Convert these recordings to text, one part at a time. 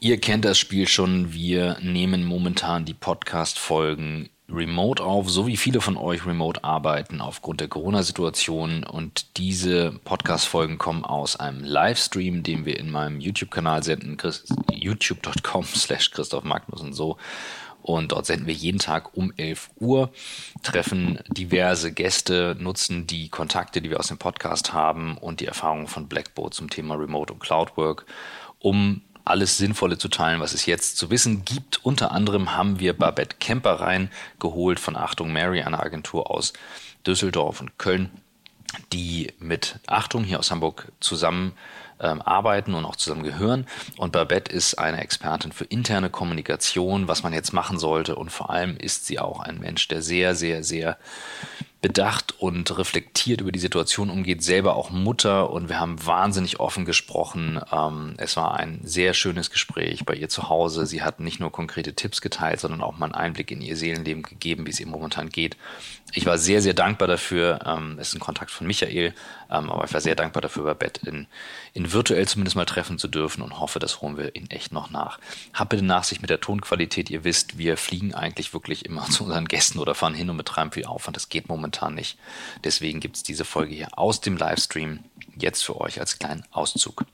Ihr kennt das Spiel schon. Wir nehmen momentan die Podcast-Folgen remote auf, so wie viele von euch remote arbeiten aufgrund der Corona-Situation. Und diese Podcast-Folgen kommen aus einem Livestream, den wir in meinem YouTube-Kanal senden, youtube.com slash Christoph Magnus und so. Und dort senden wir jeden Tag um 11 Uhr, treffen diverse Gäste, nutzen die Kontakte, die wir aus dem Podcast haben und die Erfahrungen von Blackboard zum Thema Remote und Cloudwork, um alles Sinnvolle zu teilen, was es jetzt zu wissen gibt. Unter anderem haben wir Babette Kemper reingeholt von Achtung Mary, einer Agentur aus Düsseldorf und Köln, die mit Achtung hier aus Hamburg zusammen ähm, arbeiten und auch zusammen gehören. Und Babette ist eine Expertin für interne Kommunikation, was man jetzt machen sollte. Und vor allem ist sie auch ein Mensch, der sehr, sehr, sehr bedacht und reflektiert über die Situation umgeht, selber auch Mutter und wir haben wahnsinnig offen gesprochen. Ähm, es war ein sehr schönes Gespräch bei ihr zu Hause. Sie hat nicht nur konkrete Tipps geteilt, sondern auch mal einen Einblick in ihr Seelenleben gegeben, wie es ihr momentan geht. Ich war sehr, sehr dankbar dafür. Ähm, es ist ein Kontakt von Michael, ähm, aber ich war sehr dankbar dafür, bei Bett in, in virtuell zumindest mal treffen zu dürfen und hoffe, das holen wir in echt noch nach. Hab bitte Nachsicht mit der Tonqualität. Ihr wisst, wir fliegen eigentlich wirklich immer zu unseren Gästen oder fahren hin und betreiben viel Aufwand. Das geht momentan nicht. Deswegen gibt es diese Folge hier aus dem Livestream jetzt für euch als kleinen Auszug.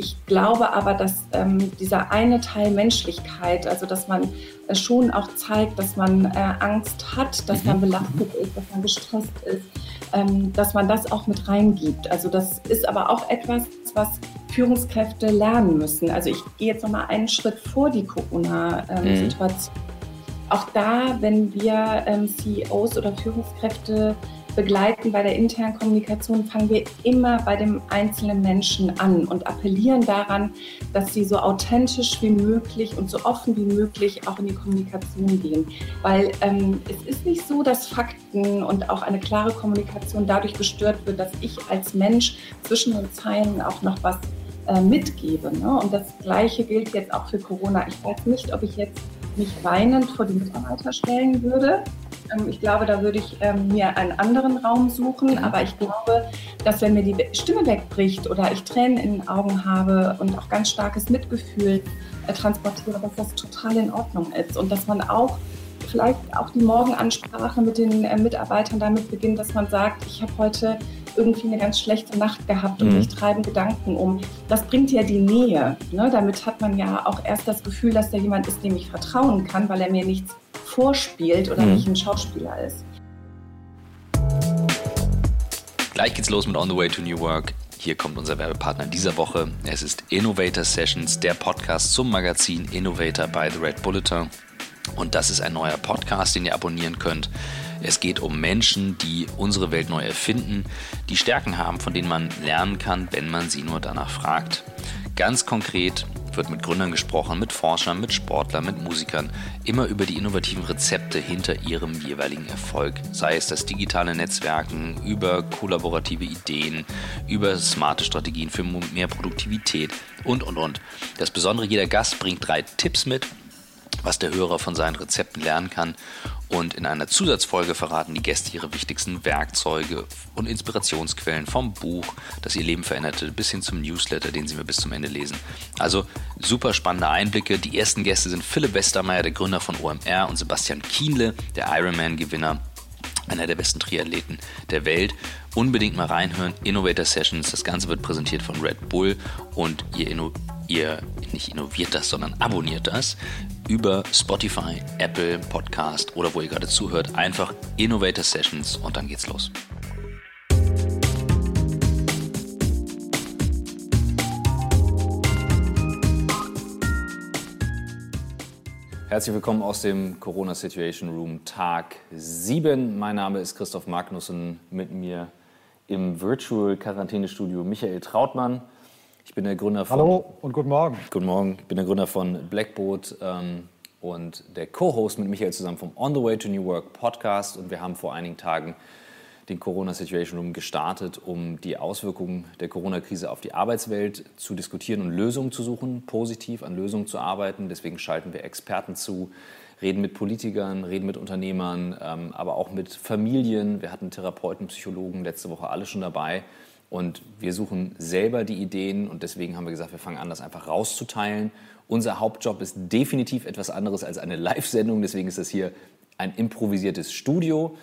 Ich glaube aber, dass ähm, dieser eine Teil Menschlichkeit, also dass man äh, schon auch zeigt, dass man äh, Angst hat, dass man mhm. belastet ist, dass man gestresst ist, ähm, dass man das auch mit reingibt. Also das ist aber auch etwas, was Führungskräfte lernen müssen. Also ich gehe jetzt noch mal einen Schritt vor die Corona-Situation. Ähm, mhm. Auch da, wenn wir ähm, CEOs oder Führungskräfte begleiten bei der internen Kommunikation, fangen wir immer bei dem einzelnen Menschen an und appellieren daran, dass sie so authentisch wie möglich und so offen wie möglich auch in die Kommunikation gehen. Weil ähm, es ist nicht so, dass Fakten und auch eine klare Kommunikation dadurch gestört wird, dass ich als Mensch zwischen den Zeilen auch noch was äh, mitgebe. Ne? Und das Gleiche gilt jetzt auch für Corona. Ich weiß nicht, ob ich jetzt mich weinend vor die Mitarbeiter stellen würde ähm, ich glaube, da würde ich ähm, mir einen anderen Raum suchen. Mhm. Aber ich glaube, dass wenn mir die Stimme wegbricht oder ich Tränen in den Augen habe und auch ganz starkes Mitgefühl äh, transportiere, dass das total in Ordnung ist und dass man auch vielleicht auch die Morgenansprache mit den äh, Mitarbeitern damit beginnt, dass man sagt, ich habe heute irgendwie eine ganz schlechte Nacht gehabt und mhm. mich treiben Gedanken um. Das bringt ja die Nähe. Ne? Damit hat man ja auch erst das Gefühl, dass da jemand ist, dem ich vertrauen kann, weil er mir nichts vorspielt oder mhm. nicht ein Schauspieler ist. Gleich geht's los mit On the Way to New Work. Hier kommt unser Werbepartner dieser Woche. Es ist Innovator Sessions, der Podcast zum Magazin Innovator by The Red Bulletin. Und das ist ein neuer Podcast, den ihr abonnieren könnt. Es geht um Menschen, die unsere Welt neu erfinden, die Stärken haben, von denen man lernen kann, wenn man sie nur danach fragt. Ganz konkret wird mit Gründern gesprochen, mit Forschern, mit Sportlern, mit Musikern, immer über die innovativen Rezepte hinter ihrem jeweiligen Erfolg. Sei es das digitale Netzwerken, über kollaborative Ideen, über smarte Strategien für mehr Produktivität und, und, und. Das Besondere, jeder Gast bringt drei Tipps mit, was der Hörer von seinen Rezepten lernen kann. Und in einer Zusatzfolge verraten die Gäste ihre wichtigsten Werkzeuge und Inspirationsquellen vom Buch, das ihr Leben veränderte, bis hin zum Newsletter, den sie mir bis zum Ende lesen. Also super spannende Einblicke. Die ersten Gäste sind Philipp Westermeier, der Gründer von OMR, und Sebastian Kienle, der Ironman-Gewinner einer der besten Triathleten der Welt. Unbedingt mal reinhören. Innovator Sessions. Das Ganze wird präsentiert von Red Bull und ihr, inno ihr nicht innoviert das, sondern abonniert das über Spotify, Apple Podcast oder wo ihr gerade zuhört. Einfach Innovator Sessions und dann geht's los. Herzlich willkommen aus dem Corona Situation Room Tag 7. Mein Name ist Christoph Magnussen, mit mir im Virtual Quarantänestudio Michael Trautmann. Ich bin der Gründer von. Hallo und guten Morgen. Guten Morgen. Ich bin der Gründer von Blackboard ähm, und der Co-Host mit Michael zusammen vom On the Way to New Work Podcast. Und wir haben vor einigen Tagen den Corona Situation Room gestartet, um die Auswirkungen der Corona-Krise auf die Arbeitswelt zu diskutieren und Lösungen zu suchen, positiv an Lösungen zu arbeiten. Deswegen schalten wir Experten zu, reden mit Politikern, reden mit Unternehmern, ähm, aber auch mit Familien. Wir hatten Therapeuten, Psychologen letzte Woche alle schon dabei, Und wir suchen selber die Ideen und deswegen haben wir gesagt, wir fangen an, das einfach rauszuteilen. Unser Hauptjob ist definitiv etwas anderes als eine Live-Sendung, deswegen ist das hier ein improvisiertes Studio.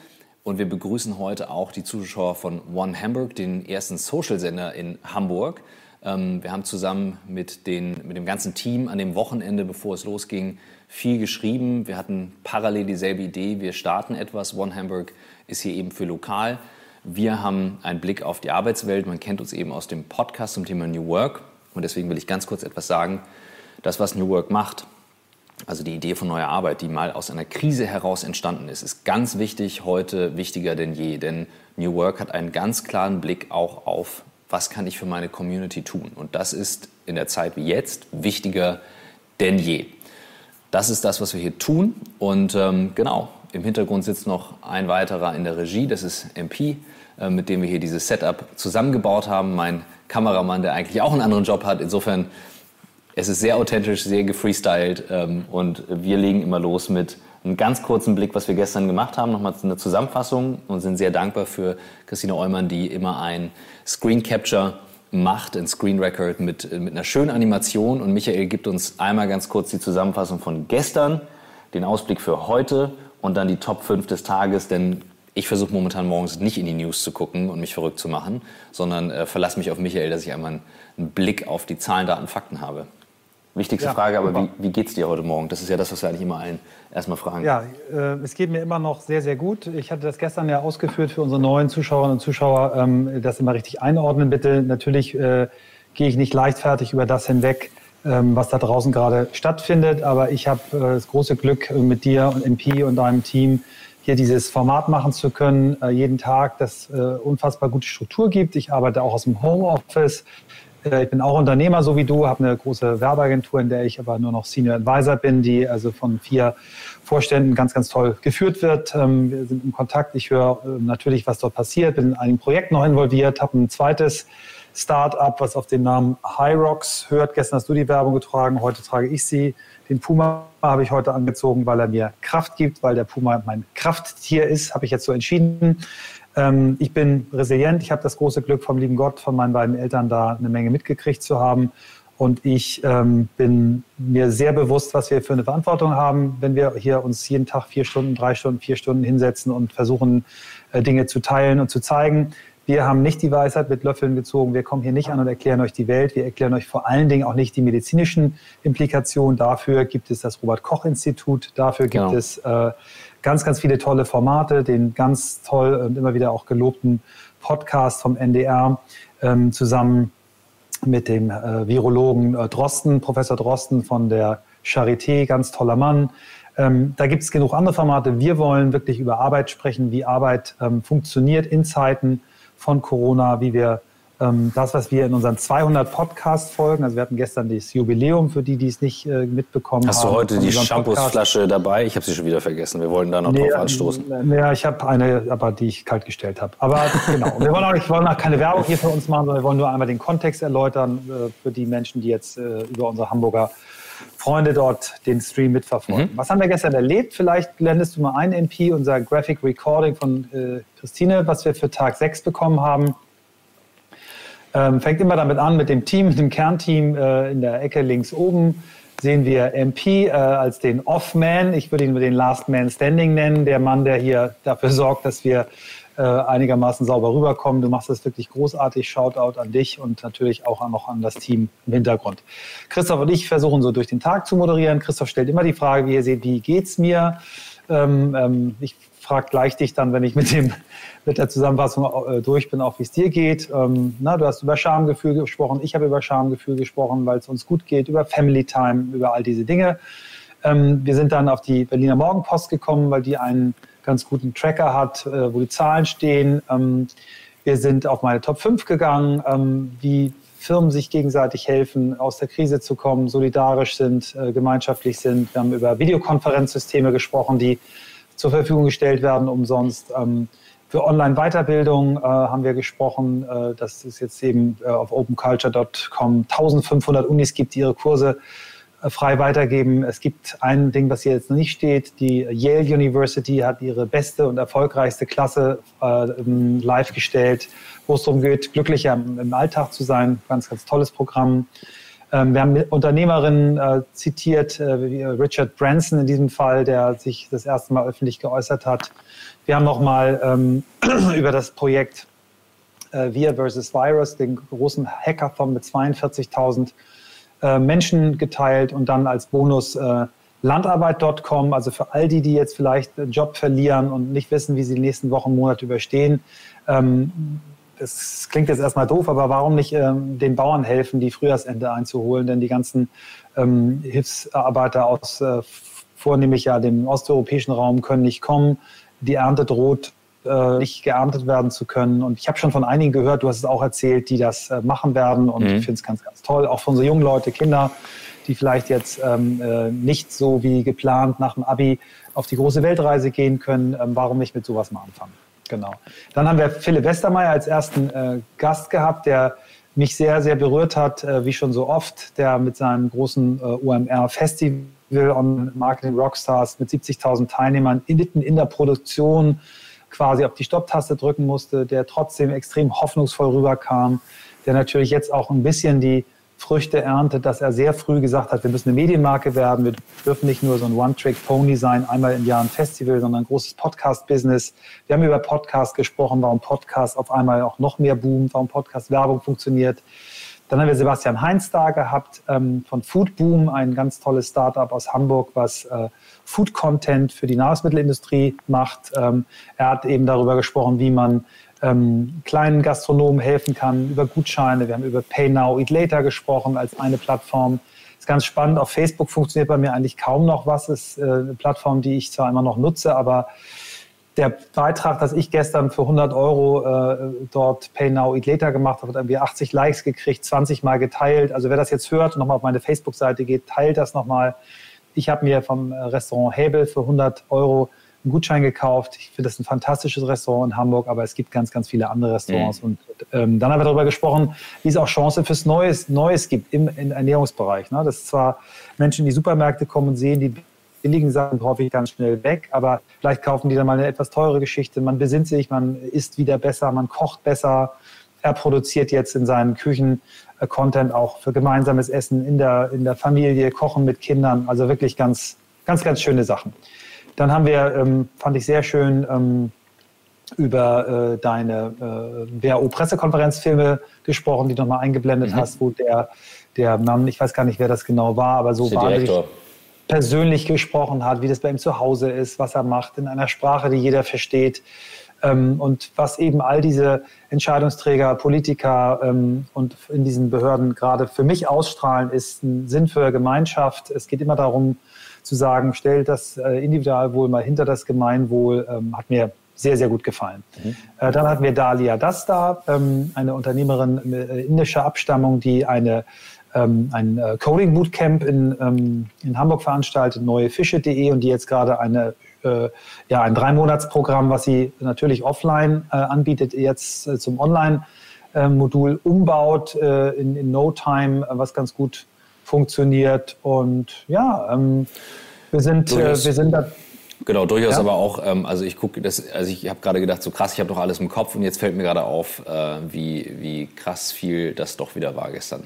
Und wir begrüßen heute auch die Zuschauer von One Hamburg, den ersten Social-Sender in Hamburg. Ähm, wir haben zusammen mit, den, mit dem ganzen Team an dem Wochenende, bevor es losging, viel geschrieben. Wir hatten parallel dieselbe Idee. Wir starten etwas. One Hamburg ist hier eben für lokal. Wir haben einen Blick auf die Arbeitswelt. Man kennt uns eben aus dem Podcast zum Thema New Work. Und deswegen will ich ganz kurz etwas sagen. Das, was New Work macht, also die Idee von neuer Arbeit, die mal aus einer Krise heraus entstanden ist, ist ganz wichtig, heute wichtiger denn je. Denn New Work hat einen ganz klaren Blick auch auf, was kann ich für meine Community tun. Und das ist in der Zeit wie jetzt wichtiger denn je. Das ist das, was wir hier tun. Und ähm, genau, im Hintergrund sitzt noch ein weiterer in der Regie, das ist MP, äh, mit dem wir hier dieses Setup zusammengebaut haben. Mein Kameramann, der eigentlich auch einen anderen Job hat. Insofern, es ist sehr authentisch, sehr gefreestylt ähm, und wir legen immer los mit einem ganz kurzen Blick, was wir gestern gemacht haben, nochmal eine Zusammenfassung und sind sehr dankbar für Christine Eumann, die immer ein Screen Capture macht, ein Screen Record mit, mit einer schönen Animation. Und Michael gibt uns einmal ganz kurz die Zusammenfassung von gestern, den Ausblick für heute und dann die Top 5 des Tages, denn ich versuche momentan morgens nicht in die News zu gucken und mich verrückt zu machen, sondern äh, verlasse mich auf Michael, dass ich einmal einen Blick auf die Zahlen, Daten, Fakten habe. Wichtigste ja, Frage, aber wie, wie geht es dir heute Morgen? Das ist ja das, was wir eigentlich immer allen erstmal fragen. Ja, äh, es geht mir immer noch sehr, sehr gut. Ich hatte das gestern ja ausgeführt für unsere neuen Zuschauerinnen und Zuschauer, ähm, das immer richtig einordnen bitte. Natürlich äh, gehe ich nicht leichtfertig über das hinweg, ähm, was da draußen gerade stattfindet, aber ich habe äh, das große Glück, äh, mit dir und MP und deinem Team hier dieses Format machen zu können, äh, jeden Tag, das äh, unfassbar gute Struktur gibt. Ich arbeite auch aus dem Homeoffice. Äh, ich bin auch Unternehmer, so wie du, habe eine große Werbeagentur, in der ich aber nur noch Senior Advisor bin, die also von vier Vorständen ganz, ganz toll geführt wird. Ähm, wir sind in Kontakt. Ich höre äh, natürlich, was dort passiert, bin in einigen Projekten noch involviert, habe ein zweites Start-up, was auf den Namen Hyrox hört. Gestern hast du die Werbung getragen, heute trage ich sie. Den Puma habe ich heute angezogen, weil er mir Kraft gibt, weil der Puma mein Krafttier ist, habe ich jetzt so entschieden. Ähm, ich bin resilient. Ich habe das große Glück vom lieben Gott, von meinen beiden Eltern da eine Menge mitgekriegt zu haben. Und ich ähm, bin mir sehr bewusst, was wir für eine Verantwortung haben, wenn wir hier uns jeden Tag vier Stunden, drei Stunden, vier Stunden hinsetzen und versuchen, äh, Dinge zu teilen und zu zeigen. Wir haben nicht die Weisheit mit Löffeln gezogen. Wir kommen hier nicht an und erklären euch die Welt. Wir erklären euch vor allen Dingen auch nicht die medizinischen Implikationen. Dafür gibt es das Robert Koch Institut. Dafür gibt genau. es äh, ganz, ganz viele tolle Formate, den ganz toll und immer wieder auch gelobten Podcast vom NDR ähm, zusammen mit dem äh, Virologen äh, Drosten, Professor Drosten von der Charité, ganz toller Mann. Ähm, da gibt es genug andere Formate. Wir wollen wirklich über Arbeit sprechen, wie Arbeit ähm, funktioniert in Zeiten von Corona, wie wir ähm, das, was wir in unseren 200 Podcast-Folgen, also wir hatten gestern das Jubiläum, für die, die es nicht äh, mitbekommen Hast haben. Hast du heute die Shampoosflasche dabei? Ich habe sie schon wieder vergessen. Wir wollen da noch nee, drauf anstoßen. Ja, ich habe eine, aber die ich kalt gestellt habe. Aber genau. wir wollen auch, nicht, wollen auch keine Werbung hier für uns machen, sondern wir wollen nur einmal den Kontext erläutern äh, für die Menschen, die jetzt äh, über unsere Hamburger Freunde dort den Stream mitverfolgen. Mhm. Was haben wir gestern erlebt? Vielleicht blendest du mal ein, MP, unser Graphic Recording von äh, Christine, was wir für Tag 6 bekommen haben. Ähm, fängt immer damit an, mit dem Team, mit dem Kernteam äh, in der Ecke links oben sehen wir MP äh, als den Off-Man. Ich würde ihn den Last Man Standing nennen, der Mann, der hier dafür sorgt, dass wir äh, einigermaßen sauber rüberkommen. Du machst das wirklich großartig. Shoutout an dich und natürlich auch noch an das Team im Hintergrund. Christoph und ich versuchen so durch den Tag zu moderieren. Christoph stellt immer die Frage, wie ihr seht, wie geht's mir? Ähm, ähm, ich frage gleich dich dann, wenn ich mit, dem, mit der Zusammenfassung äh, durch bin, auch wie es dir geht. Ähm, na, du hast über Schamgefühl gesprochen, ich habe über Schamgefühl gesprochen, weil es uns gut geht, über Family Time, über all diese Dinge. Ähm, wir sind dann auf die Berliner Morgenpost gekommen, weil die einen ganz guten Tracker hat, äh, wo die Zahlen stehen. Ähm, wir sind auf meine Top 5 gegangen, ähm, wie Firmen sich gegenseitig helfen, aus der Krise zu kommen, solidarisch sind, äh, gemeinschaftlich sind. Wir haben über Videokonferenzsysteme gesprochen, die zur Verfügung gestellt werden umsonst. Ähm, für Online-Weiterbildung äh, haben wir gesprochen, äh, dass es jetzt eben äh, auf openculture.com 1500 Unis gibt, die ihre Kurse äh, frei weitergeben. Es gibt ein Ding, was hier jetzt noch nicht steht. Die Yale University hat ihre beste und erfolgreichste Klasse äh, live gestellt, wo es darum geht, glücklicher im, Alltag zu sein. Ganz, ganz tolles Programm. Ähm, wir haben Unternehmerinnen äh, zitiert, äh, wie Richard Branson in diesem Fall, der sich das erste Mal öffentlich geäußert hat. Wir haben nochmal ähm, über das Projekt äh, Via versus Virus, den großen Hackathon mit 42.000 äh, Menschen geteilt und dann als Bonus äh, Landarbeit.com, also für all die, die jetzt vielleicht einen Job verlieren und nicht wissen, wie sie die nächsten Wochen, Monate überstehen. Ähm, das klingt jetzt erstmal doof, aber warum nicht ähm, den Bauern helfen, die Frühjahrsende einzuholen? Denn die ganzen ähm, Hilfsarbeiter aus äh, vornehmlich ja dem osteuropäischen Raum können nicht kommen. Die Ernte droht äh, nicht geerntet werden zu können. Und ich habe schon von einigen gehört, du hast es auch erzählt, die das äh, machen werden. Und mhm. ich finde es ganz, ganz toll. Auch von so jungen Leute, Kinder, die vielleicht jetzt ähm, äh, nicht so wie geplant nach dem Abi auf die große Weltreise gehen können. Ähm, warum nicht mit sowas mal anfangen? Genau. Dann haben wir Philipp Westermeier als ersten äh, Gast gehabt, der mich sehr, sehr berührt hat, äh, wie schon so oft, der mit seinem großen äh, UMR-Festival on Marketing Rockstars mit 70.000 Teilnehmern mitten in der Produktion quasi auf die Stopptaste drücken musste, der trotzdem extrem hoffnungsvoll rüberkam, der natürlich jetzt auch ein bisschen die Früchte erntet, dass er sehr früh gesagt hat, wir müssen eine Medienmarke werden, wir dürfen nicht nur so ein One-Trick-Pony sein, einmal im Jahr ein Festival, sondern ein großes Podcast-Business. Wir haben über Podcast gesprochen, warum Podcast auf einmal auch noch mehr boomt, warum Podcast-Werbung funktioniert. Dann haben wir Sebastian Heinz da gehabt ähm, von Food Boom, ein ganz tolles Startup aus Hamburg, was äh, Food Content für die Nahrungsmittelindustrie macht. Ähm, er hat eben darüber gesprochen, wie man ähm, kleinen Gastronomen helfen kann über Gutscheine. Wir haben über Pay Now, Eat Later gesprochen als eine Plattform. Ist ganz spannend. Auf Facebook funktioniert bei mir eigentlich kaum noch was. Ist äh, eine Plattform, die ich zwar immer noch nutze, aber der Beitrag, dass ich gestern für 100 Euro äh, dort Pay Now Eat Later gemacht habe, hat irgendwie 80 Likes gekriegt, 20 Mal geteilt. Also wer das jetzt hört und nochmal auf meine Facebook-Seite geht, teilt das nochmal. Ich habe mir vom Restaurant Hebel für 100 Euro einen Gutschein gekauft. Ich finde das ein fantastisches Restaurant in Hamburg, aber es gibt ganz, ganz viele andere Restaurants. Mhm. Und ähm, dann haben wir darüber gesprochen, wie es auch Chancen fürs Neues, Neues gibt im, im Ernährungsbereich. Ne? Dass zwar Menschen in die Supermärkte kommen und sehen, die billigen Sachen häufig ganz schnell weg, aber vielleicht kaufen die dann mal eine etwas teure Geschichte. Man besinnt sich, man isst wieder besser, man kocht besser. Er produziert jetzt in seinen Küchen äh, Content auch für gemeinsames Essen in der, in der Familie, Kochen mit Kindern. Also wirklich ganz, ganz, ganz schöne Sachen. Dann haben wir, ähm, fand ich sehr schön, ähm, über äh, deine äh, WHO-Pressekonferenzfilme gesprochen, die du nochmal eingeblendet mhm. hast, wo der, der Mann, ich weiß gar nicht, wer das genau war, aber so war persönlich gesprochen hat, wie das bei ihm zu Hause ist, was er macht, in einer Sprache, die jeder versteht. Ähm, und was eben all diese Entscheidungsträger, Politiker ähm, und in diesen Behörden gerade für mich ausstrahlen, ist ein Sinn für Gemeinschaft. Es geht immer darum zu sagen, stellt das äh, Individualwohl mal hinter das Gemeinwohl, ähm, hat mir sehr, sehr gut gefallen. Mhm. Äh, dann hatten wir Dalia Dasta, eine Unternehmerin äh, indischer Abstammung, die eine ein Coding Bootcamp in, in Hamburg veranstaltet, neuefische.de und die jetzt gerade eine äh, ja, ein Drei-Monats-Programm, was sie natürlich offline äh, anbietet, jetzt äh, zum Online-Modul umbaut äh, in, in No Time, was ganz gut funktioniert. Und ja, ähm, wir sind, äh, wir sind da. Genau, durchaus ja? aber auch, ähm, also ich gucke das, also ich habe gerade gedacht, so krass, ich habe doch alles im Kopf und jetzt fällt mir gerade auf, äh, wie, wie krass viel das doch wieder war gestern.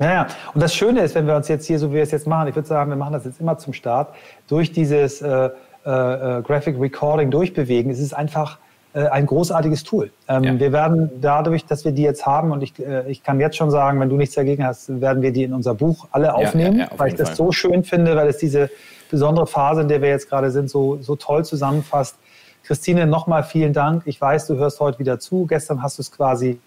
Ja, ja, und das Schöne ist, wenn wir uns jetzt hier, so wie wir es jetzt machen, ich würde sagen, wir machen das jetzt immer zum Start, durch dieses äh, äh, äh Graphic Recording durchbewegen, es ist einfach äh, ein großartiges Tool. Ähm, ja. Wir werden dadurch, dass wir die jetzt haben, und ich, äh, ich kann jetzt schon sagen, wenn du nichts dagegen hast, werden wir die in unser Buch alle aufnehmen, ja, ja, auf weil ich das Fall. so schön finde, weil es diese besondere Phase, in der wir jetzt gerade sind, so, so toll zusammenfasst. Christine, nochmal vielen Dank. Ich weiß, du hörst heute wieder zu. Gestern hast du es quasi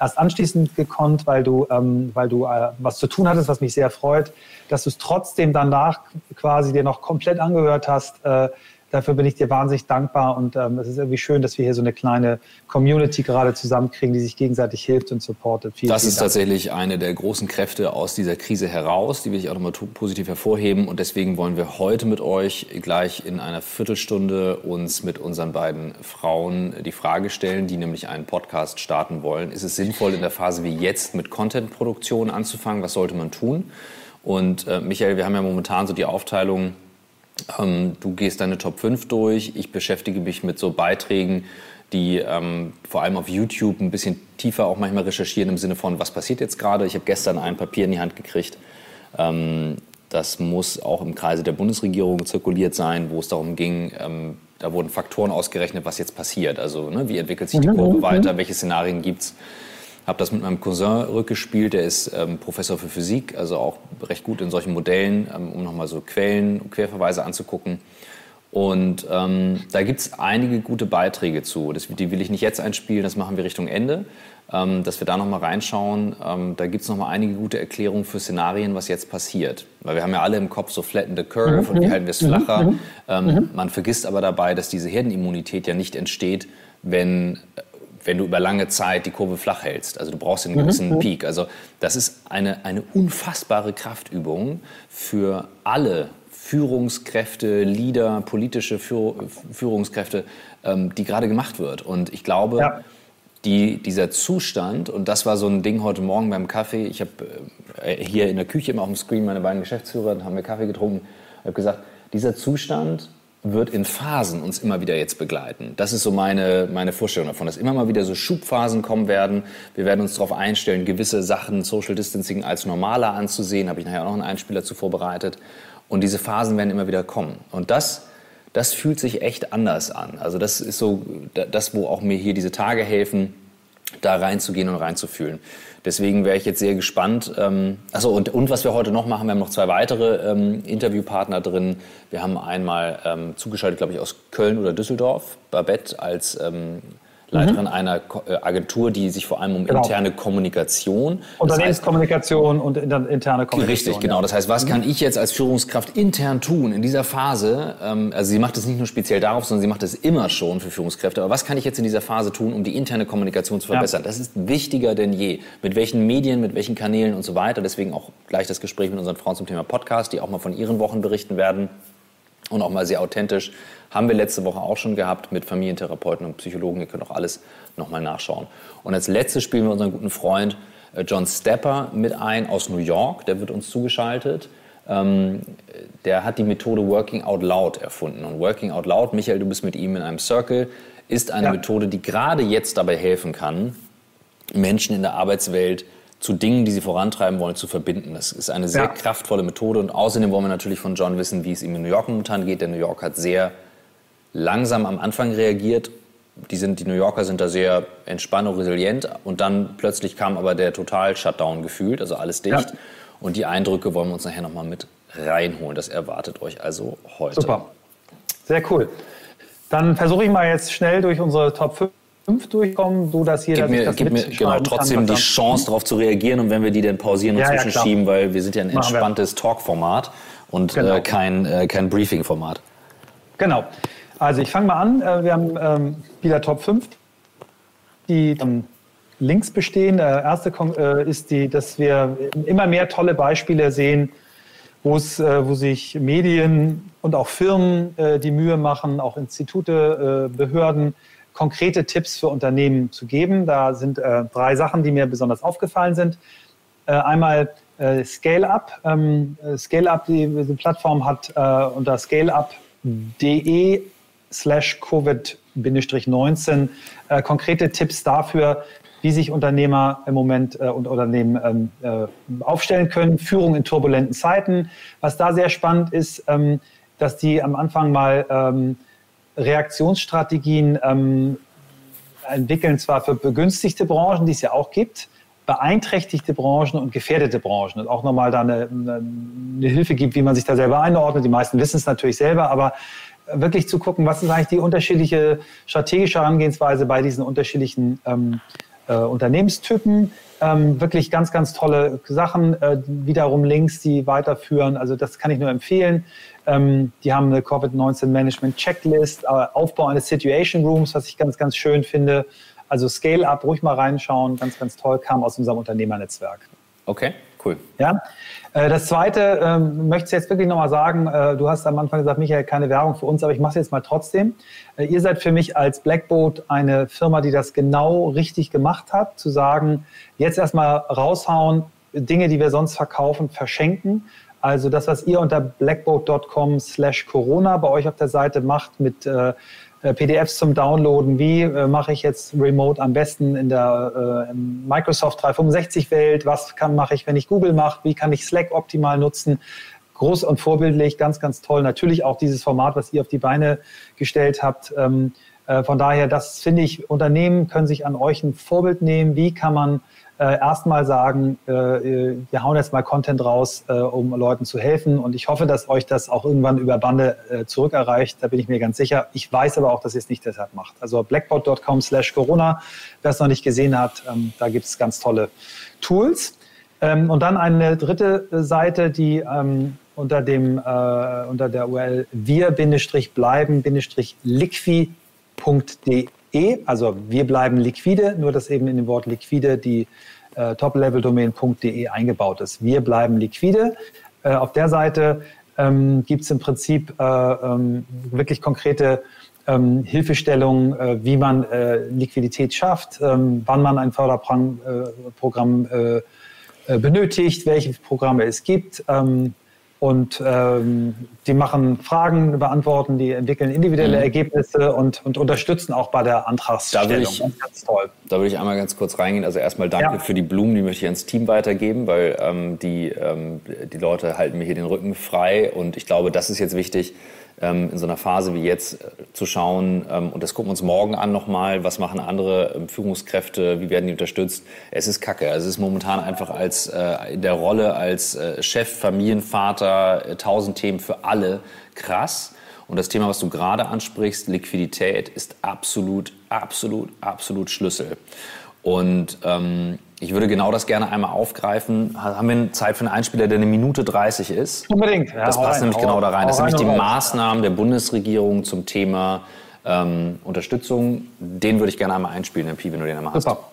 erst anschließend gekonnt, weil du, ähm, weil du äh, was zu tun hattest, was mich sehr freut, dass du es trotzdem danach quasi dir noch komplett angehört hast. Äh, Dafür bin ich dir wahnsinnig dankbar und ähm, es ist irgendwie schön, dass wir hier so eine kleine Community gerade zusammenkriegen, die sich gegenseitig hilft und supportet. Vielen, das vielen ist Dank. tatsächlich eine der großen Kräfte aus dieser Krise heraus, die will ich auch nochmal positiv hervorheben und deswegen wollen wir heute mit euch gleich in einer Viertelstunde uns mit unseren beiden Frauen die Frage stellen, die nämlich einen Podcast starten wollen. Ist es sinnvoll in der Phase wie jetzt mit Contentproduktion anzufangen? Was sollte man tun? Und äh, Michael, wir haben ja momentan so die Aufteilung, ähm, du gehst deine Top 5 durch, ich beschäftige mich mit so Beiträgen, die ähm, vor allem auf YouTube ein bisschen tiefer auch manchmal recherchieren im Sinne von, was passiert jetzt gerade. Ich habe gestern ein Papier in die Hand gekriegt, ähm, das muss auch im Kreise der Bundesregierung zirkuliert sein, wo es darum ging, ähm, da wurden Faktoren ausgerechnet, was jetzt passiert. Also ne, wie entwickelt sich die mhm, Kurve mhm. weiter, welche Szenarien gibt es. Habe das mit meinem Cousin rückgespielt, der ist ähm, Professor für Physik, also auch recht gut in solchen Modellen, ähm, um nochmal so Quellen, Querverweise anzugucken. Und ähm, da gibt es einige gute Beiträge zu. Das, die will ich nicht jetzt einspielen, das machen wir Richtung Ende ähm, dass wir da nochmal reinschauen. Ähm, da gibt es nochmal einige gute Erklärungen für Szenarien, was jetzt passiert. Weil wir haben ja alle im Kopf so flatten the curve mhm. und wie halten wir es mhm. flacher. Mhm. Ähm, mhm. Man vergisst aber dabei, dass diese Herdenimmunität ja nicht entsteht, wenn wenn du über lange Zeit die Kurve flach hältst. Also du brauchst einen mhm. gewissen mhm. Peak. Also das ist eine, eine unfassbare Kraftübung für alle Führungskräfte, Leader, politische Führungskräfte, ähm, die gerade gemacht wird. Und ich glaube, ja die, dieser Zustand, und das war so ein Ding heute Morgen beim Kaffee, ich habe äh, hier in der Küche immer auf dem Screen meine beiden Geschäftsführer, haben wir Kaffee getrunken, habe gesagt, dieser Zustand wird in Phasen uns immer wieder jetzt begleiten. Das ist so meine, meine Vorstellung davon, dass immer mal wieder so Schubphasen kommen werden. Wir werden uns darauf einstellen, gewisse Sachen, Social Distancing als normaler anzusehen. Habe ich nachher auch noch einen Einspieler zu vorbereitet. Und diese Phasen werden immer wieder kommen. Und das das fühlt sich echt anders an. Also das ist so das, wo auch mir hier diese Tage helfen, da reinzugehen und reinzufühlen. Deswegen wäre ich jetzt sehr gespannt. Ähm, achso, und, und was wir heute noch machen, wir haben noch zwei weitere ähm, Interviewpartner drin. Wir haben einmal ähm, zugeschaltet, glaube ich, aus Köln oder Düsseldorf, Babette als ähm, Leiterin mhm. einer äh, Agentur, die sich vor allem um genau. interne Kommunikation. Unternehmenskommunikation und interne Kommunikation. Richtig, genau. Das heißt, was mhm. kann ich jetzt als Führungskraft intern tun in dieser Phase? Ähm, also sie macht es nicht nur speziell darauf, sondern sie macht es immer schon für Führungskräfte. Aber was kann ich jetzt in dieser Phase tun, um die interne Kommunikation zu verbessern? Ja. Das ist wichtiger denn je. Mit welchen Medien, mit welchen Kanälen und so weiter. Deswegen auch gleich das Gespräch mit unseren Frauen zum Thema Podcast, die auch mal von ihren Wochen berichten werden und auch mal sehr authentisch. Haben wir letzte Woche auch schon gehabt mit Familientherapeuten und Psychologen. Ihr könnt auch alles nochmal nachschauen. Und als letztes spielen wir unseren guten Freund äh, John Stepper mit ein aus New York. Der wird uns zugeschaltet. Ähm, der hat die Methode Working Out Loud erfunden. Und Working Out Loud, Michael, du bist mit ihm in einem Circle, ist eine ja. Methode, die gerade jetzt dabei helfen kann, Menschen in der Arbeitswelt zu Dingen, die sie vorantreiben wollen, zu verbinden. Das ist eine sehr ja. kraftvolle Methode und außerdem wollen wir natürlich von John wissen, wie es ihm in New York momentan geht. Denn New York hat sehr langsam am Anfang reagiert. Die, sind, die New Yorker sind da sehr entspannt und resilient und dann plötzlich kam aber der Total-Shutdown gefühlt, also alles dicht. Ja. Und die Eindrücke wollen wir uns nachher nochmal mit reinholen. Das erwartet euch also heute. Super. Sehr cool. Dann versuche ich mal jetzt schnell durch unsere Top 5 fünf durchkommen, so dass jeder gib mir, das gib mir genau, trotzdem die Chance, darauf zu reagieren und wenn wir die dann pausieren und ja, zwischenschieben, ja, weil wir sind ja ein entspanntes Talk-Format und genau. äh, kein, äh, kein Briefing-Format. Genau. Also ich fange mal an. Äh, wir haben ähm, wieder Top 5, die ähm, links bestehen. Der erste äh, ist die, dass wir immer mehr tolle Beispiele sehen, wo äh, wo sich Medien und auch Firmen äh, die Mühe machen, auch Institute, Behörden, konkrete Tipps für Unternehmen zu geben. Da sind äh, drei Sachen, die mir besonders aufgefallen sind. Äh, einmal äh, ScaleUp. Ähm, ScaleUp, die, die, Plattform hat äh, unter scaleup.de slash Covid-19 äh, konkrete Tipps dafür, wie sich Unternehmer im Moment äh, und Unternehmen ähm, äh, aufstellen können. Führung in turbulenten Zeiten. Was da sehr spannend ist, ähm, dass die am Anfang mal ähm, Reaktionsstrategien ähm, entwickeln, zwar für begünstigte Branchen, die es ja auch gibt, beeinträchtigte Branchen und gefährdete Branchen und auch nochmal da eine, eine, Hilfe gibt, wie man sich da selber einordnet. Die meisten wissen es natürlich selber, aber wirklich zu gucken, was ist eigentlich die unterschiedliche strategische Herangehensweise bei diesen unterschiedlichen ähm, äh, Unternehmenstypen. Ähm, wirklich ganz, ganz tolle Sachen. Äh, wiederum Links, die weiterführen. Also das kann ich nur empfehlen. Ähm, die haben eine Covid-19-Management-Checklist, äh, Aufbau eines Situation Rooms, was ich ganz, ganz schön finde. Also Scale-Up, ruhig mal reinschauen, ganz, ganz toll, kam aus unserem Unternehmernetzwerk. Okay, cool. Ja. Äh, das Zweite, ähm, möchte ich jetzt wirklich nochmal sagen, äh, du hast am Anfang gesagt, Michael, keine Werbung für uns, aber ich mache es jetzt mal trotzdem. Äh, ihr seid für mich als Blackboat eine Firma, die das genau richtig gemacht hat, zu sagen, jetzt erstmal raushauen, Dinge, die wir sonst verkaufen, verschenken. Also das, was ihr unter blackboat.com slash Corona bei euch auf der Seite macht mit äh, PDFs zum Downloaden, wie äh, mache ich jetzt Remote am besten in der äh, Microsoft 365-Welt, was kann, mache ich, wenn ich Google mache, wie kann ich Slack optimal nutzen, groß und vorbildlich, ganz, ganz toll. Natürlich auch dieses Format, was ihr auf die Beine gestellt habt. Ähm, äh, von daher, das finde ich, Unternehmen können sich an euch ein Vorbild nehmen. Wie kann man äh, erstmal sagen, äh, äh, wir hauen jetzt mal Content raus, äh, um Leuten zu helfen. Und ich hoffe, dass euch das auch irgendwann über Bande äh, zurückerreicht. Da bin ich mir ganz sicher. Ich weiß aber auch, dass ihr es nicht deshalb macht. Also blackboard.com slash Corona, wer es noch nicht gesehen hat, ähm, da gibt es ganz tolle Tools. Ähm, und dann eine dritte Seite, die ähm, unter, dem, äh, unter der URL wir-bleiben-liqui.de also wir bleiben liquide, nur dass eben in dem Wort liquide die äh, topleveldomain.de eingebaut ist. Wir bleiben liquide. Äh, auf der Seite ähm, gibt es im Prinzip äh, ähm, wirklich konkrete ähm, Hilfestellungen, äh, wie man äh, Liquidität schafft, ähm, wann man ein Förderprogramm äh, benötigt, welche Programme es gibt. Und ähm, die machen Fragen, beantworten, die entwickeln individuelle mhm. Ergebnisse und, und unterstützen auch bei der Antragsstellung. Da will ich, ganz toll. Da würde ich einmal ganz kurz reingehen. Also erstmal danke ja. für die Blumen, die möchte ich ans Team weitergeben, weil ähm, die, ähm, die Leute halten mir hier den Rücken frei und ich glaube, das ist jetzt wichtig, in so einer Phase wie jetzt äh, zu schauen, ähm, und das gucken wir uns morgen an nochmal, was machen andere ähm, Führungskräfte, wie werden die unterstützt. Es ist kacke. Also es ist momentan einfach als äh, in der Rolle als äh, Chef, Familienvater, tausend Themen für alle krass. Und das Thema, was du gerade ansprichst, Liquidität, ist absolut, absolut, absolut Schlüssel. Und ähm, ich würde genau das gerne einmal aufgreifen. Haben wir Zeit für einen Einspieler, der eine Minute 30 ist? Unbedingt. Ja, das passt rein, nämlich genau da rein. Das sind nämlich die rein. Maßnahmen der Bundesregierung zum Thema ähm, Unterstützung. Den würde ich gerne einmal einspielen, Herr Pi, wenn du den einmal hast. Super.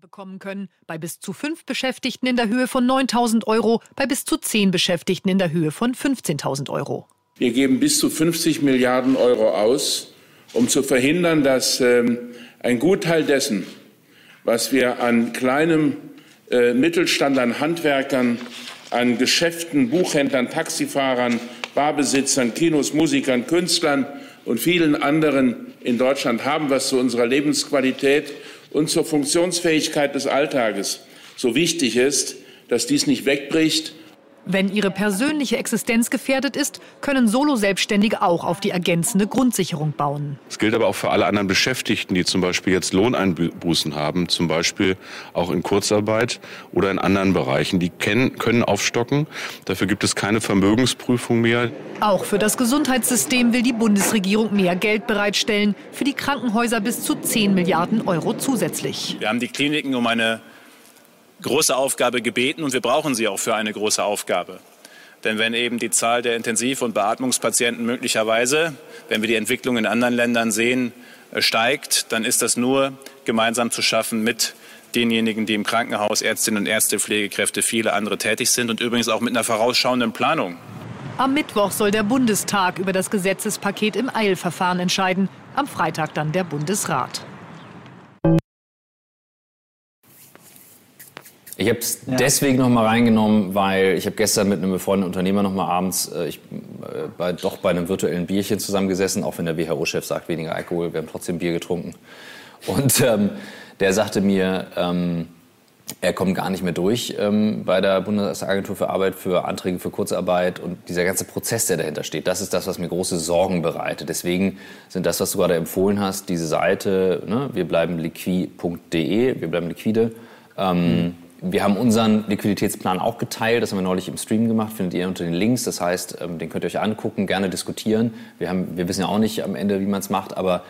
bekommen können, bei bis zu fünf Beschäftigten in der Höhe von 9.000 Euro, bei bis zu zehn Beschäftigten in der Höhe von 15.000 Euro. Wir geben bis zu 50 Milliarden Euro aus, um zu verhindern, dass ähm, ein Gutteil dessen, was wir an kleinem äh, Mittelstand, an Handwerkern, an Geschäften, Buchhändlern, Taxifahrern, Barbesitzern, Kinos, Musikern, Künstlern und vielen anderen in Deutschland haben, was zu unserer Lebensqualität und zur Funktionsfähigkeit des Alltages so wichtig ist, dass dies nicht wegbricht wenn ihre persönliche Existenz gefährdet ist, können Solo-Selbstständige auch auf die ergänzende Grundsicherung bauen. Es gilt aber auch für alle anderen Beschäftigten, die zum Beispiel jetzt Lohneinbußen haben, zum Beispiel auch in Kurzarbeit oder in anderen Bereichen. Die können aufstocken. Dafür gibt es keine Vermögensprüfung mehr. Auch für das Gesundheitssystem will die Bundesregierung mehr Geld bereitstellen. Für die Krankenhäuser bis zu 10 Milliarden Euro zusätzlich. Wir haben die Kliniken um eine große Aufgabe gebeten und wir brauchen sie auch für eine große Aufgabe. Denn wenn eben die Zahl der Intensiv- und Beatmungspatienten möglicherweise, wenn wir die Entwicklung in anderen Ländern sehen, äh, steigt, dann ist das nur gemeinsam zu schaffen mit denjenigen, die im Krankenhaus Ärztinnen und Ärzte, Pflegekräfte, viele andere tätig sind und übrigens auch mit einer vorausschauenden Planung. Am Mittwoch soll der Bundestag über das Gesetzespaket im Eilverfahren entscheiden, am Freitag dann der Bundesrat. Ich habe es ja. deswegen noch mal reingenommen, weil ich habe gestern mit einem befreundeten Unternehmer noch mal abends äh, ich, äh, bei, doch bei einem virtuellen Bierchen zusammengesessen, auch wenn der WHO-Chef sagt, weniger Alkohol, wir haben trotzdem Bier getrunken. Und ähm, der sagte mir, ähm, er kommt gar nicht mehr durch ähm, bei der Bundesagentur für Arbeit für Anträge für Kurzarbeit und dieser ganze Prozess, der dahinter steht, das ist das, was mir große Sorgen bereitet. Deswegen sind das, was du gerade empfohlen hast, diese Seite, ne, wir bleiben liqui.de, wir bleiben liquide. Ähm, mhm wir haben unseren Liquiditätsplan auch geteilt. Das haben wir neulich im Stream gemacht. Findet ihr unter den Links. Das heißt, ähm, den könnt ihr euch angucken, gerne diskutieren. Wir, haben, wir wissen ja auch nicht am Ende, wie man es macht. Aber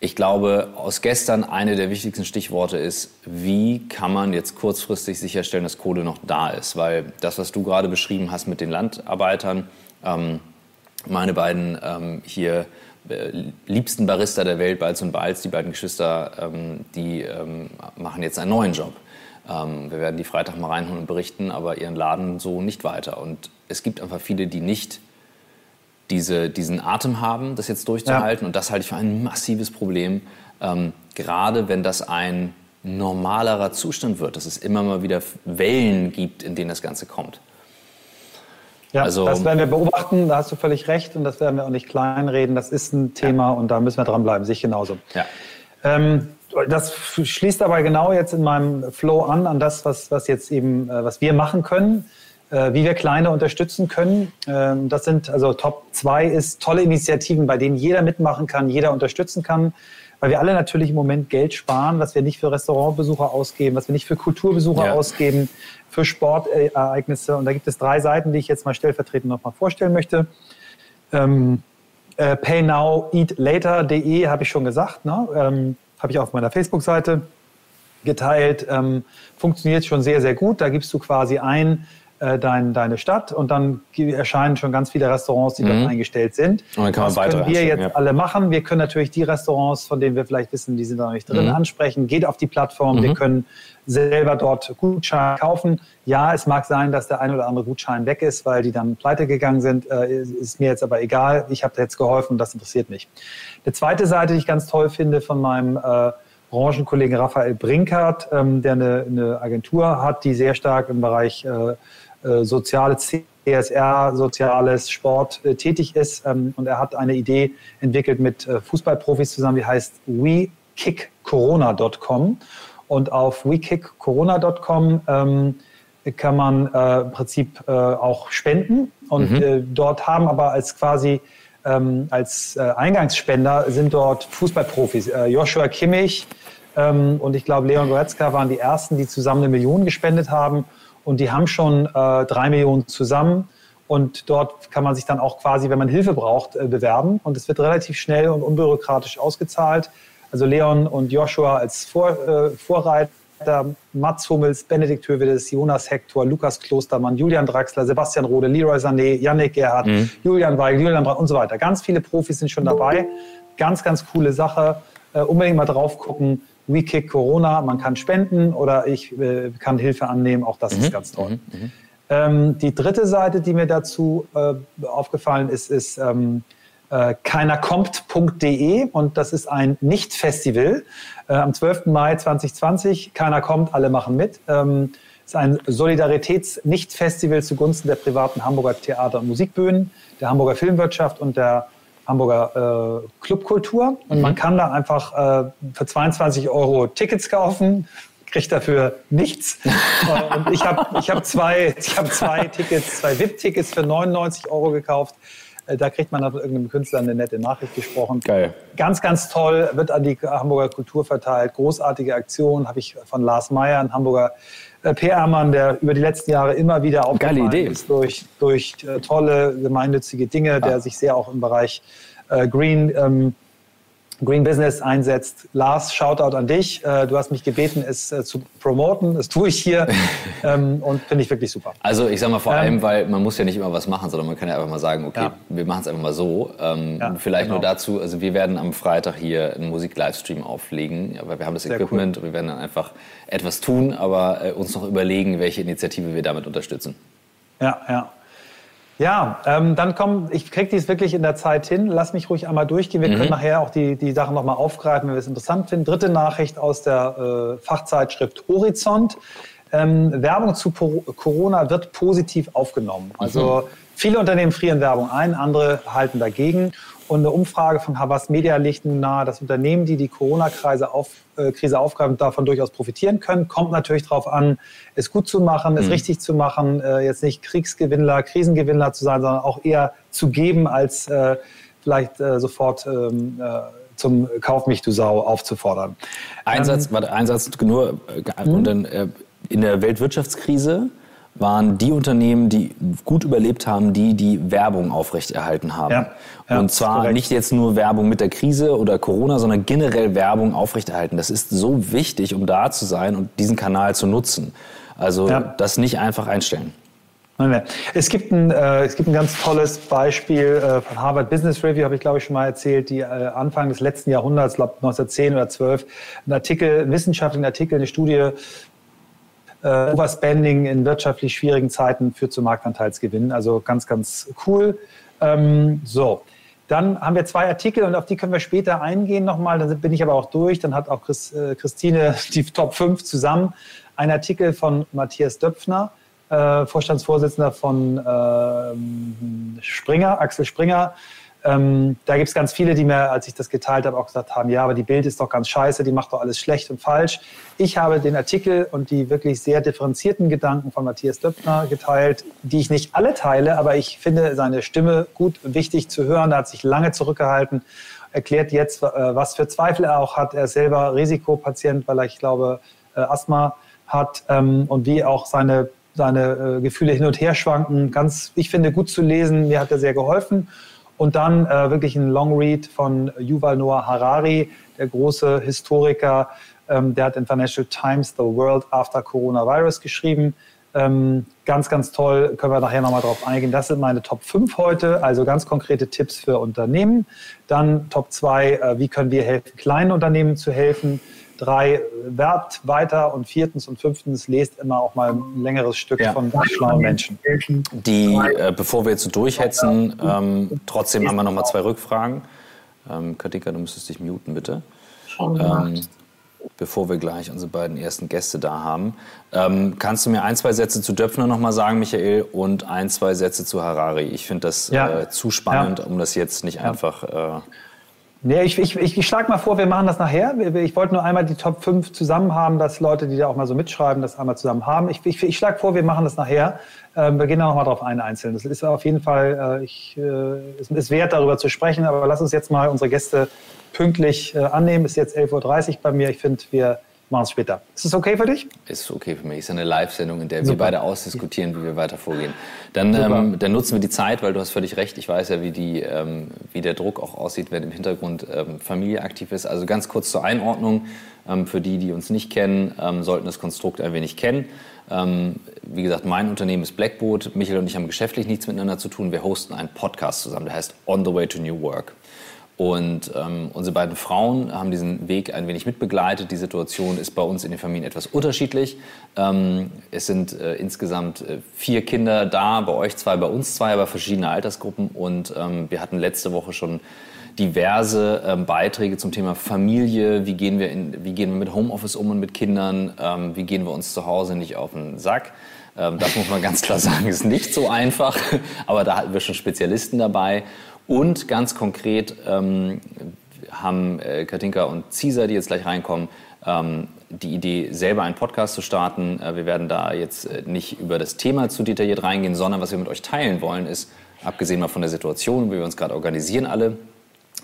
ich glaube, aus gestern eine der wichtigsten Stichworte ist, wie kann man jetzt kurzfristig sicherstellen, dass Kohle noch da ist? Weil das, was du gerade beschrieben hast mit den Landarbeitern, ähm, meine beiden ähm, hier äh, liebsten Barista der Welt, Balz und Balz, die beiden Geschwister, ähm, die ähm, machen jetzt einen neuen Job. Ähm, wir werden die Freitag mal reinholen und berichten, aber ihren Laden so nicht weiter. Und es gibt einfach viele, die nicht diese, diesen Atem haben, das jetzt durchzuhalten. Ja. Und das halte ich für ein massives Problem. Ähm, gerade wenn das ein normalerer Zustand wird, dass es immer mal wieder Wellen gibt, in denen das Ganze kommt. Ja, also, das werden wir beobachten, da hast du völlig recht und das werden wir auch nicht kleinreden. Das ist ein Thema ja. und da müssen wir dranbleiben, sich genauso. Ja. Ähm, das schließt aber genau jetzt in meinem Flow an, an das, was, was jetzt eben, äh, was wir machen können, äh, wie wir Kleine unterstützen können. Ähm, das sind also Top 2 ist tolle Initiativen, bei denen jeder mitmachen kann, jeder unterstützen kann weil wir alle natürlich im Moment Geld sparen, was wir nicht für Restaurantbesucher ausgeben, was wir nicht für Kulturbesucher ja. ausgeben, für Sportereignisse. Und da gibt es drei Seiten, die ich jetzt mal stellvertretend nochmal vorstellen möchte. Ähm, äh, paynowEatLater.de habe ich schon gesagt, ne? ähm, habe ich auf meiner Facebook-Seite geteilt. Ähm, funktioniert schon sehr, sehr gut. Da gibst du quasi ein, äh, dein, deine Stadt und dann erscheinen schon ganz viele Restaurants, die mhm. dort eingestellt sind. Und dann kann man das können wir jetzt ja. alle machen. Wir können natürlich die Restaurants, von denen wir vielleicht wissen, die sind da nicht drin, mhm. ansprechen. Geht auf die Plattform. Mhm. Wir können selber dort Gutscheine kaufen. Ja, es mag sein, dass der ein oder andere Gutschein weg ist, weil die dann pleite gegangen sind. Äh, ist mir jetzt aber egal. Ich habe jetzt geholfen. Das interessiert mich. Eine zweite Seite, die ich ganz toll finde von meinem äh, Branchenkollegen Raphael Brinkert, ähm, der eine, eine, Agentur hat, die sehr stark im Bereich äh, äh, soziale CSR, soziales Sport äh, tätig ist. Ähm, und er hat eine Idee entwickelt mit äh, Fußballprofis zusammen, die heißt wekickcorona.com. Und auf wekickcorona.com ähm, kann man äh, im Prinzip auch spenden. Und mhm. dort haben aber als quasi ähm, als äh, Eingangsspender sind dort Fußballprofis. Äh, Joshua Kimmich ähm, und ich glaube Leon Goretzka waren die ersten, die zusammen eine Million gespendet haben und die haben schon äh, drei Millionen zusammen. Und dort kann man sich dann auch quasi, wenn man Hilfe braucht, äh, bewerben. Und es wird relativ schnell und unbürokratisch ausgezahlt. Also Leon und Joshua als Vor, äh, Vorreiter, Mats Hummels, Benedikt Hövedes, Jonas Hector, Lukas Klostermann, Julian Draxler, Sebastian Rode, Leroy Sané, Yannick Gerhardt, mhm. Julian Weigel, Julian Brandt und so weiter. Ganz viele Profis sind schon dabei. Ganz, ganz coole Sache. Äh, unbedingt mal drauf gucken. WeKick Corona, man kann spenden oder ich äh, kann Hilfe annehmen, auch das mhm. ist ganz toll. Mhm. mhm. Ähm, die dritte Seite, die mir dazu äh, aufgefallen ist, ist ähm, äh, keinerkommt.de und das ist ein Nicht-Festival äh, am 12. Mai 2020. Keiner kommt, alle machen mit. Ähm, ist ein Solidaritäts-Nicht-Festival zugunsten der privaten Hamburger Theater- und Musikbühnen, der Hamburger Filmwirtschaft und der Hamburger äh, Clubkultur. Und mhm. man kann da einfach äh, für 22 Euro Tickets kaufen, kriegt dafür nichts. und ich habe ich hab zwei, hab zwei Tickets, zwei VIP-Tickets für 99 Euro gekauft. Äh, da kriegt man auf irgendeinem Künstler eine nette Nachricht gesprochen. Geil. Ganz, ganz toll, wird an die Hamburger Kultur verteilt. Großartige Aktion, habe ich von Lars Meyer, ein Hamburger äh, PR-Mann, der über die letzten Jahre immer wieder aufgefallen ist durch, durch äh, tolle gemeinnützige Dinge, ah. der sich sehr auch im Bereich Green ähm, Green Business einsetzt. Lars, Shoutout an dich. Äh, du hast mich gebeten, es äh, zu promoten. Das tue ich hier ähm, und finde ich wirklich super. Also ich sage mal vor ähm, allem, weil man muss ja nicht immer was machen, sondern man kann ja einfach mal sagen, okay, ja. wir machen es einfach mal so. Ähm, ja, vielleicht genau. nur dazu, also wir werden am Freitag hier einen Musik-Livestream auflegen, aber wir haben das Sehr Equipment cool. und wir werden dann einfach etwas tun, aber äh, uns noch überlegen, welche Initiative wir damit unterstützen. Ja, ja. Ja, ähm, dann komm, ich krieg dies wirklich in der Zeit hin. Lass mich ruhig einmal durchgehen. Wir mhm. können nachher auch die, die Sachen nochmal aufgreifen, wenn wir es interessant finden. Dritte Nachricht aus der äh, Fachzeitschrift Horizont. Ähm, Werbung zu Corona wird positiv aufgenommen. Also mhm. viele Unternehmen frieren Werbung ein, andere halten dagegen. Und eine Umfrage von Havas Media legt nun nahe, dass Unternehmen, die die Corona-Krise auf, äh, aufgreifen, davon durchaus profitieren können. Kommt natürlich darauf an, es gut zu machen, es mhm. richtig zu machen, äh, jetzt nicht Kriegsgewinnler, Krisengewinnler zu sein, sondern auch eher zu geben, als äh, vielleicht äh, sofort ähm, äh, zum Kauf mich du Sau aufzufordern. Einsatz, ähm, warte, Einsatz nur äh, und dann in der Weltwirtschaftskrise waren die Unternehmen, die gut überlebt haben, die die Werbung aufrechterhalten haben. Ja, ja, und zwar nicht jetzt nur Werbung mit der Krise oder Corona, sondern generell Werbung aufrechterhalten. Das ist so wichtig, um da zu sein und diesen Kanal zu nutzen. Also ja. das nicht einfach einstellen. Es gibt ein, äh, es gibt ein ganz tolles Beispiel äh, von Harvard Business Review, habe ich glaube ich schon mal erzählt, die äh, Anfang des letzten Jahrhunderts, glaube 1910 oder 12, ein Artikel, ein wissenschaftlichen Artikel, eine Studie äh, Overspending in wirtschaftlich schwierigen Zeiten führt zu Marktanteilsgewinnen. Also ganz, ganz cool. Ähm, so. Dann haben wir zwei Artikel und auf die können wir später eingehen nochmal. Dann bin ich aber auch durch. Dann hat auch Chris, äh, Christine die Top 5 zusammen. Ein Artikel von Matthias Döpfner, äh, Vorstandsvorsitzender von äh, Springer, Axel Springer. Ähm, da gibt es ganz viele, die mir, als ich das geteilt habe, auch gesagt haben, ja, aber die Bild ist doch ganz scheiße, die macht doch alles schlecht und falsch. Ich habe den Artikel und die wirklich sehr differenzierten Gedanken von Matthias Döpfner geteilt, die ich nicht alle teile, aber ich finde seine Stimme gut wichtig zu hören. Er hat sich lange zurückgehalten, erklärt jetzt, äh, was für Zweifel er auch hat. Er ist selber Risikopatient, weil er, ich glaube, äh, Asthma hat ähm, und wie auch seine, seine äh, Gefühle hin und her schwanken. Ganz, ich finde, gut zu lesen. Mir hat er sehr geholfen. Und dann äh, wirklich ein Long Read von Yuval Noah Harari, der große Historiker, ähm, der hat in Financial Times The World After Coronavirus geschrieben. Ähm, ganz, ganz toll, können wir nachher nochmal drauf eingehen. Das sind meine Top 5 heute, also ganz konkrete Tipps für Unternehmen. Dann Top 2, äh, wie können wir helfen, kleinen Unternehmen zu helfen drei werbt weiter und viertens und fünftens lest immer auch mal ein längeres Stück ja. von schlauen Menschen. Die, äh, bevor wir jetzt so durchhetzen, ähm, trotzdem haben wir noch mal zwei Rückfragen. Ähm, Katika, du müsstest dich muten, bitte. Ähm, bevor wir gleich unsere beiden ersten Gäste da haben. Ähm, kannst du mir ein, zwei Sätze zu Döpfner noch mal sagen, Michael, und ein, zwei Sätze zu Harari? Ich finde das ja. äh, zu spannend, ja. um das jetzt nicht ja. einfach... Äh, Nee, ich, ich, ich, schlage mal vor, wir machen das nachher. Ich wollte nur einmal die Top 5 zusammen haben, dass Leute, die da auch mal so mitschreiben, das einmal zusammen haben. Ich, ich, ich schlage vor, wir machen das nachher. Ähm, wir gehen da nochmal drauf ein, einzeln. Das ist auf jeden Fall, äh, ich, äh, es ist wert, darüber zu sprechen. Aber lass uns jetzt mal unsere Gäste pünktlich äh, annehmen. Ist jetzt 11.30 Uhr bei mir. Ich finde, wir machen es später. Ist das okay für dich? Ist okay für mich. Ist eine Live-Sendung, in der Super. wir beide ausdiskutieren, wie wir weiter vorgehen. Dann, ähm, dann nutzen wir die Zeit, weil du hast völlig recht. Ich weiß ja, wie, die, ähm, wie der Druck auch aussieht, wenn im Hintergrund ähm, Familie aktiv ist. Also ganz kurz zur Einordnung. Ähm, für die, die uns nicht kennen, ähm, sollten das Konstrukt ein wenig kennen. Ähm, wie gesagt, mein Unternehmen ist Blackboard. Michael und ich haben geschäftlich nichts miteinander zu tun. Wir hosten einen Podcast zusammen, der heißt On the Way to New Work. Und ähm, unsere beiden Frauen haben diesen Weg ein wenig mitbegleitet. Die Situation ist bei uns in den Familien etwas unterschiedlich. Ähm, es sind äh, insgesamt äh, vier Kinder da, bei euch zwei, bei uns zwei, aber verschiedene Altersgruppen. Und ähm, wir hatten letzte Woche schon diverse ähm, Beiträge zum Thema Familie. Wie gehen, wir in, wie gehen wir mit Homeoffice um und mit Kindern? Ähm, wie gehen wir uns zu Hause nicht auf den Sack? Ähm, das muss man ganz klar sagen, ist nicht so einfach. Aber da hatten wir schon Spezialisten dabei. Und ganz konkret ähm, haben äh, Katinka und Caesar, die jetzt gleich reinkommen, ähm, die Idee, selber einen Podcast zu starten. Äh, wir werden da jetzt äh, nicht über das Thema zu detailliert reingehen, sondern was wir mit euch teilen wollen, ist, abgesehen mal von der Situation, wie wir uns gerade organisieren alle,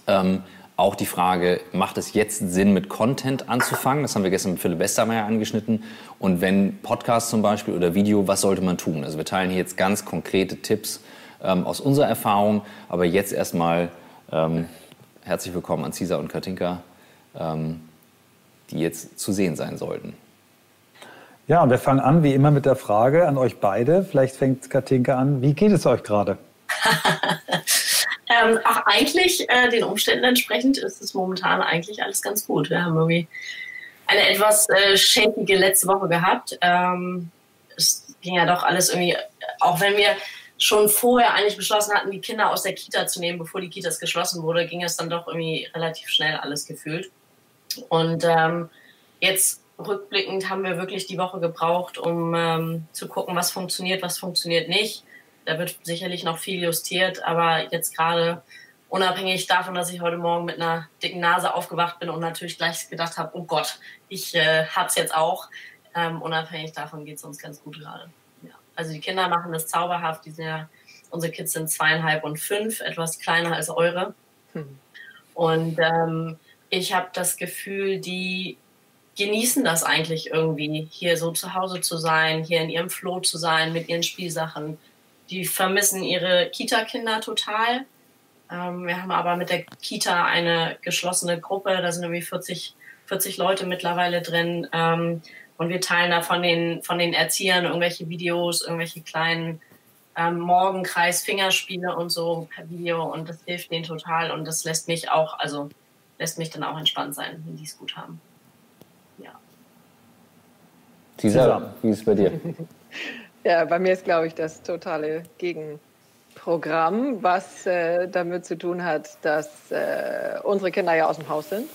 ähm, auch die Frage, macht es jetzt Sinn, mit Content anzufangen? Das haben wir gestern mit Philipp Westermeier angeschnitten. Und wenn Podcast zum Beispiel oder Video, was sollte man tun? Also wir teilen hier jetzt ganz konkrete Tipps, ähm, aus unserer Erfahrung. Aber jetzt erstmal ähm, herzlich willkommen an Cesar und Katinka, ähm, die jetzt zu sehen sein sollten. Ja, und wir fangen an wie immer mit der Frage an euch beide. Vielleicht fängt Katinka an. Wie geht es euch gerade? ähm, ach, eigentlich äh, den Umständen entsprechend ist es momentan eigentlich alles ganz gut. Wir haben irgendwie eine etwas äh, shakige letzte Woche gehabt. Ähm, es ging ja doch alles irgendwie, auch wenn wir schon vorher eigentlich beschlossen hatten, die Kinder aus der Kita zu nehmen, bevor die Kitas geschlossen wurde, ging es dann doch irgendwie relativ schnell alles gefühlt. Und ähm, jetzt rückblickend haben wir wirklich die Woche gebraucht, um ähm, zu gucken, was funktioniert, was funktioniert nicht. Da wird sicherlich noch viel justiert, aber jetzt gerade unabhängig davon, dass ich heute Morgen mit einer dicken Nase aufgewacht bin und natürlich gleich gedacht habe, oh Gott, ich äh, hab's jetzt auch. Ähm, unabhängig davon geht es uns ganz gut gerade. Also die Kinder machen das zauberhaft. Die sind ja, unsere Kids sind zweieinhalb und fünf, etwas kleiner als eure. Hm. Und ähm, ich habe das Gefühl, die genießen das eigentlich irgendwie, hier so zu Hause zu sein, hier in ihrem Floh zu sein, mit ihren Spielsachen. Die vermissen ihre Kita-Kinder total. Ähm, wir haben aber mit der Kita eine geschlossene Gruppe, da sind irgendwie 40, 40 Leute mittlerweile drin. Ähm, und wir teilen da von den, von den Erziehern irgendwelche Videos, irgendwelche kleinen ähm, Morgenkreis, Fingerspiele und so per Video. Und das hilft denen total. Und das lässt mich auch, also lässt mich dann auch entspannt sein, wenn die es gut haben. Ja. Tisa, wie ist es bei dir? ja, bei mir ist, glaube ich, das totale Gegenpol. Programm, was äh, damit zu tun hat, dass äh, unsere Kinder ja aus dem Haus sind.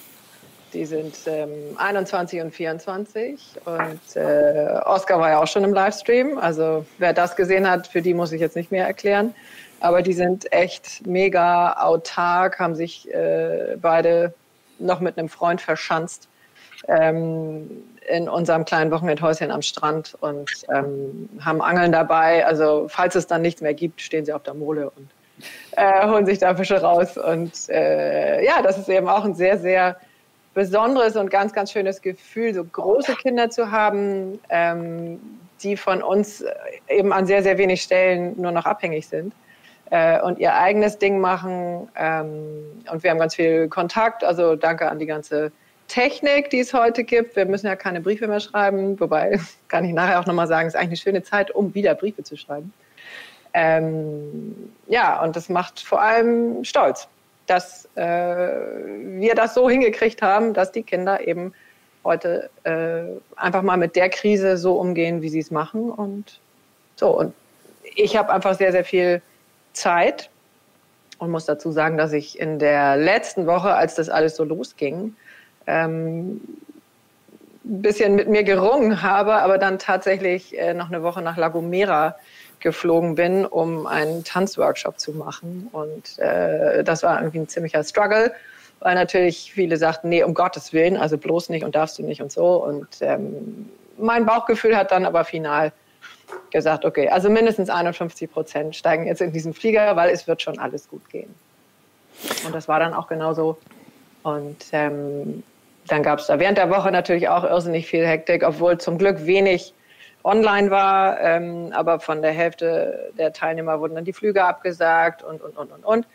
Die sind ähm, 21 und 24 und äh, Oscar war ja auch schon im Livestream. Also wer das gesehen hat, für die muss ich jetzt nicht mehr erklären. Aber die sind echt mega autark, haben sich äh, beide noch mit einem Freund verschanzt ähm, in unserem kleinen Wochenendhäuschen am Strand und ähm, haben Angeln dabei. Also falls es dann nichts mehr gibt, stehen sie auf der Mole und äh, holen sich da Fische raus. Und äh, ja, das ist eben auch ein sehr, sehr besonderes und ganz, ganz schönes Gefühl, so große Kinder zu haben, ähm, die von uns eben an sehr, sehr wenig Stellen nur noch abhängig sind äh, und ihr eigenes Ding machen. Ähm, und wir haben ganz viel Kontakt. Also danke an die ganze Technik, die es heute gibt. Wir müssen ja keine Briefe mehr schreiben, wobei kann ich nachher auch nochmal sagen, ist eigentlich eine schöne Zeit, um wieder Briefe zu schreiben. Ähm, ja, und das macht vor allem stolz, dass äh, wir das so hingekriegt haben, dass die Kinder eben heute äh, einfach mal mit der Krise so umgehen, wie sie es machen. Und so, und ich habe einfach sehr, sehr viel Zeit und muss dazu sagen, dass ich in der letzten Woche, als das alles so losging, ähm, ein bisschen mit mir gerungen habe, aber dann tatsächlich äh, noch eine Woche nach La Gomera geflogen bin, um einen Tanzworkshop zu machen. Und äh, das war irgendwie ein ziemlicher Struggle, weil natürlich viele sagten, nee, um Gottes Willen, also bloß nicht und darfst du nicht und so. Und ähm, mein Bauchgefühl hat dann aber final gesagt, okay, also mindestens 51 Prozent steigen jetzt in diesen Flieger, weil es wird schon alles gut gehen. Und das war dann auch genauso. Und ähm, dann gab es da während der Woche natürlich auch irrsinnig viel Hektik, obwohl zum Glück wenig online war. Ähm, aber von der Hälfte der Teilnehmer wurden dann die Flüge abgesagt und, und, und, und, und.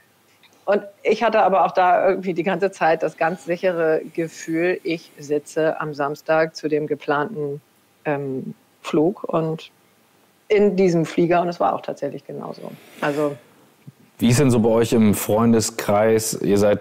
Und ich hatte aber auch da irgendwie die ganze Zeit das ganz sichere Gefühl, ich sitze am Samstag zu dem geplanten ähm, Flug und in diesem Flieger und es war auch tatsächlich genauso. Also wie ist denn so bei euch im Freundeskreis? Ihr seid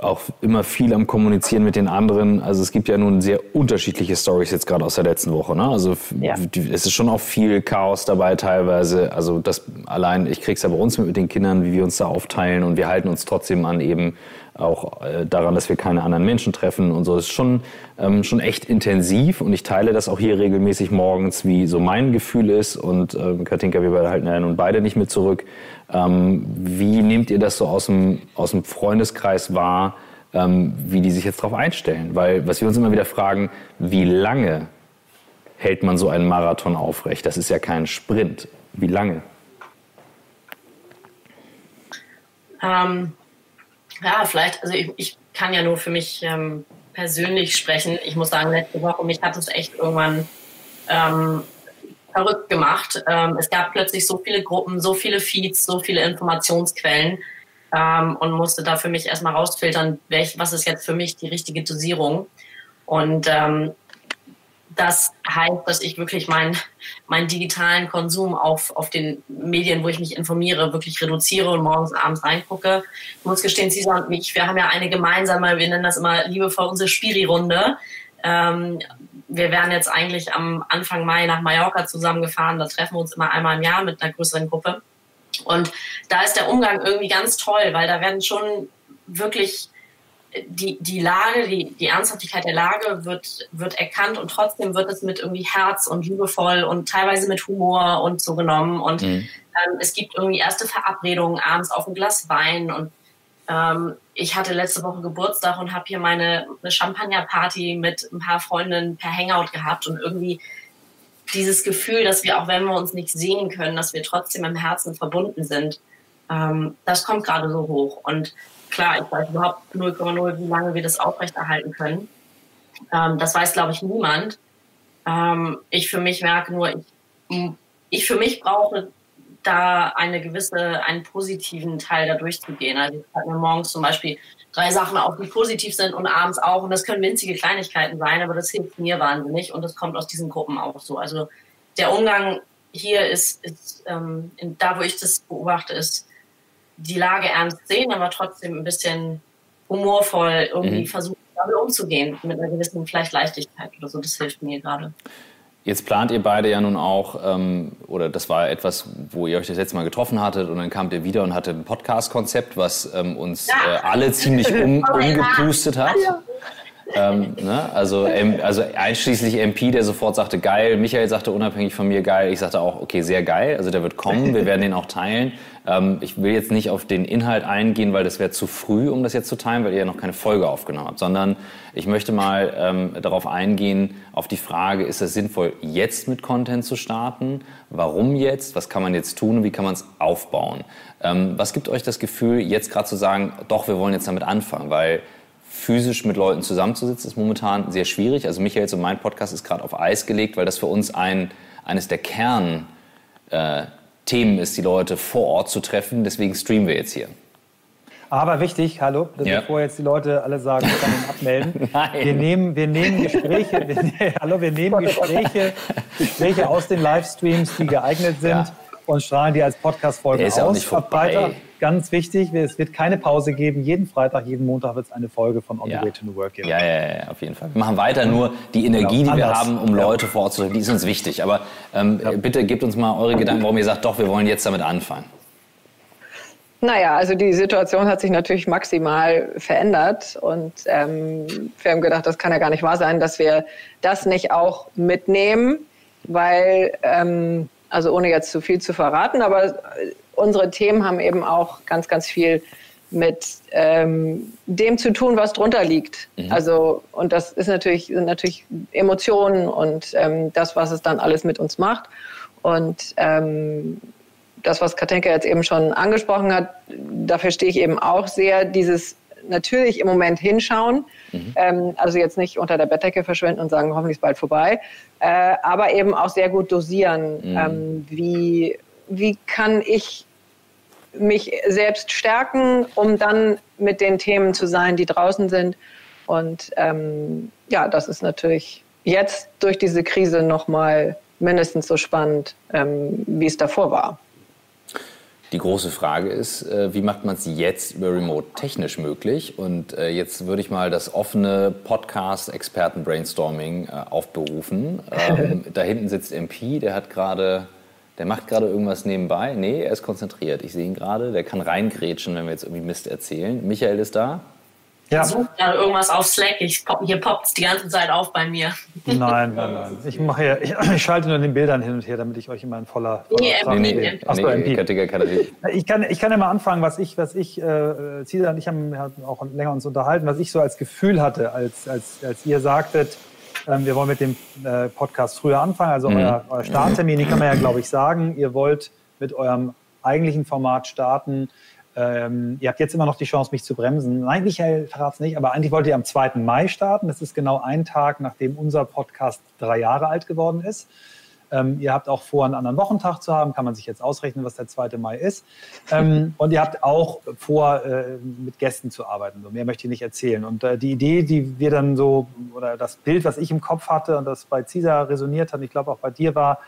auch immer viel am Kommunizieren mit den anderen. Also es gibt ja nun sehr unterschiedliche Stories jetzt gerade aus der letzten Woche. Ne? Also ja. es ist schon auch viel Chaos dabei teilweise. Also das allein, ich krieg's ja bei uns mit, mit den Kindern, wie wir uns da aufteilen und wir halten uns trotzdem an eben auch äh, daran, dass wir keine anderen Menschen treffen und so. Das ist schon, ähm, schon echt intensiv und ich teile das auch hier regelmäßig morgens, wie so mein Gefühl ist und äh, Katinka, wir halten ja nun beide nicht mit zurück. Ähm, wie nehmt ihr das so aus dem, aus dem Freundeskreis wahr, ähm, wie die sich jetzt darauf einstellen? Weil, was wir uns immer wieder fragen, wie lange hält man so einen Marathon aufrecht? Das ist ja kein Sprint. Wie lange? Ähm, ja, vielleicht, also ich, ich, kann ja nur für mich ähm, persönlich sprechen. Ich muss sagen, letzte Woche, mich hat es echt irgendwann ähm, verrückt gemacht. Ähm, es gab plötzlich so viele Gruppen, so viele Feeds, so viele Informationsquellen ähm, und musste da für mich erstmal rausfiltern, welch, was ist jetzt für mich die richtige Dosierung. Und ähm, das heißt, dass ich wirklich meinen meinen digitalen Konsum auf, auf den Medien, wo ich mich informiere, wirklich reduziere und morgens und abends reingucke. Ich muss gestehen, Cesar und mich, wir haben ja eine gemeinsame, wir nennen das immer liebevoll unsere Spiri-Runde. Ähm, wir wären jetzt eigentlich am Anfang Mai nach Mallorca zusammengefahren. Da treffen wir uns immer einmal im Jahr mit einer größeren Gruppe. Und da ist der Umgang irgendwie ganz toll, weil da werden schon wirklich die, die Lage, die, die Ernsthaftigkeit der Lage wird, wird erkannt und trotzdem wird es mit irgendwie Herz und liebevoll und teilweise mit Humor und so genommen. Und mhm. ähm, es gibt irgendwie erste Verabredungen abends auf ein Glas Wein und ähm, ich hatte letzte Woche Geburtstag und habe hier meine eine Champagnerparty mit ein paar Freundinnen per Hangout gehabt und irgendwie dieses Gefühl, dass wir auch wenn wir uns nicht sehen können, dass wir trotzdem im Herzen verbunden sind, ähm, das kommt gerade so hoch. Und klar, ich weiß überhaupt 0,0, wie lange wir das aufrechterhalten können. Ähm, das weiß, glaube ich, niemand. Ähm, ich für mich merke nur, ich, ich für mich brauche da eine gewisse, einen positiven Teil da durchzugehen. Also ich habe mir morgens zum Beispiel drei Sachen auf, die positiv sind und abends auch. Und das können winzige Kleinigkeiten sein, aber das hilft mir wahnsinnig und das kommt aus diesen Gruppen auch so. Also der Umgang hier ist, ist ähm, in, da, wo ich das beobachte, ist die Lage ernst sehen, aber trotzdem ein bisschen humorvoll irgendwie mhm. versuchen, damit umzugehen, mit einer gewissen vielleicht Leichtigkeit oder so. Das hilft mir gerade. Jetzt plant ihr beide ja nun auch, ähm, oder das war etwas, wo ihr euch das letzte Mal getroffen hattet und dann kamt ihr wieder und hattet ein Podcast-Konzept, was ähm, uns ja. äh, alle ziemlich um, umgepustet hat. Ähm, ne? also, also einschließlich MP, der sofort sagte, geil. Michael sagte unabhängig von mir, geil. Ich sagte auch, okay, sehr geil. Also der wird kommen, wir werden den auch teilen. Ähm, ich will jetzt nicht auf den Inhalt eingehen, weil das wäre zu früh, um das jetzt zu teilen, weil ihr ja noch keine Folge aufgenommen habt, sondern ich möchte mal ähm, darauf eingehen, auf die Frage, ist es sinnvoll, jetzt mit Content zu starten? Warum jetzt? Was kann man jetzt tun und wie kann man es aufbauen? Ähm, was gibt euch das Gefühl, jetzt gerade zu sagen, doch, wir wollen jetzt damit anfangen? Weil physisch mit Leuten zusammenzusitzen, ist momentan sehr schwierig. Also Michael und mein Podcast ist gerade auf Eis gelegt, weil das für uns ein, eines der Kernthemen äh, ist, die Leute vor Ort zu treffen. Deswegen streamen wir jetzt hier. Aber wichtig, hallo, ja. bevor jetzt die Leute alle sagen, ich kann ihn abmelden. Nein. Wir nehmen, wir nehmen Gespräche, wir, hallo, wir nehmen Gespräche, Gespräche aus den Livestreams, die geeignet sind ja. Und strahlen die als Podcast-Folge aus. Ist ja auch nicht vorbei ganz wichtig, es wird keine Pause geben. Jeden Freitag, jeden Montag wird es eine Folge von On ja. the Way to New Work geben. Ja, ja, ja, auf jeden Fall. Wir machen weiter nur die Energie, genau, die wir haben, um Leute vor Ort zu treffen, die ist uns wichtig. Aber ähm, ja. bitte gebt uns mal eure Gedanken, warum ihr sagt, doch, wir wollen jetzt damit anfangen. Naja, also die Situation hat sich natürlich maximal verändert und ähm, wir haben gedacht, das kann ja gar nicht wahr sein, dass wir das nicht auch mitnehmen, weil, ähm, also ohne jetzt zu viel zu verraten, aber unsere Themen haben eben auch ganz, ganz viel mit ähm, dem zu tun, was drunter liegt. Mhm. Also, und das ist natürlich, sind natürlich Emotionen und ähm, das, was es dann alles mit uns macht. Und ähm, das, was Katenka jetzt eben schon angesprochen hat, dafür stehe ich eben auch sehr, dieses natürlich im Moment hinschauen, mhm. ähm, also jetzt nicht unter der Bettdecke verschwinden und sagen, hoffentlich ist bald vorbei, äh, aber eben auch sehr gut dosieren, mhm. ähm, wie wie kann ich mich selbst stärken, um dann mit den Themen zu sein, die draußen sind. Und ähm, ja, das ist natürlich jetzt durch diese Krise nochmal mindestens so spannend, ähm, wie es davor war. Die große Frage ist, äh, wie macht man es jetzt über Remote technisch möglich? Und äh, jetzt würde ich mal das offene Podcast-Experten-Brainstorming äh, aufberufen. Ähm, da hinten sitzt MP, der hat gerade der macht gerade irgendwas nebenbei. Nee, er ist konzentriert. Ich sehe ihn gerade. Der kann reingrätschen, wenn wir jetzt irgendwie Mist erzählen. Michael ist da. Ja. Ich suche gerade irgendwas auf Slack. Ich pop, hier poppt es die ganze Zeit auf bei mir. Nein, nein, nein. Ich, mache ja, ich, ich, schalte nur den Bildern hin und her, damit ich euch immer in voller. voller nee, nee, nee, Achso, nee, MP. Ich kann, ich kann ja mal anfangen, was ich, was ich, äh, Cesar und ich haben auch länger uns unterhalten, was ich so als Gefühl hatte, als, als, als ihr sagtet, ähm, wir wollen mit dem äh, Podcast früher anfangen, also mhm. euer, euer Starttermin, den kann man ja, glaube ich, sagen. Ihr wollt mit eurem eigentlichen Format starten. Ähm, ihr habt jetzt immer noch die Chance, mich zu bremsen. Nein, Michael verrat's nicht, aber eigentlich wollt ihr am 2. Mai starten. Das ist genau ein Tag, nachdem unser Podcast drei Jahre alt geworden ist. Ähm, ihr habt auch vor, einen anderen Wochentag zu haben, kann man sich jetzt ausrechnen, was der 2. Mai ist. Ähm, und ihr habt auch vor, äh, mit Gästen zu arbeiten. So mehr möchte ich nicht erzählen. Und äh, die Idee, die wir dann so, oder das Bild, was ich im Kopf hatte und das bei Cesar resoniert hat, ich glaube auch bei dir war,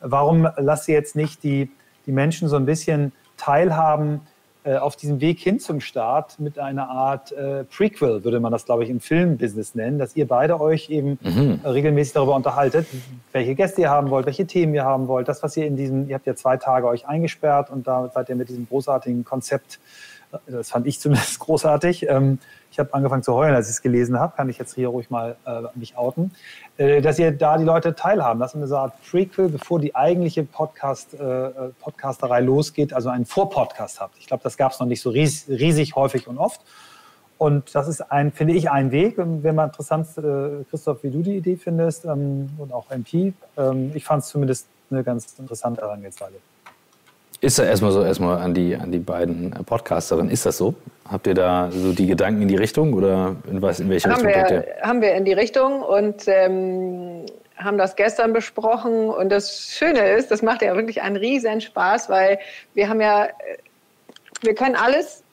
warum lasst ihr jetzt nicht die, die Menschen so ein bisschen teilhaben auf diesem Weg hin zum Start mit einer Art äh, Prequel, würde man das, glaube ich, im Filmbusiness nennen, dass ihr beide euch eben mhm. regelmäßig darüber unterhaltet, welche Gäste ihr haben wollt, welche Themen ihr haben wollt, das, was ihr in diesem, ihr habt ja zwei Tage euch eingesperrt und da seid ihr mit diesem großartigen Konzept, äh, das fand ich zumindest großartig, ähm, ich habe angefangen zu heulen, als ich es gelesen habe, kann ich jetzt hier ruhig mal äh, mich outen, äh, dass ihr da die Leute teilhaben lasst, eine Art Prequel, bevor die eigentliche Podcast, äh, Podcasterei losgeht, also einen Vorpodcast habt. Ich glaube, das gab es noch nicht so ries riesig häufig und oft. Und das ist ein, finde ich, ein Weg. Wäre mal interessant, äh, Christoph, wie du die Idee findest ähm, und auch MP. Ähm, ich fand es zumindest eine ganz interessante Herangehensweise. Ist da erstmal so, erstmal an die, an die beiden Podcasterinnen, ist das so? Habt ihr da so die Gedanken in die Richtung oder in, was, in welche haben Richtung wir, Haben wir in die Richtung und ähm, haben das gestern besprochen. Und das Schöne ist, das macht ja wirklich einen riesen Spaß, weil wir haben ja, wir können alles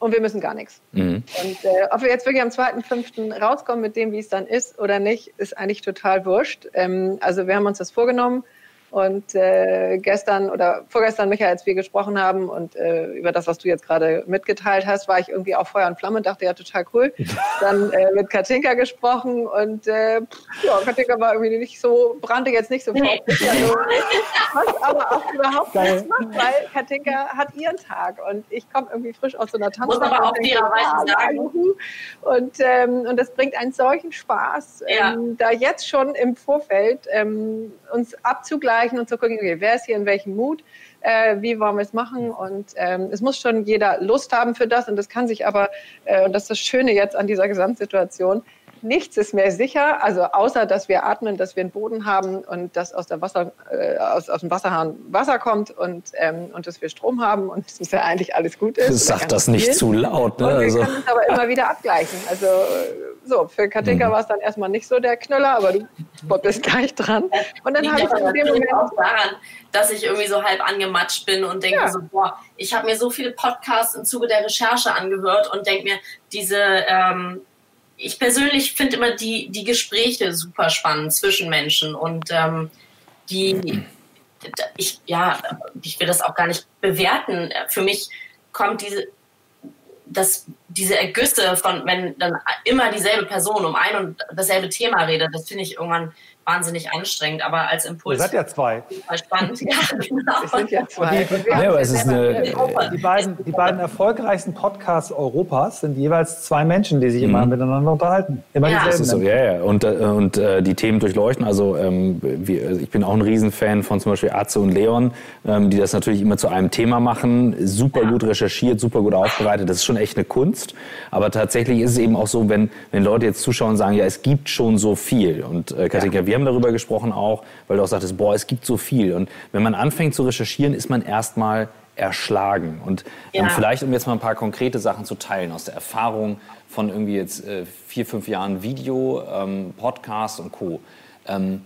und wir müssen gar nichts. Mhm. Und äh, ob wir jetzt wirklich am 2.5. rauskommen mit dem, wie es dann ist oder nicht, ist eigentlich total wurscht. Ähm, also wir haben uns das vorgenommen Und äh, gestern oder vorgestern, Michael, als wir gesprochen haben und äh, über das, was du jetzt gerade mitgeteilt hast, war ich irgendwie auf Feuer und Flamme und dachte, ja, total cool. Dann äh, mit Katinka gesprochen und äh, ja, Katinka war irgendwie nicht so, brannte jetzt nicht sofort. Nee. Also, was aber auch überhaupt Geil. nichts macht, weil Katinka hat ihren Tag und ich komme irgendwie frisch aus so einer Tanz. Muss aber auch fairerweise sagen. Und, ähm, und das bringt einen solchen Spaß, ja. ähm, da jetzt schon im Vorfeld ähm, uns abzugleichen vergleichen und zu gucken, okay, wer ist hier in welchem Mut, äh, wie wollen wir es machen? Und ähm, es muss schon jeder Lust haben für das. Und das kann sich aber, äh, und das ist das Schöne jetzt an dieser Gesamtsituation, nichts ist mehr sicher, also außer dass wir atmen, dass wir einen Boden haben und dass aus, der Wasser, äh, aus, aus dem Wasserhahn Wasser kommt und, ähm, und dass wir Strom haben und dass ja eigentlich alles gut ist. Sag das nicht viel. zu laut. Ne? Und wir also. können es aber immer wieder abgleichen. Also so, für Katinka mhm. war es dann erstmal nicht so der Knüller, aber du bist gleich dran. Und dann habe ich in dem Moment auch daran, dass ich irgendwie so halb angematscht bin und denke ja. so, boah, ich habe mir so viele Podcasts im Zuge der Recherche angehört und denke mir, diese ähm, ich persönlich finde immer die, die Gespräche super spannend zwischen Menschen und ähm, die, ich, ja, ich will das auch gar nicht bewerten. Für mich kommt diese, das, diese Ergüsse von, wenn dann immer dieselbe Person um ein und dasselbe Thema redet, das finde ich irgendwann wahnsinnig anstrengend, aber als Impuls. Ihr seid ja zwei. Spannend. Ja, genau. Sind ja zwei. Die, ja, aber es ist eine, die, beiden, die beiden erfolgreichchsten Podcasts Europas sind jeweils zwei Menschen, die sich mhm. immer miteinander unterhalten. Immer ja. Das ist so, ja, ja. Und, äh, und äh, die Themen durchleuchten. Also ähm, wie, ich bin auch ein Riesenfan von zum Beispiel Atze und Leon, ähm, die das natürlich immer zu einem Thema machen. Super ja. gut recherchiert, super gut aufbereitet. Das ist schon echt eine Kunst. Aber tatsächlich ist es eben auch so, wenn, wenn Leute jetzt zuschauen und sagen, ja, es gibt schon so viel. Und äh, Katinka, ja. wir haben darüber gesprochen auch, weil du auch sagtest, boah, es gibt so viel. Und wenn man anfängt zu recherchieren, ist man erstmal erschlagen. Und ähm, ja. vielleicht, um jetzt mal ein paar konkrete Sachen zu teilen aus der Erfahrung von irgendwie jetzt äh, vier, fünf Jahren Video, ähm, Podcast und Co. Ähm,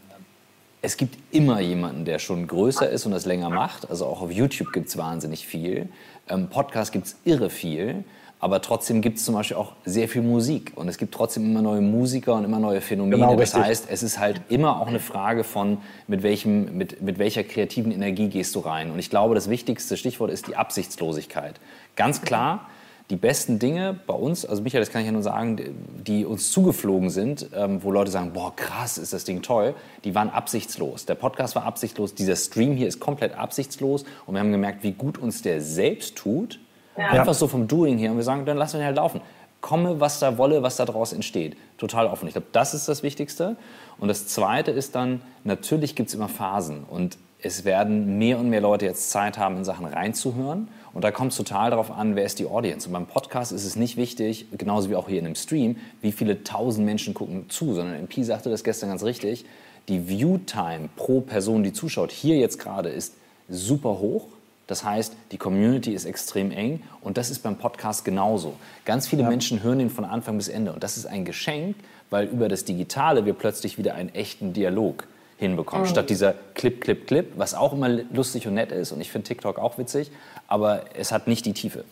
es gibt immer jemanden, der schon größer ist und das länger macht. Also auch auf YouTube gibt es wahnsinnig viel. Ähm, Podcast gibt es irre viel. Aber trotzdem gibt es zum Beispiel auch sehr viel Musik und es gibt trotzdem immer neue Musiker und immer neue Phänomene. Genau, das heißt, es ist halt immer auch eine Frage von, mit, welchem, mit, mit welcher kreativen Energie gehst du rein. Und ich glaube, das wichtigste Stichwort ist die Absichtslosigkeit. Ganz klar, die besten Dinge bei uns, also Michael, das kann ich ja nur sagen, die uns zugeflogen sind, ähm, wo Leute sagen, boah, krass, ist das Ding toll, die waren absichtslos. Der Podcast war absichtslos, dieser Stream hier ist komplett absichtslos und wir haben gemerkt, wie gut uns der selbst tut, ja. Einfach so vom Doing her. Und wir sagen, dann lassen wir ihn halt laufen. Komme, was da wolle, was da draus entsteht. Total offen. Ich glaube, das ist das Wichtigste. Und das Zweite ist dann, natürlich gibt es immer Phasen. Und es werden mehr und mehr Leute jetzt Zeit haben, in Sachen reinzuhören. Und da kommt es total darauf an, wer ist die Audience. Und beim Podcast ist es nicht wichtig, genauso wie auch hier in einem Stream, wie viele tausend Menschen gucken zu, sondern MP sagte das gestern ganz richtig, die View-Time pro Person, die zuschaut, hier jetzt gerade ist super hoch. Das heißt, die Community ist extrem eng und das ist beim Podcast genauso. Ganz viele ja. Menschen hören ihn von Anfang bis Ende und das ist ein Geschenk, weil über das Digitale wir plötzlich wieder einen echten Dialog hinbekommen, mhm. statt dieser Clip, Clip, Clip, was auch immer lustig und nett ist und ich finde TikTok auch witzig, aber es hat nicht die Tiefe.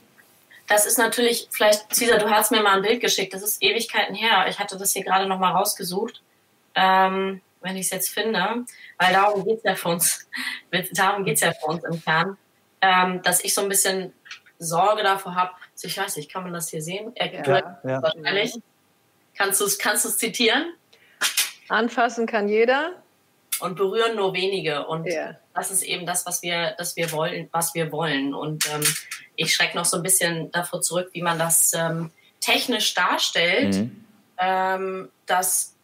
Das ist natürlich, vielleicht, Cesar, du hast mir mal ein Bild geschickt, das ist Ewigkeiten her. Ich hatte das hier gerade noch mal rausgesucht, ähm, wenn ich es jetzt finde, weil darum geht es ja für uns, darum geht es ja für uns im Kern ähm, dass ich so ein bisschen Sorge davor habe. Also ich weiß nicht, kann man das hier sehen? Er ja, ja. wahrscheinlich. Kannst du es kannst zitieren? Anfassen kann jeder. Und berühren nur wenige. Und ja. das ist eben das, was wir, das wir wollen, was wir wollen. Und ähm, ich schrecke noch so ein bisschen davor zurück, wie man das ähm, technisch darstellt, mhm. ähm, dass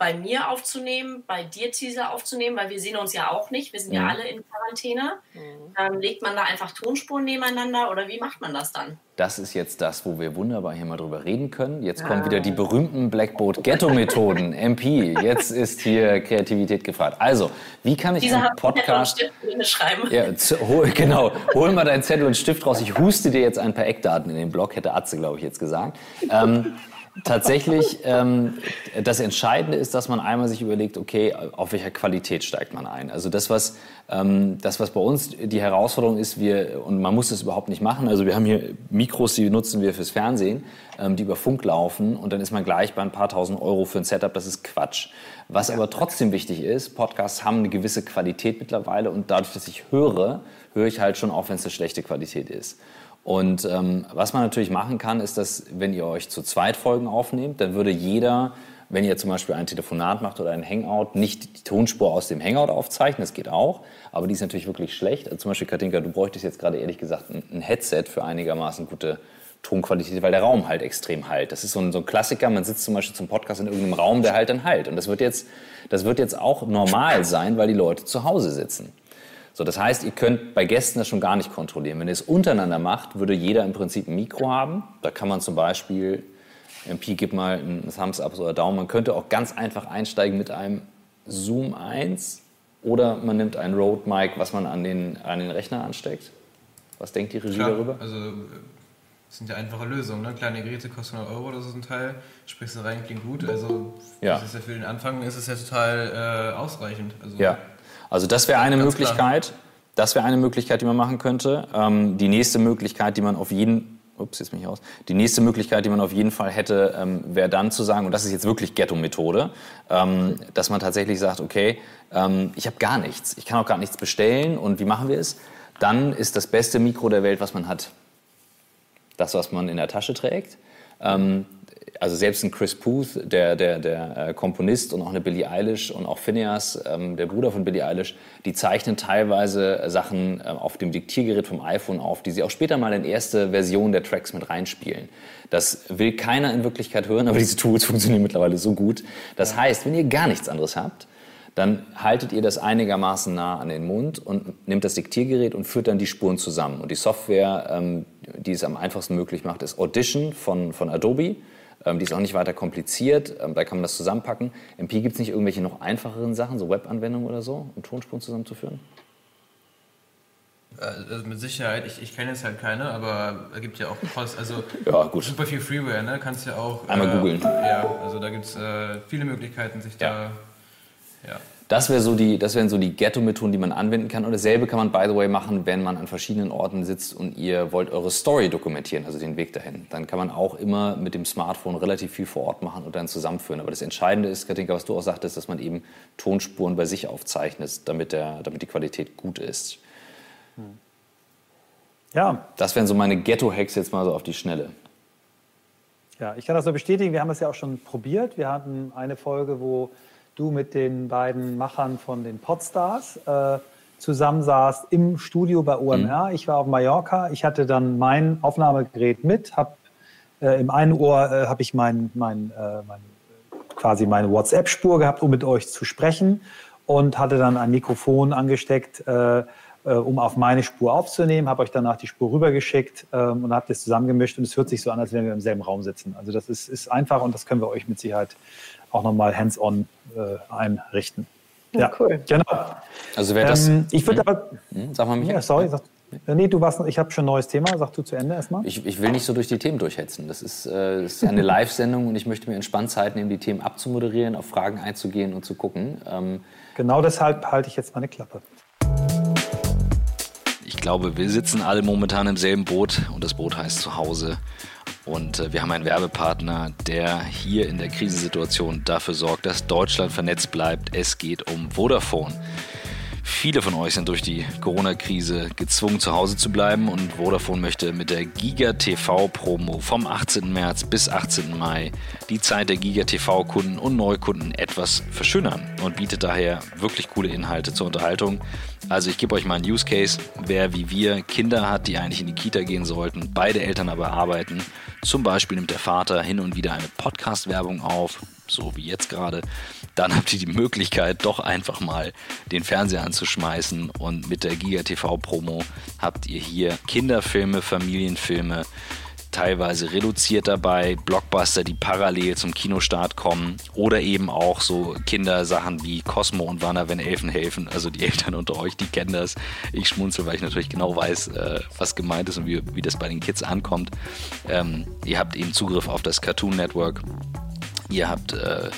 bei mir aufzunehmen, bei dir, Teaser, aufzunehmen, weil wir sehen uns ja auch nicht. Wir sind ja, ja mhm. alle in Quarantäne. Mhm. Ähm, legt man da einfach Tonspuren nebeneinander oder wie macht man das dann? Das ist jetzt das, wo wir wunderbar hier mal drüber reden können. Jetzt ah. kommen wieder die berühmten Blackboard Ghetto-Methoden. MP, jetzt ist hier Kreativität gefragt. Also, wie kann ich Dieser einen Podcast... Zettel schreiben. Ja, hol, genau, hol mal deinen Zettel und Stift raus. Ich huste dir jetzt ein paar Eckdaten in den Blog, hätte Atze, glaube ich, jetzt gesagt. Ähm, tatsächlich, ähm, das Entscheidende ist, dass man einmal sich überlegt, okay, auf welcher Qualität steigt man ein. Also das, was, ähm, das, was bei uns die Herausforderung ist, wir, und man muss das überhaupt nicht machen, also wir haben hier Mikros, die nutzen wir fürs Fernsehen, ähm, die über Funk laufen und dann ist man gleich bei ein paar tausend Euro für ein Setup, das ist Quatsch. Was ja. aber trotzdem wichtig ist, Podcasts haben eine gewisse Qualität mittlerweile und dadurch, dass ich höre, höre ich halt schon auch, wenn es eine schlechte Qualität ist. Und ähm, was man natürlich machen kann, ist, dass wenn ihr euch zu zweit Folgen aufnehmt, dann würde jeder, wenn ihr zum Beispiel ein Telefonat macht oder ein Hangout, nicht die Tonspur aus dem Hangout aufzeichnen, das geht auch, aber die ist natürlich wirklich schlecht. Also zum Beispiel, Katinka, du bräuchtest jetzt gerade ehrlich gesagt ein, Headset für einigermaßen gute Tonqualität, weil der Raum halt extrem halt. Das ist so ein, so ein Klassiker, man sitzt zum Beispiel zum Podcast in irgendeinem Raum, der halt dann halt. Und das wird jetzt, das wird jetzt auch normal sein, weil die Leute zu Hause sitzen. So, das heißt, ihr könnt bei Gästen das schon gar nicht kontrollieren. Wenn ihr es untereinander macht, würde jeder im Prinzip ein Mikro haben. Da kann man zum Beispiel, MP gibt mal ein Thumbs up oder Daumen. Man könnte auch ganz einfach einsteigen mit einem Zoom 1 oder man nimmt ein Rode Mic, was man an den, an den Rechner ansteckt. Was denkt die Regie Klar, darüber? Also das sind ja einfache Lösungen. Ne? Kleine Geräte kosten 100 Euro, das ist ein Teil. Sprichst du rein, klingt gut. Also ja. das ist ja für den Anfang ist es ja total äh, ausreichend. Also, ja, also das wäre eine Möglichkeit. Klar. Das wäre eine Möglichkeit, die man machen könnte. Ähm, die nächste Möglichkeit, die man auf jeden Ups, jetzt bin ich aus. Die nächste Möglichkeit, die man auf jeden Fall hätte, ähm, wäre dann zu sagen, und das ist jetzt wirklich Ghetto-Methode, ähm, dass man tatsächlich sagt, okay, ähm, ich habe gar nichts, ich kann auch gar nichts bestellen und wie machen wir es? Dann ist das beste Mikro der Welt, was man hat, das, was man in der Tasche trägt. Ähm, also selbst ein Chris Puth, der, der, der äh, Komponist und auch eine Billie Eilish und auch Phineas, ähm, der Bruder von Billie Eilish, die zeichnen teilweise Sachen äh, auf dem Diktiergerät vom iPhone auf, die sie auch später mal in erste Version der Tracks mit reinspielen. Das will keiner in Wirklichkeit hören, aber diese Tools funktionieren mittlerweile so gut. Das heißt, wenn ihr gar nichts anderes habt, dann haltet ihr das einigermaßen nah an den Mund und nehmt das Diktiergerät und führt dann die Spuren zusammen. Und die Software, ähm, die es am einfachsten möglich macht, ist Audition von, von Adobe. Ähm, die ist auch nicht weiter kompliziert, ähm, da kann man das zusammenpacken. MP gibt es nicht irgendwelche noch einfacheren Sachen, so Webanwendungen oder so, um Tonspuren zusammenzuführen? Äh, also mit Sicherheit, ich, ich kenne jetzt halt keine, aber es gibt ja auch Post, also ja, gut. super viel Freeware, ne? Kannst ja auch. Einmal äh, googeln. Ja, also da gibt es äh, viele Möglichkeiten, sich ja. da. Ja. Das, wär so die, das wären so die Ghetto-Methoden, die man anwenden kann. Und dasselbe kann man, by the way, machen, wenn man an verschiedenen Orten sitzt und ihr wollt eure Story dokumentieren, also den Weg dahin. Dann kann man auch immer mit dem Smartphone relativ viel vor Ort machen und dann zusammenführen. Aber das Entscheidende ist, Katinka, was du auch sagtest, dass man eben Tonspuren bei sich aufzeichnet, damit, der, damit die Qualität gut ist. Ja. Das wären so meine Ghetto-Hacks jetzt mal so auf die Schnelle. Ja, ich kann das so bestätigen. Wir haben es ja auch schon probiert. Wir hatten eine Folge, wo du mit den beiden Machern von den Podstars äh, zusammensaßt im Studio bei OMR. Mhm. Ich war auf Mallorca. Ich hatte dann mein Aufnahmegerät mit, habe äh, im einen Ohr äh, habe ich mein, mein, äh, mein, quasi meine WhatsApp-Spur gehabt, um mit euch zu sprechen und hatte dann ein Mikrofon angesteckt, äh, äh, um auf meine Spur aufzunehmen, habe euch danach die Spur rübergeschickt ähm, und habe das zusammengemischt und es hört sich so an, als wenn wir im selben Raum sitzen. Also das ist, ist einfach und das können wir euch mit Sicherheit auch nochmal hands-on äh, einrichten. Ja, ja, cool. Genau. Also wäre das. Ähm, ich würde hm? aber. Hm, sag mal, Michael. Ja, sorry. Sag, nee, du warst. Ich habe schon ein neues Thema. Sag du zu Ende erstmal. Ich, ich will nicht so durch die Themen durchhetzen. Das ist, äh, das ist eine Live-Sendung und ich möchte mir entspannt Zeit nehmen, die Themen abzumoderieren, auf Fragen einzugehen und zu gucken. Ähm, genau deshalb halte ich jetzt meine Klappe. Ich glaube, wir sitzen alle momentan im selben Boot und das Boot heißt Zuhause. Und äh, wir haben einen Werbepartner, der hier in der Krisensituation dafür sorgt, dass Deutschland vernetzt bleibt. Es geht um Vodafone. Viele von euch sind durch die Corona-Krise gezwungen, zu Hause zu bleiben und Vodafone möchte mit der Giga TV Promo vom 18. März bis 18. Mai die Zeit der Giga TV Kunden und Neukunden etwas verschönern und bietet daher wirklich coole Inhalte zur Unterhaltung. Also ich gebe euch mal einen Use Case. Wer wie wir Kinder hat, die eigentlich in die Kita gehen sollten, beide Eltern aber arbeiten, zum Beispiel nimmt der Vater hin und wieder eine Podcast-Werbung auf, so wie jetzt gerade, dann habt ihr die Möglichkeit, doch einfach mal den Fernseher anzuschmeißen und mit der Giga TV Promo habt ihr hier Kinderfilme, Familienfilme, teilweise reduziert dabei, Blockbuster, die parallel zum Kinostart kommen oder eben auch so Kindersachen wie Cosmo und Wanner, wenn Elfen helfen. Also die Eltern unter euch, die kennen das. Ich schmunzel, weil ich natürlich genau weiß, äh, was gemeint ist und wie, wie das bei den Kids ankommt. Ähm, ihr habt eben Zugriff auf das Cartoon Network. Ihr habt äh,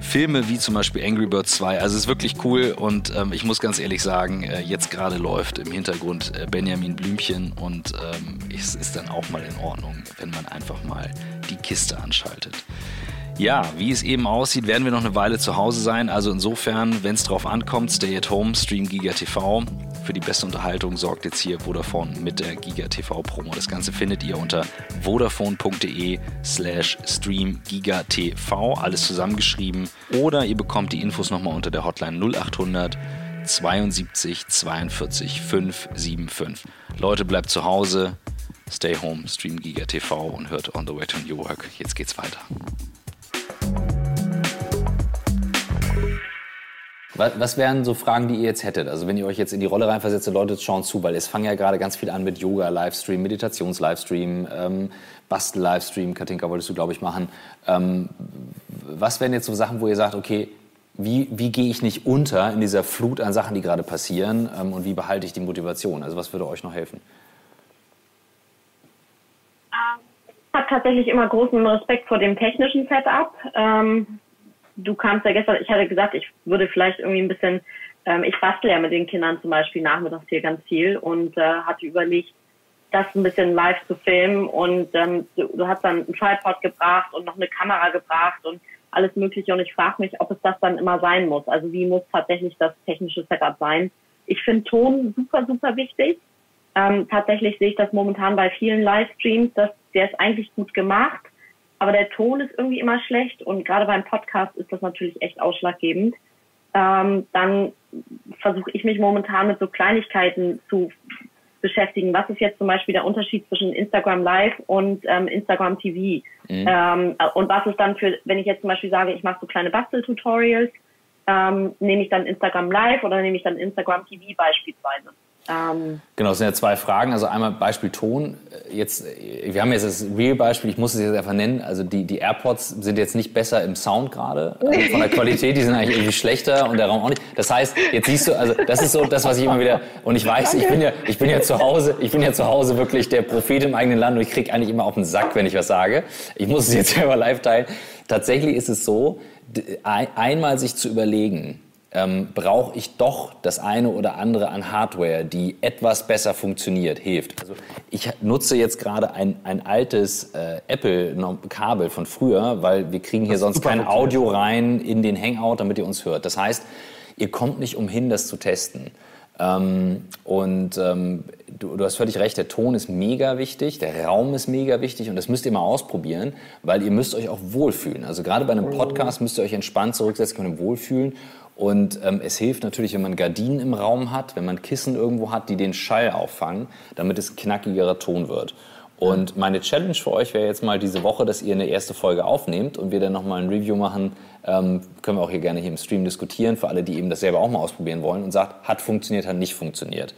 Filme wie zum Beispiel Angry Birds 2. Also es ist wirklich cool und ähm, ich muss ganz ehrlich sagen, äh, jetzt gerade läuft im Hintergrund äh, Benjamin Blümchen und ähm, es ist dann auch mal in Ordnung, wenn man einfach mal die Kiste anschaltet. Ja, wie es eben aussieht, werden wir noch eine Weile zu Hause sein. Also insofern, wenn es drauf ankommt, stay at home, stream Giga TV. Für die beste Unterhaltung sorgt jetzt hier Vodafone mit der Giga TV Promo. Das Ganze findet ihr unter vodafone.de slash stream Giga TV. Alles zusammengeschrieben. Oder ihr bekommt die Infos nochmal unter der Hotline 0800 72 42 575. Leute, bleibt zu Hause, stay home, stream Giga TV und hört On the Way to New Work. Jetzt geht's weiter. Was wären so Fragen, die ihr jetzt hättet? Also wenn ihr euch jetzt in die Rolle reinversetzt, Leute schauen zu, weil es fangen ja gerade ganz viel an mit Yoga-Livestream, Meditations-Livestream, ähm, Bastel-Livestream, Katinka wolltest du, glaube ich, machen. Ähm, was wären jetzt so Sachen, wo ihr sagt, okay, wie, wie gehe ich nicht unter in dieser Flut an Sachen, die gerade passieren ähm, und wie behalte ich die Motivation? Also was würde euch noch helfen? Ich habe tatsächlich immer großen Respekt vor dem technischen Setup. Ähm, du kamst ja gestern, ich hatte gesagt, ich würde vielleicht irgendwie ein bisschen, ähm, ich bastel ja mit den Kindern zum Beispiel nachmittags hier ganz viel und äh, hatte überlegt, das ein bisschen live zu filmen und ähm, du, du hast dann einen Tripod gebracht und noch eine Kamera gebracht und alles Mögliche und ich frage mich, ob es das dann immer sein muss. Also wie muss tatsächlich das technische Setup sein? Ich finde Ton super, super wichtig. Ähm, tatsächlich sehe ich das momentan bei vielen Livestreams, dass der ist eigentlich gut gemacht, aber der Ton ist irgendwie immer schlecht und gerade beim Podcast ist das natürlich echt ausschlaggebend. Ähm, dann versuche ich mich momentan mit so Kleinigkeiten zu beschäftigen. Was ist jetzt zum Beispiel der Unterschied zwischen Instagram Live und ähm, Instagram TV? Mhm. Ähm, und was ist dann für, wenn ich jetzt zum Beispiel sage, ich mache so kleine Bastel-Tutorials, ähm, nehme ich dann Instagram Live oder nehme ich dann Instagram TV beispielsweise? Ähm genau, es sind ja zwei Fragen. Also einmal Beispiel Ton. Jetzt, wir haben jetzt das Real-Beispiel, ich muss es jetzt einfach nennen. Also die, die AirPods sind jetzt nicht besser im Sound gerade. Also von der Qualität, die sind eigentlich irgendwie schlechter und der Raum auch nicht. Das heißt, jetzt siehst du, also das ist so das, was ich immer wieder, und ich weiß, ich bin ja, ich bin ja zu Hause, ich bin ja zu Hause wirklich der Prophet im eigenen Land und ich kriege eigentlich immer auf den Sack, wenn ich was sage. Ich muss es jetzt selber live teilen. Tatsächlich ist es so, einmal sich zu überlegen, ähm, brauche ich doch das eine oder andere an Hardware, die etwas besser funktioniert, hilft. Also ich nutze jetzt gerade ein, ein altes äh, Apple-Kabel von früher, weil wir kriegen hier sonst kein Audio rein in den Hangout, damit ihr uns hört. Das heißt, ihr kommt nicht umhin, das zu testen. Ähm, und ähm, du, du, hast völlig recht, der Ton ist mega wichtig, der Raum ist mega wichtig und das müsst ihr mal ausprobieren, weil ihr müsst euch auch wohlfühlen. Also gerade bei einem Podcast müsst ihr euch entspannt zurücksetzen können, wohlfühlen und ähm, es hilft natürlich, wenn man Gardinen im Raum hat, wenn man Kissen irgendwo hat, die den Schall auffangen, damit es knackigerer Ton wird. Und meine Challenge für euch wäre jetzt mal diese Woche, dass ihr eine erste Folge aufnehmt und wir dann nochmal ein Review machen. Ähm, können wir auch hier gerne hier im Stream diskutieren, für alle, die eben das selber auch mal ausprobieren wollen und sagt, hat funktioniert, hat nicht funktioniert.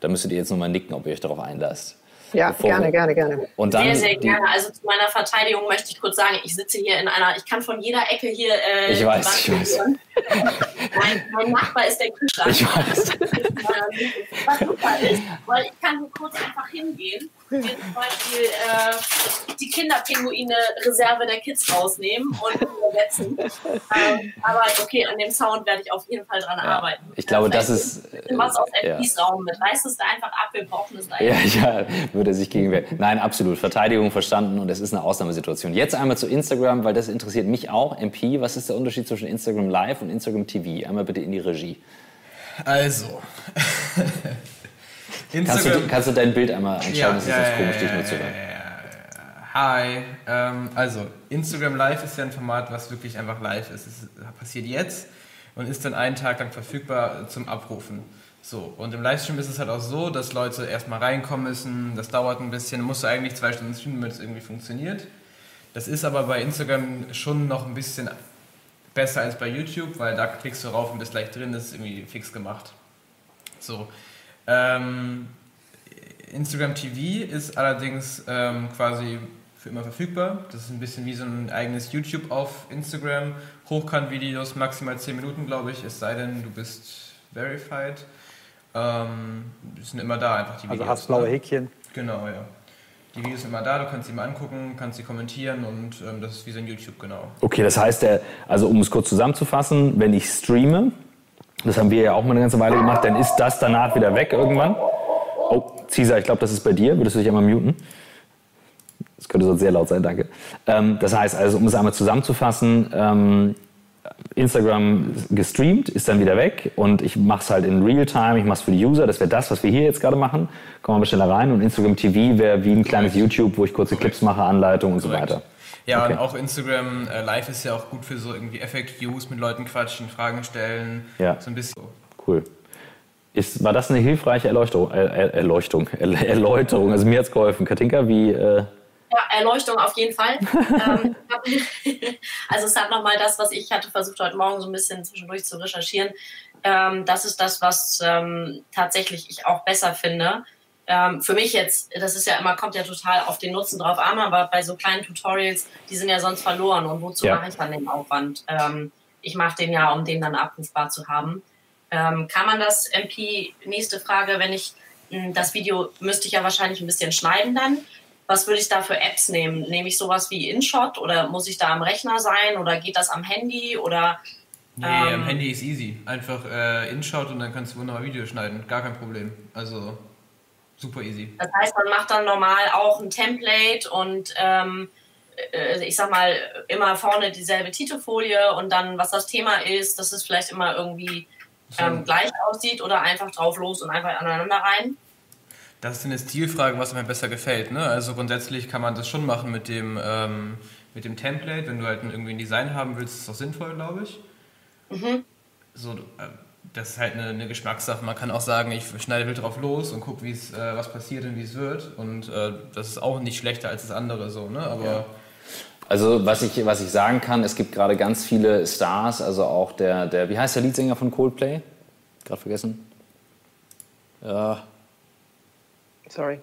Da müsstet ihr jetzt nochmal nicken, ob ihr euch darauf einlasst. Ja, gerne, gerne, gerne. Und dann sehr, sehr gerne. Also zu meiner Verteidigung möchte ich kurz sagen, ich sitze hier in einer, ich kann von jeder Ecke hier. Äh, ich weiß, ich weiß. mein, mein, Nachbar ist der Kühlschrank. Ich weiß. Was super ist, weil ich kann nur kurz einfach hingehen wir zum Beispiel äh, die Kinderpinguine-Reserve der Kids rausnehmen und übersetzen. ähm, aber okay, an dem Sound werde ich auf jeden Fall dran ja, arbeiten. Ich glaube, das ist. Was aus MPs ja. Raum mit. Reißt es da einfach ab, wir brauchen es da. Ja, ja, würde sich gegenwehren. Nein, absolut. Verteidigung verstanden und es ist eine Ausnahmesituation. Jetzt einmal zu Instagram, weil das interessiert mich auch. MP, was ist der Unterschied zwischen Instagram Live und Instagram TV? Einmal bitte in die Regie. Also. Kannst du, kannst du, dein Bild einmal anschauen? Ja, das ist ja, jetzt komisch, dich nur zu hören. Hi, ähm, also Instagram Live ist ja ein Format, was wirklich einfach live ist. Es passiert jetzt und ist dann einen Tag lang verfügbar zum Abrufen. So, und im Livestream ist es halt auch so, dass Leute erstmal reinkommen müssen, das dauert ein bisschen, musst du eigentlich zwei Stunden streamen, damit es irgendwie funktioniert. Das ist aber bei Instagram schon noch ein bisschen besser als bei YouTube, weil da klickst du rauf und bist gleich drin, das ist irgendwie fix gemacht. So, ähm, Instagram TV ist allerdings ähm, quasi für immer verfügbar. Das ist ein bisschen wie so ein eigenes YouTube auf Instagram. Hochkant-Videos, maximal 10 Minuten, glaube ich, es sei denn, du bist verified. Ähm, sind immer da einfach die also Videos. Also hast blaue ne? Häkchen. Genau, ja. Die Videos sind immer da, du kannst sie mal angucken, kannst sie kommentieren und ähm, das ist wie so ein YouTube, genau. Okay, das heißt, also um es kurz zusammenzufassen, wenn ich streame, das haben wir ja auch mal eine ganze Weile gemacht, dann ist das danach wieder weg irgendwann. Oh, Cesar, ich glaube, das ist bei dir. Würdest du dich einmal muten? Das könnte sonst sehr laut sein, danke. Ähm, das heißt also, um es einmal zusammenzufassen, ähm, Instagram gestreamt, ist dann wieder weg und ich mache es halt in Realtime, ich mache es für die User, das wäre das, was wir hier jetzt gerade machen. Kommen wir mal schneller rein und Instagram TV wäre wie ein kleines YouTube, wo ich kurze. Clips mache, Anleitungen und so weiter. Ja, okay. und auch Instagram äh, Live ist ja auch gut für so irgendwie FAQs, mit Leuten quatschen, Fragen stellen, ja. so ein bisschen. Cool. Ist, war das eine hilfreiche Erleuchtung? Er, Erleuchtung, Erläuterung? Also mir hat es geholfen. Katinka, wie... Äh ja, Erleuchtung auf jeden Fall. ähm, also es hat nochmal das, was ich hatte versucht heute Morgen so ein bisschen zwischendurch zu recherchieren. Ähm, das ist das, was ähm, tatsächlich ich auch besser finde. Ähm, für mich jetzt, das ist ja immer, kommt ja total auf den Nutzen drauf an, aber bei so kleinen Tutorials, die sind ja sonst verloren. Und wozu ja. mache ich dann den Aufwand? Ähm, ich mache den ja, um den dann abrufbar zu haben. Ähm, kann man das MP, nächste Frage, wenn ich hm, das Video müsste ich ja wahrscheinlich ein bisschen schneiden dann was würde ich da für Apps nehmen? Nehme ich sowas wie InShot oder muss ich da am Rechner sein oder geht das am Handy oder Nee, ähm, am Handy ist easy. Einfach äh, InShot und dann kannst du wunderbar Video schneiden. Gar kein Problem. Also super easy. Das heißt, man macht dann normal auch ein Template und ähm, äh, ich sag mal, immer vorne dieselbe Titelfolie und dann, was das Thema ist, dass es vielleicht immer irgendwie ähm, gleich aussieht oder einfach drauf los und einfach aneinander rein. Das ist eine Stilfrage, was mir besser gefällt. Ne? Also grundsätzlich kann man das schon machen mit dem, ähm, mit dem Template. Wenn du halt irgendwie ein Design haben willst, ist das sinnvoll, glaube ich. Mhm. So, äh, das ist halt eine, eine, Geschmackssache. Man kann auch sagen, ich schneide wild drauf los und gucke, äh, was passiert und wie es wird. Und äh, das ist auch nicht schlechter als das andere so. Ne? Aber ja. Also was ich, was ich sagen kann, es gibt gerade ganz viele Stars, also auch der, der, wie heißt der Leadsänger von Coldplay? Gerade vergessen. Ja, Sorry.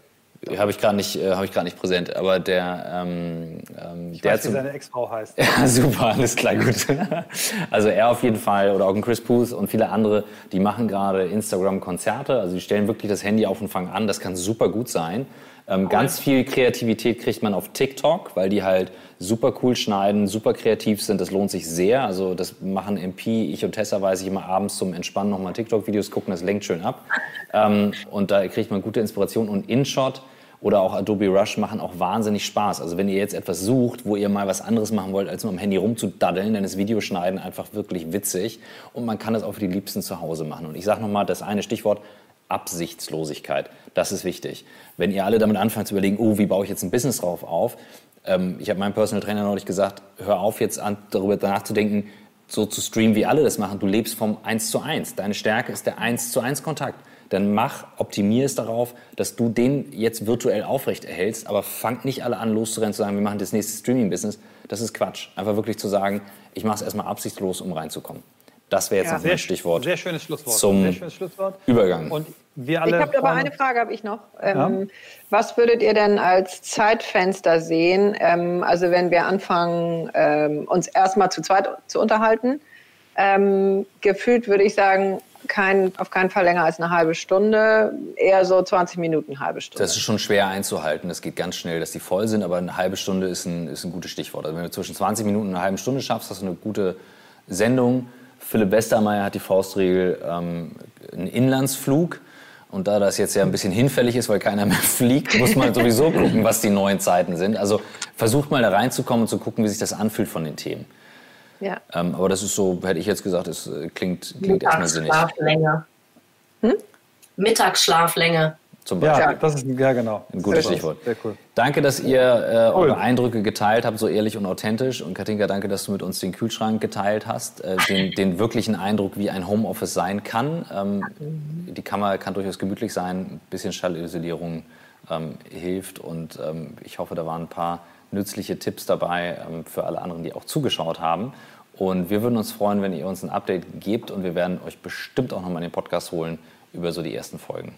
Habe ich gerade nicht, äh, ich nicht präsent, aber der, ähm, ähm, ich der weiß, wie seine Ex-Frau heißt. Ja, super, alles klar, gut. Also er auf jeden Fall oder auch ein Chris Booth und viele andere, die machen gerade Instagram-Konzerte. Also die stellen wirklich das Handy auf und fangen an. Das kann super gut sein. Ähm, ganz viel Kreativität kriegt man auf TikTok, weil die halt super cool schneiden, super kreativ sind. Das lohnt sich sehr. Also das machen MP, ich und Tessa weiß ich immer abends zum Entspannen nochmal TikTok-Videos gucken. Das lenkt schön ab. Ähm, und da kriegt man gute Inspiration. Und InShot oder auch Adobe Rush machen auch wahnsinnig Spaß. Also wenn ihr jetzt etwas sucht, wo ihr mal was anderes machen wollt, als nur am Handy rumzudaddeln, dann ist Videoschneiden einfach wirklich witzig und man kann das auch für die Liebsten zu Hause machen. Und ich sage nochmal das eine Stichwort, Absichtslosigkeit. Das ist wichtig. Wenn ihr alle damit anfangt zu überlegen, oh, wie baue ich jetzt ein Business drauf auf? Ähm, ich habe meinem Personal Trainer neulich gesagt, hör auf jetzt an, darüber nachzudenken, so zu streamen, wie alle das machen. Du lebst vom 1 zu 1. Deine Stärke ist der 1 zu 1 Kontakt. Dann mach, optimier es darauf, dass du den jetzt virtuell aufrecht erhältst, aber fang nicht alle an, loszurennen, zu sagen, wir machen das nächste Streaming-Business. Das ist Quatsch. Einfach wirklich zu sagen, ich mache es erstmal absichtslos, um reinzukommen. Das wäre jetzt ja, noch ein Stichwort. Sehr schönes Schlusswort. Zum sehr schönes Schlusswort. Übergang. Und wir alle ich habe aber eine Frage habe ich noch. Ähm, ja? Was würdet ihr denn als Zeitfenster sehen? Ähm, also wenn wir anfangen, ähm, uns erstmal zu zweit zu unterhalten. Ähm, gefühlt würde ich sagen, kein, auf keinen Fall länger als eine halbe Stunde, eher so 20 Minuten, halbe Stunde. Das ist schon schwer einzuhalten. Das geht ganz schnell, dass die voll sind, aber eine halbe Stunde ist ein, ist ein gutes Stichwort. Also wenn du zwischen 20 Minuten und einer halben Stunde schaffst, hast du eine gute Sendung. Philipp Westermeier hat die Faustregel, ähm, einen Inlandsflug. Und da das jetzt ja ein bisschen hinfällig ist, weil keiner mehr fliegt, muss man sowieso gucken, was die neuen Zeiten sind. Also versucht mal da reinzukommen und zu gugucken, wie sich das anfühlt von den Themen. Ja. Ähm, aber das ist so, hätte ich jetzt gesagt, es äh, klingt, klingt erstmal sinnig. Mittagsschlaflänge. Hm? Mittagsschlaflänge. Zum Beispiel. Ja, das ist ja genau. Ein gutes Sehr Stichwort. Sehr cool. Danke, dass ihr äh, cool. eure Eindrücke geteilt habt, so ehrlich und authentisch. Und Katinka, danke, dass du mit uns den Kühlschrank geteilt hast, äh, den, den, wirklichen Eindruck, wie ein Homeoffice sein kann. Ähm, die Kammer kann durchaus gemütlich sein, ein bisschen Schallisolierung ähm, hilft. Und ähm, ich hoffe, da waren ein paar nützliche Tipps dabei ähm, für alle anderen, die auch zugeschaut haben. Und wir würden uns freuen, wenn ihr uns ein Update gebt und wir werden euch bestimmt auch nochmal in den Podcast holen über so die ersten Folgen.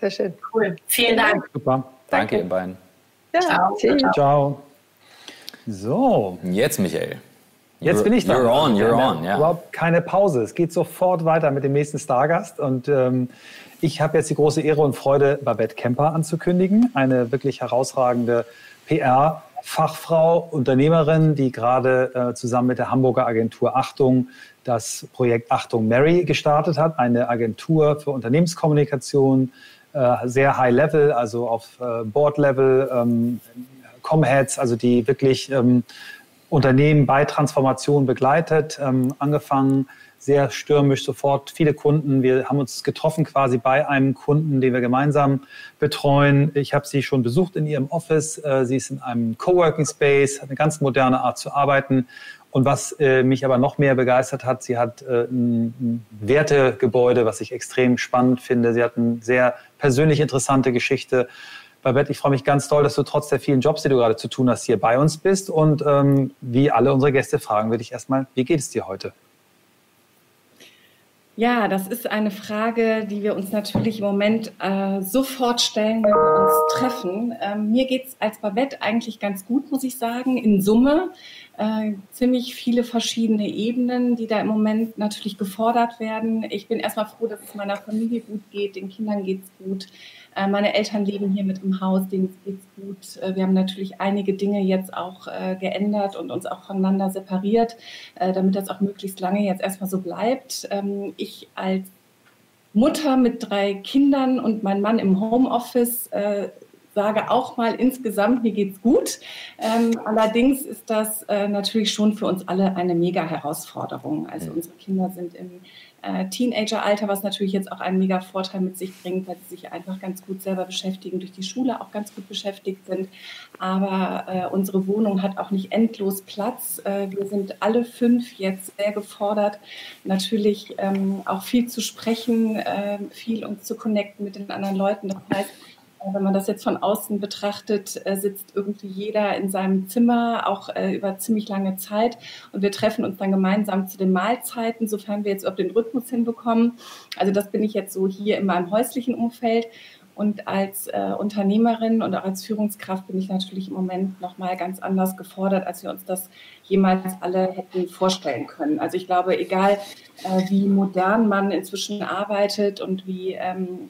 Sehr schön. Cool. Vielen Dank. Super. Danke, ihr beiden. Ja, Ciao. Ciao. So. Jetzt, Michael. Jetzt bin ich da. You're on, you're on, ja. Überhaupt keine Pause. Es geht sofort weiter mit dem nächsten Stargast. Und ähm, ich habe jetzt die große Ehre und Freude, Babette Kemper anzukündigen. Eine wirklich herausragende PR-Fachfrau, Unternehmerin, die gerade äh, zusammen mit der Hamburger Agentur Achtung das Projekt Achtung Mary gestartet hat. Eine Agentur für Unternehmenskommunikation, äh, sehr high level, also auf äh, Board level, ähm, Comheads, also die wirklich ähm, Unternehmen bei Transformation begleitet, ähm, angefangen sehr stürmisch sofort viele Kunden. Wir haben uns getroffen quasi bei einem Kunden, den wir gemeinsam betreuen. Ich habe sie schon besucht in ihrem Office. Äh, sie ist in einem Coworking Space, hat eine ganz moderne Art zu arbeiten. Und was äh, mich aber noch mehr begeistert hat, sie hat äh, ein, Wertegebäude, was ich extrem spannend finde. Sie hat eine sehr persönlich interessante Geschichte Babette, ich freue mich ganz toll, dass du trotz der vielen Jobs, die du gerade zu tun hast, hier bei uns bist. Und ähm, wie alle unsere Gäste fragen, würde ich erstmal, wie geht es dir heute? Ja, das ist eine Frage, die wir uns natürlich im Moment äh, sofort stellen, wenn wir uns treffen. Ähm, mir geht's als Babette eigentlich ganz gut, muss ich sagen, in Summe. Äh, ziemlich viele verschiedene Ebenen, die da im Moment natürlich gefordert werden. Ich bin erstmal froh, dass es meiner Familie gut geht, den Kindern geht's gut. Äh, meine Eltern leben hier mit im Haus, denen geht's gut. Äh, wir haben natürlich einige Dinge jetzt auch äh, geändert und uns auch voneinander separiert, damit das auch möglichst lange jetzt erstmal so bleibt. Ähm, ich als Mutter mit drei Kindern und mein Mann im Homeoffice sage auch mal insgesamt, mir geht's gut. Ähm, allerdings ist das äh, natürlich schon für uns alle eine mega Herausforderung. Also unsere Kinder sind im äh, Teenageralter, was natürlich jetzt auch einen mega Vorteil mit sich bringt, weil sie sich einfach ganz gut selber beschäftigen, durch die Schule auch ganz gut beschäftigt sind. Aber äh, unsere Wohnung hat auch nicht endlos Platz. Äh, wir sind alle fünf jetzt sehr gefordert, natürlich ähm, auch viel zu sprechen, äh, viel uns zu connecten mit den anderen Leuten. Das heißt, wenn man das jetzt von außen betrachtet, äh, sitzt irgendwie jeder in seinem Zimmer, auch äh, über ziemlich lange Zeit. Und wir treffen uns dann gemeinsam zu den Mahlzeiten, sofern wir jetzt auf den Rhythmus hinbekommen. Also das bin ich jetzt so hier in meinem häuslichen Umfeld. Und als äh, Unternehmerin und auch als Führungskraft bin ich natürlich im Moment nochmal ganz anders gefordert, als wir uns das jemals alle hätten vorstellen können. Also ich glaube, egal äh, wie modern man inzwischen arbeitet und wie ähm,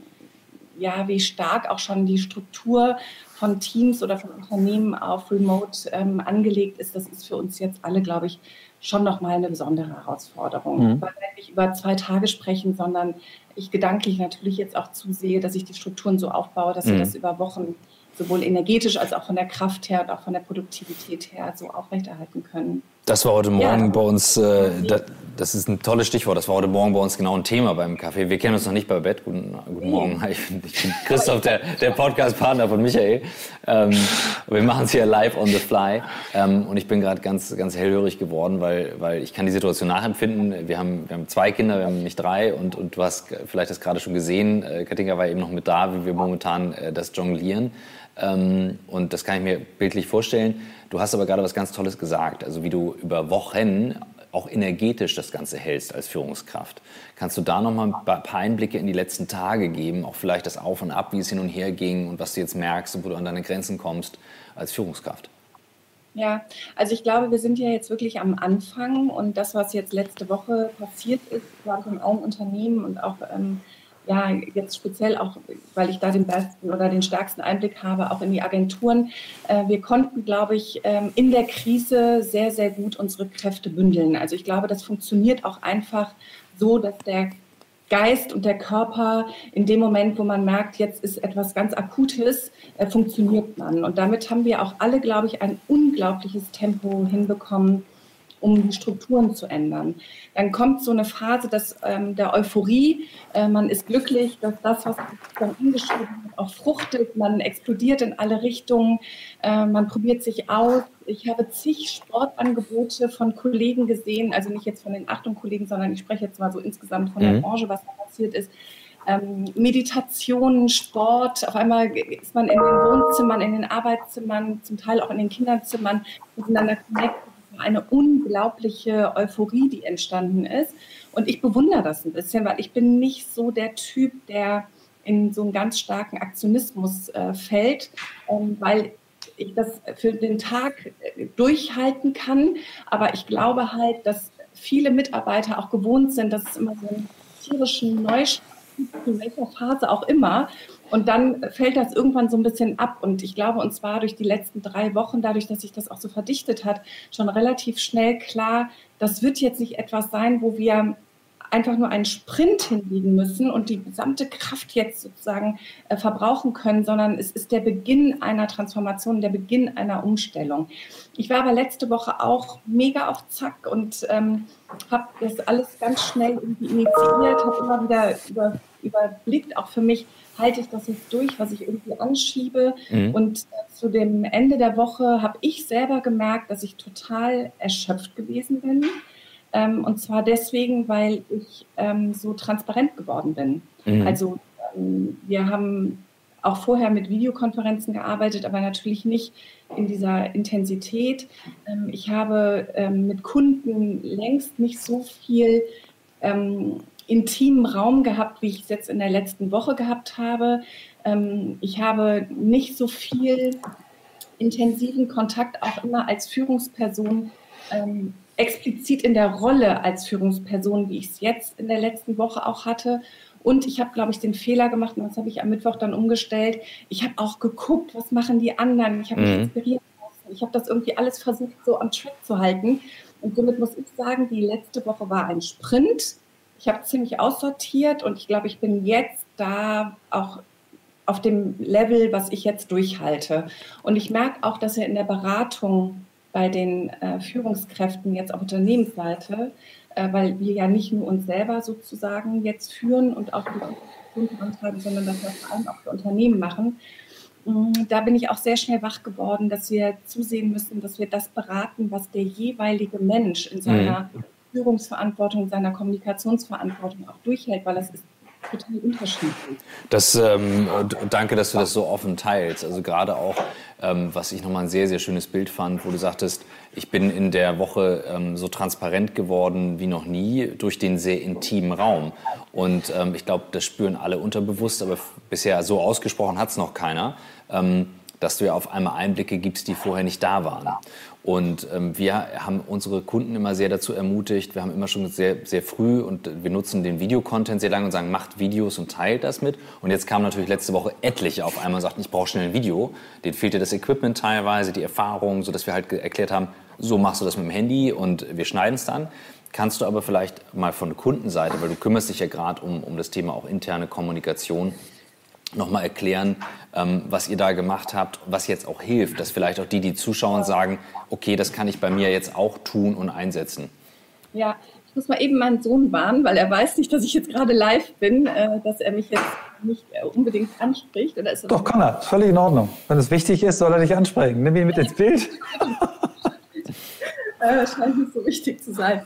ja, wie stark auch schon die Struktur von Teams oder von Unternehmen auf Remote ähm, angelegt ist, das ist für uns jetzt alle, glaube ich, schon nochmal eine besondere Herausforderung. Mhm. Weil wir nicht über zwei Tage sprechen, sondern ich gedanklich natürlich jetzt auch zusehe, dass ich die Strukturen so aufbaue, dass mhm. wir das über Wochen sowohl energetisch als auch von der Kraft her und auch von der Produktivität her so aufrechterhalten können. Das war heute Morgen ja. bei uns, äh, das, das, ist ein tolles Stichwort, das war heute Morgen bei uns genau ein Thema beim Café. Wir kennen uns noch nicht bei Bett. Guten, guten Morgen, ich bin, ich bin Christoph, der, der Podcast-Partner von Michael. Ähm, wir machen es hier live on the fly ähm, und ich bin gerade ganz, ganz hellhörig geworden, weil, weil ich kann die Situation nachempfinden. Wir haben, wir haben zwei Kinder, wir haben nicht drei und, und du hast vielleicht das gerade schon gesehen, äh, Katinka war eben noch mit da, wie wir momentan äh, das jonglieren. Ähm, und das kann ich mir bildlich vorstellen. Du hast aber gerade was ganz Tolles gesagt, also wie du über Wochen auch energetisch das Ganze hältst als Führungskraft. Kannst du da noch mal ein paar Einblicke in die letzten Tage geben, auch vielleicht das Auf und Ab, wie es hin und her ging und was du jetzt merkst und wo du an deine Grenzen kommst als Führungskraft? Ja, also ich glaube, wir sind ja jetzt wirklich am Anfang und das, was jetzt letzte Woche passiert ist, glaube ich, in allen Unternehmen und auch ähm, ja, jetzt speziell auch, weil ich da den besten oder den stärksten Einblick habe, auch in die Agenturen. Äh, wir konnten, glaube ich, ähm, in der Krise sehr, sehr gut unsere Kräfte bündeln. Also ich glaube, das funktioniert auch einfach so, dass der Geist und der Körper in dem Moment, wo man merkt, jetzt ist etwas ganz Akutes, äh, funktioniert man. Und damit haben wir auch alle, glaube ich, ein unglaubliches Tempo hinbekommen, um die Strukturen zu ändern. Dann kommt so eine Phase des, ähm, der Euphorie. Äh, man ist glücklich, dass das, was man hingeschrieben hat, auch fruchtet. Man explodiert in alle Richtungen. Äh, man probiert sich aus. Ich habe zig Sportangebote von Kollegen gesehen, also nicht jetzt von den Achtung-Kollegen, sondern ich spreche jetzt mal so insgesamt von mhm. der Branche, was da passiert ist. Ähm, Meditation, Sport, auf einmal ist man in den Wohnzimmern, in den Arbeitszimmern, zum Teil auch in den Kinderzimmern miteinander connected eine unglaubliche Euphorie, die entstanden ist. Und ich bewundere das ein bisschen, weil ich bin nicht so der Typ, der in so einen ganz starken Aktionismus äh, fällt, ähm, weil ich das für den Tag äh, durchhalten kann. Aber ich glaube halt, dass viele Mitarbeiter auch gewohnt sind, dass es immer so einen tierischen Neustart in welcher Phase auch immer. Und dann fällt das irgendwann so ein bisschen ab. Und ich glaube, uns war durch die letzten drei Wochen, dadurch, dass sich das auch so verdichtet hat, schon relativ schnell klar, das wird jetzt nicht etwas sein, wo wir einfach nur einen Sprint hinlegen müssen und die gesamte Kraft jetzt sozusagen äh, verbrauchen können, sondern es ist der Beginn einer Transformation, der Beginn einer Umstellung. Ich war aber letzte Woche auch mega auf Zack und ähm, habe das alles ganz schnell irgendwie initiiert, habe immer wieder über, überblickt, auch für mich, halte ich das jetzt durch, was ich irgendwie anschiebe. Mhm. Und äh, zu dem Ende der Woche habe ich selber gemerkt, dass ich total erschöpft gewesen bin. Ähm, und zwar deswegen, weil ich ähm, so transparent geworden bin. Mhm. Also ähm, wir haben auch vorher mit Videokonferenzen gearbeitet, aber natürlich nicht in dieser Intensität. Ähm, ich habe ähm, mit Kunden längst nicht so viel ähm, intimen Raum gehabt, wie ich es jetzt in der letzten Woche gehabt habe. ich habe nicht so viel intensiven Kontakt auch immer als Führungsperson explizit in der Rolle als Führungsperson, wie ich es jetzt in der letzten Woche auch hatte. Und ich habe, glaube ich, den Fehler gemacht, und das habe ich am Mittwoch dann umgestellt. Ich habe auch geguckt, was machen die anderen. Ich habe mich mhm. inspiriert lassen. Ich habe das irgendwie alles versucht, so am Track zu halten. Und somit muss ich sagen, die letzte Woche war ein Sprint. Ich habe ziemlich aussortiert und ich glaube, ich bin jetzt da auch auf dem Level, was ich jetzt durchhalte. Und ich merke auch, dass er in der Beratung bei den äh, Führungskräften jetzt auf Unternehmensseite, äh, weil wir ja nicht nur uns selber sozusagen jetzt führen und auch die Kunden antreiben, sondern das wir vor allem auch für Unternehmen machen. Mm, da bin ich auch sehr schnell wach geworden, dass wir zusehen müssen, dass wir das beraten, was der jeweilige Mensch in seiner mhm. Führungsverantwortung, seiner Kommunikationsverantwortung auch durchhält, weil das ist total unterschiedlich. Das, ähm, danke, dass du das so offen teilst. Also gerade auch, ähm, was ich nochmal ein sehr, sehr schönes Bild fand, wo du sagtest, ich bin in der Woche ähm, so transparent geworden wie noch nie durch den sehr intimen Raum. Und ähm, ich glaube, das spüren alle unterbewusst, aber bisher so ausgesprochen hat es noch keiner. Ähm, dass du ja auf einmal Einblicke gibst, die vorher nicht da waren. Und ähm, wir haben unsere Kunden immer sehr dazu ermutigt. Wir haben immer schon sehr, sehr früh und wir nutzen den Videocontent sehr lange und sagen, macht Videos und teilt das mit. Und jetzt kam natürlich letzte Woche etliche auf einmal und sagten, ich brauche schnell ein Video. Denen fehlte das Equipment teilweise, die Erfahrung, sodass wir halt erklärt haben, so machst du das mit dem Handy und wir schneiden es dann. Kannst du aber vielleicht mal von Kundenseite, weil du kümmerst dich ja gerade um, um das Thema auch interne Kommunikation, nochmal erklären, ähm, was ihr da gemacht habt, was jetzt auch hilft, dass vielleicht auch die, die zuschauen, sagen, okay, das kann ich bei mir jetzt auch tun und einsetzen. Ja, ich muss mal eben meinen Sohn warnen, weil er weiß nicht, dass ich jetzt gerade live bin, äh, dass er mich jetzt nicht äh, unbedingt anspricht. Oder ist Doch, kann er. Völlig in Ordnung. Wenn es wichtig ist, soll er dich ansprechen. Nimm ihn mit ins Bild. äh, scheint nicht so wichtig zu sein.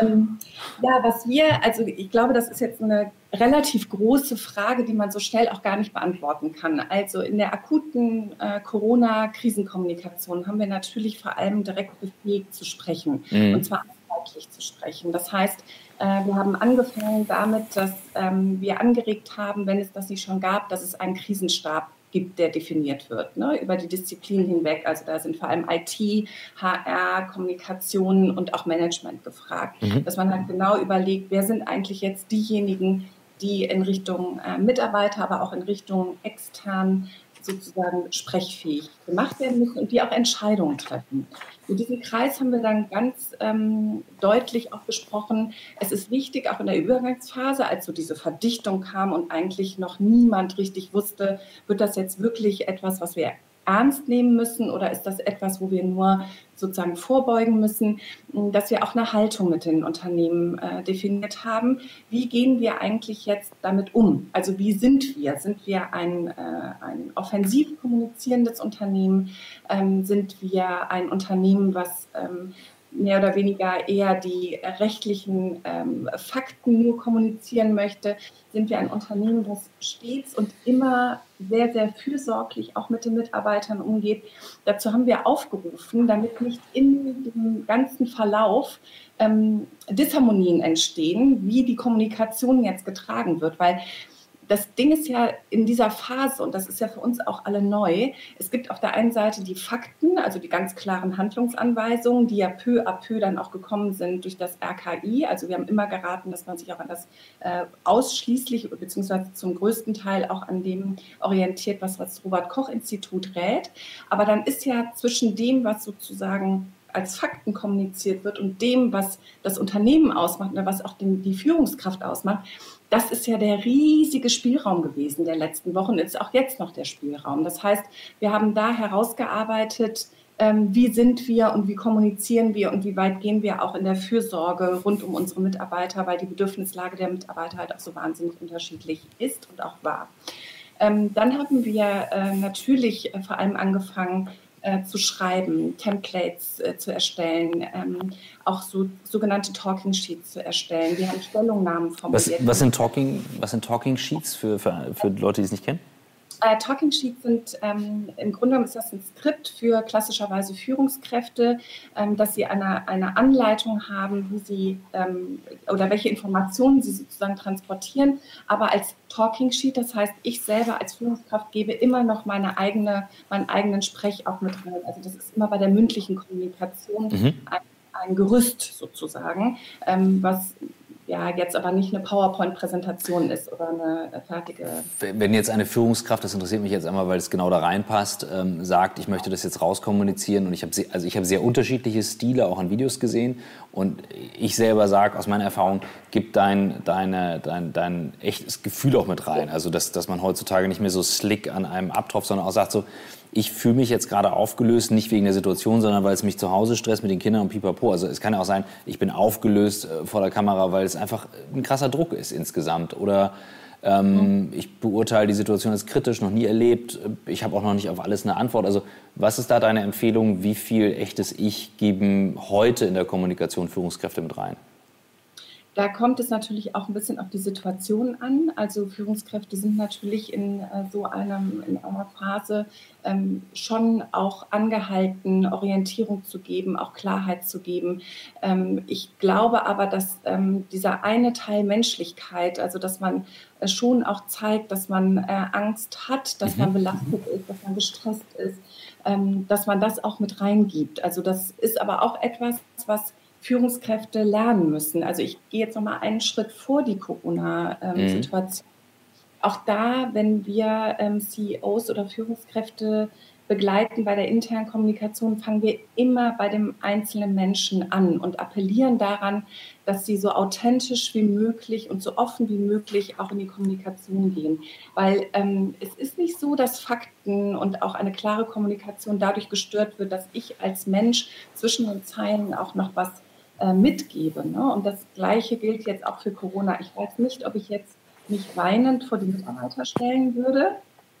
Ähm, ja, was wir, also ich glaube, das ist jetzt eine relativ große Frage, die man so schnell auch gar nicht beantworten kann. Also in der akuten äh, Corona-Krisenkommunikation haben wir natürlich vor allem direkt befähigt zu sprechen mhm. und zwar einheitlich zu sprechen. Das heißt, äh, wir haben angefangen damit, dass ähm, wir angeregt haben, wenn es das nicht schon gab, dass es einen Krisenstab gibt, der definiert wird, ne, über die Disziplinen hinweg. Also da sind vor allem IT, HR, Kommunikation und auch Management gefragt, mhm. dass man halt genau überlegt, wer sind eigentlich jetzt diejenigen, die in Richtung äh, Mitarbeiter, aber auch in Richtung extern sozusagen sprechfähig gemacht werden müssen und die auch Entscheidungen treffen. In diesem Kreis haben wir dann ganz ähm, deutlich auch besprochen, es ist wichtig, auch in der Übergangsphase, als so diese Verdichtung kam und eigentlich noch niemand richtig wusste, wird das jetzt wirklich etwas, was wir ernst nehmen müssen oder ist das etwas, wo wir nur sozusagen vorbeugen müssen, dass wir auch eine Haltung mit den Unternehmen äh, definiert haben. Wie gehen wir eigentlich jetzt damit um? Also wie sind wir? Sind wir ein, äh, ein offensiv kommunizierendes Unternehmen? Ähm, sind wir ein Unternehmen, was ähm, mehr oder weniger eher die rechtlichen ähm, Fakten nur kommunizieren möchte, sind wir ein Unternehmen, das stets und immer sehr, sehr fürsorglich auch mit den Mitarbeitern umgeht. Dazu haben wir aufgerufen, damit nicht in dem ganzen Verlauf ähm, Disharmonien entstehen, wie die Kommunikation jetzt getragen wird, weil das Ding ist ja in dieser Phase, und das ist ja für uns auch alle neu, es gibt auf der einen Seite die Fakten, also die ganz klaren Handlungsanweisungen, die ja peu à peu dann auch gekommen sind durch das RKI. Also wir haben immer geraten, dass man sich auch an das äh, ausschließlich beziehungsweise zum größten Teil auch an dem orientiert, was das Robert Koch Institut rät. Aber dann ist ja zwischen dem, was sozusagen als Fakten kommuniziert wird und dem, was das Unternehmen ausmacht oder was auch den, die Führungskraft ausmacht, das ist ja der riesige Spielraum gewesen der letzten Wochen, ist auch jetzt noch der Spielraum. Das heißt, wir haben da herausgearbeitet, ähm, wie sind wir und wie kommunizieren wir und wie weit gehen wir auch in der Fürsorge rund um unsere Mitarbeiter, weil die Bedürfnislage der Mitarbeiter halt auch so wahnsinnig unterschiedlich ist und auch war. Ähm, dann haben wir äh, natürlich äh, vor allem angefangen, äh, zu schreiben, Templates äh, zu erstellen, ähm, auch so sogenannte Talking Sheets zu erstellen. Wir haben Stellungnahmen formuliert. Was, was, sind, Talking, was sind Talking Sheets für, für, für Leute, die es nicht kennen? Äh, Talking Sheets sind ähm, im Grunde genommen ist das ein Skript für klassischerweise Führungskräfte, ähm, dass sie eine, eine Anleitung haben, wie sie ähm, oder welche Informationen sie sozusagen transportieren, aber als Talking Sheet, das heißt, ich selber als Führungskraft gebe immer noch meine eigene, meinen eigenen Sprech auch mit rein. Also das ist immer bei der mündlichen Kommunikation mhm. ein, ein Gerüst sozusagen, ähm, was ja jetzt aber nicht eine PowerPoint-Präsentation ist oder eine fertige. Wenn jetzt eine Führungskraft, das interessiert mich jetzt einmal, weil es genau da reinpasst, ähm, sagt, ich möchte das jetzt rauskommunizieren und ich habe also ich habe sehr unterschiedliche Stile auch an Videos gesehen und ich selber sage aus meiner Erfahrung, gib dein, deine, dein, dein echtes Gefühl auch mit rein. Also dass, dass man heutzutage nicht mehr so slick an einem abtropft, sondern auch sagt so, ich fühle mich jetzt gerade aufgelöst, nicht wegen der Situation, sondern weil es mich zu Hause stresst mit den Kindern und pipapo. Also es kann ja auch sein, ich bin aufgelöst äh, vor der Kamera, weil es einfach ein krasser Druck ist insgesamt. Oder ähm, mhm. ich beurteile die Situation als kritisch, noch nie erlebt. Ich habe auch noch nicht auf alles eine Antwort. Also was ist da deine Empfehlung? Wie viel echtes Ich geben heute in der Kommunikation Führungskräfte mit rein? Da kommt es natürlich auch ein bisschen auf die Situation an. Also Führungskräfte sind natürlich in äh, so einem, in einer Phase ähm, schon auch angehalten, Orientierung zu geben, auch Klarheit zu geben. Ähm, ich glaube aber, dass ähm, dieser eine Teil Menschlichkeit, also dass man äh, schon auch zeigt, dass man äh, Angst hat, dass mhm. man belastet ist, dass man gestresst ist, ähm, dass man das auch mit reingibt. Also das ist aber auch etwas, was Führungskräfte lernen müssen. Also ich gehe jetzt noch mal einen Schritt vor die Corona-Situation. Mhm. Auch da, wenn wir ähm, CEOs oder Führungskräfte begleiten bei der internen Kommunikation, fangen wir immer bei dem einzelnen Menschen an und appellieren daran, dass sie so authentisch wie möglich und so offen wie möglich auch in die Kommunikation gehen. Weil ähm, es ist nicht so, dass Fakten und auch eine klare Kommunikation dadurch gestört wird, dass ich als Mensch zwischen den Zeilen auch noch was äh, mitgebe. Ne? Und das Gleiche gilt jetzt auch für Corona. Ich weiß nicht, ob ich jetzt mich weinend vor die Mitarbeiter stellen würde.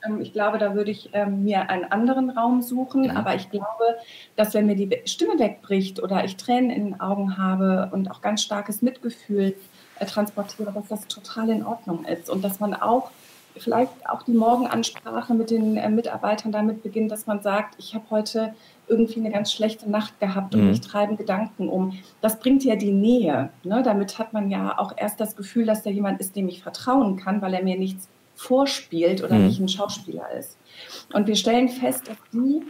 Ähm, ich glaube, da würde ich ähm, mir einen anderen Raum suchen. Mhm. Aber ich glaube, dass wenn mir die Stimme wegbricht oder ich Tränen in den Augen habe und auch ganz starkes Mitgefühl äh, transportiere, dass das total in Ordnung ist und dass man auch vielleicht auch die Morgenansprache mit den äh, Mitarbeitern damit beginnt, dass man sagt, ich habe heute irgendwie eine ganz schlechte Nacht gehabt und mhm. mich treiben Gedanken um. Das bringt ja die Nähe. Ne? Damit hat man ja auch erst das Gefühl, dass da jemand ist, dem ich vertrauen kann, weil er mir nichts vorspielt oder mhm. nicht ein Schauspieler ist. Und wir stellen fest, dass die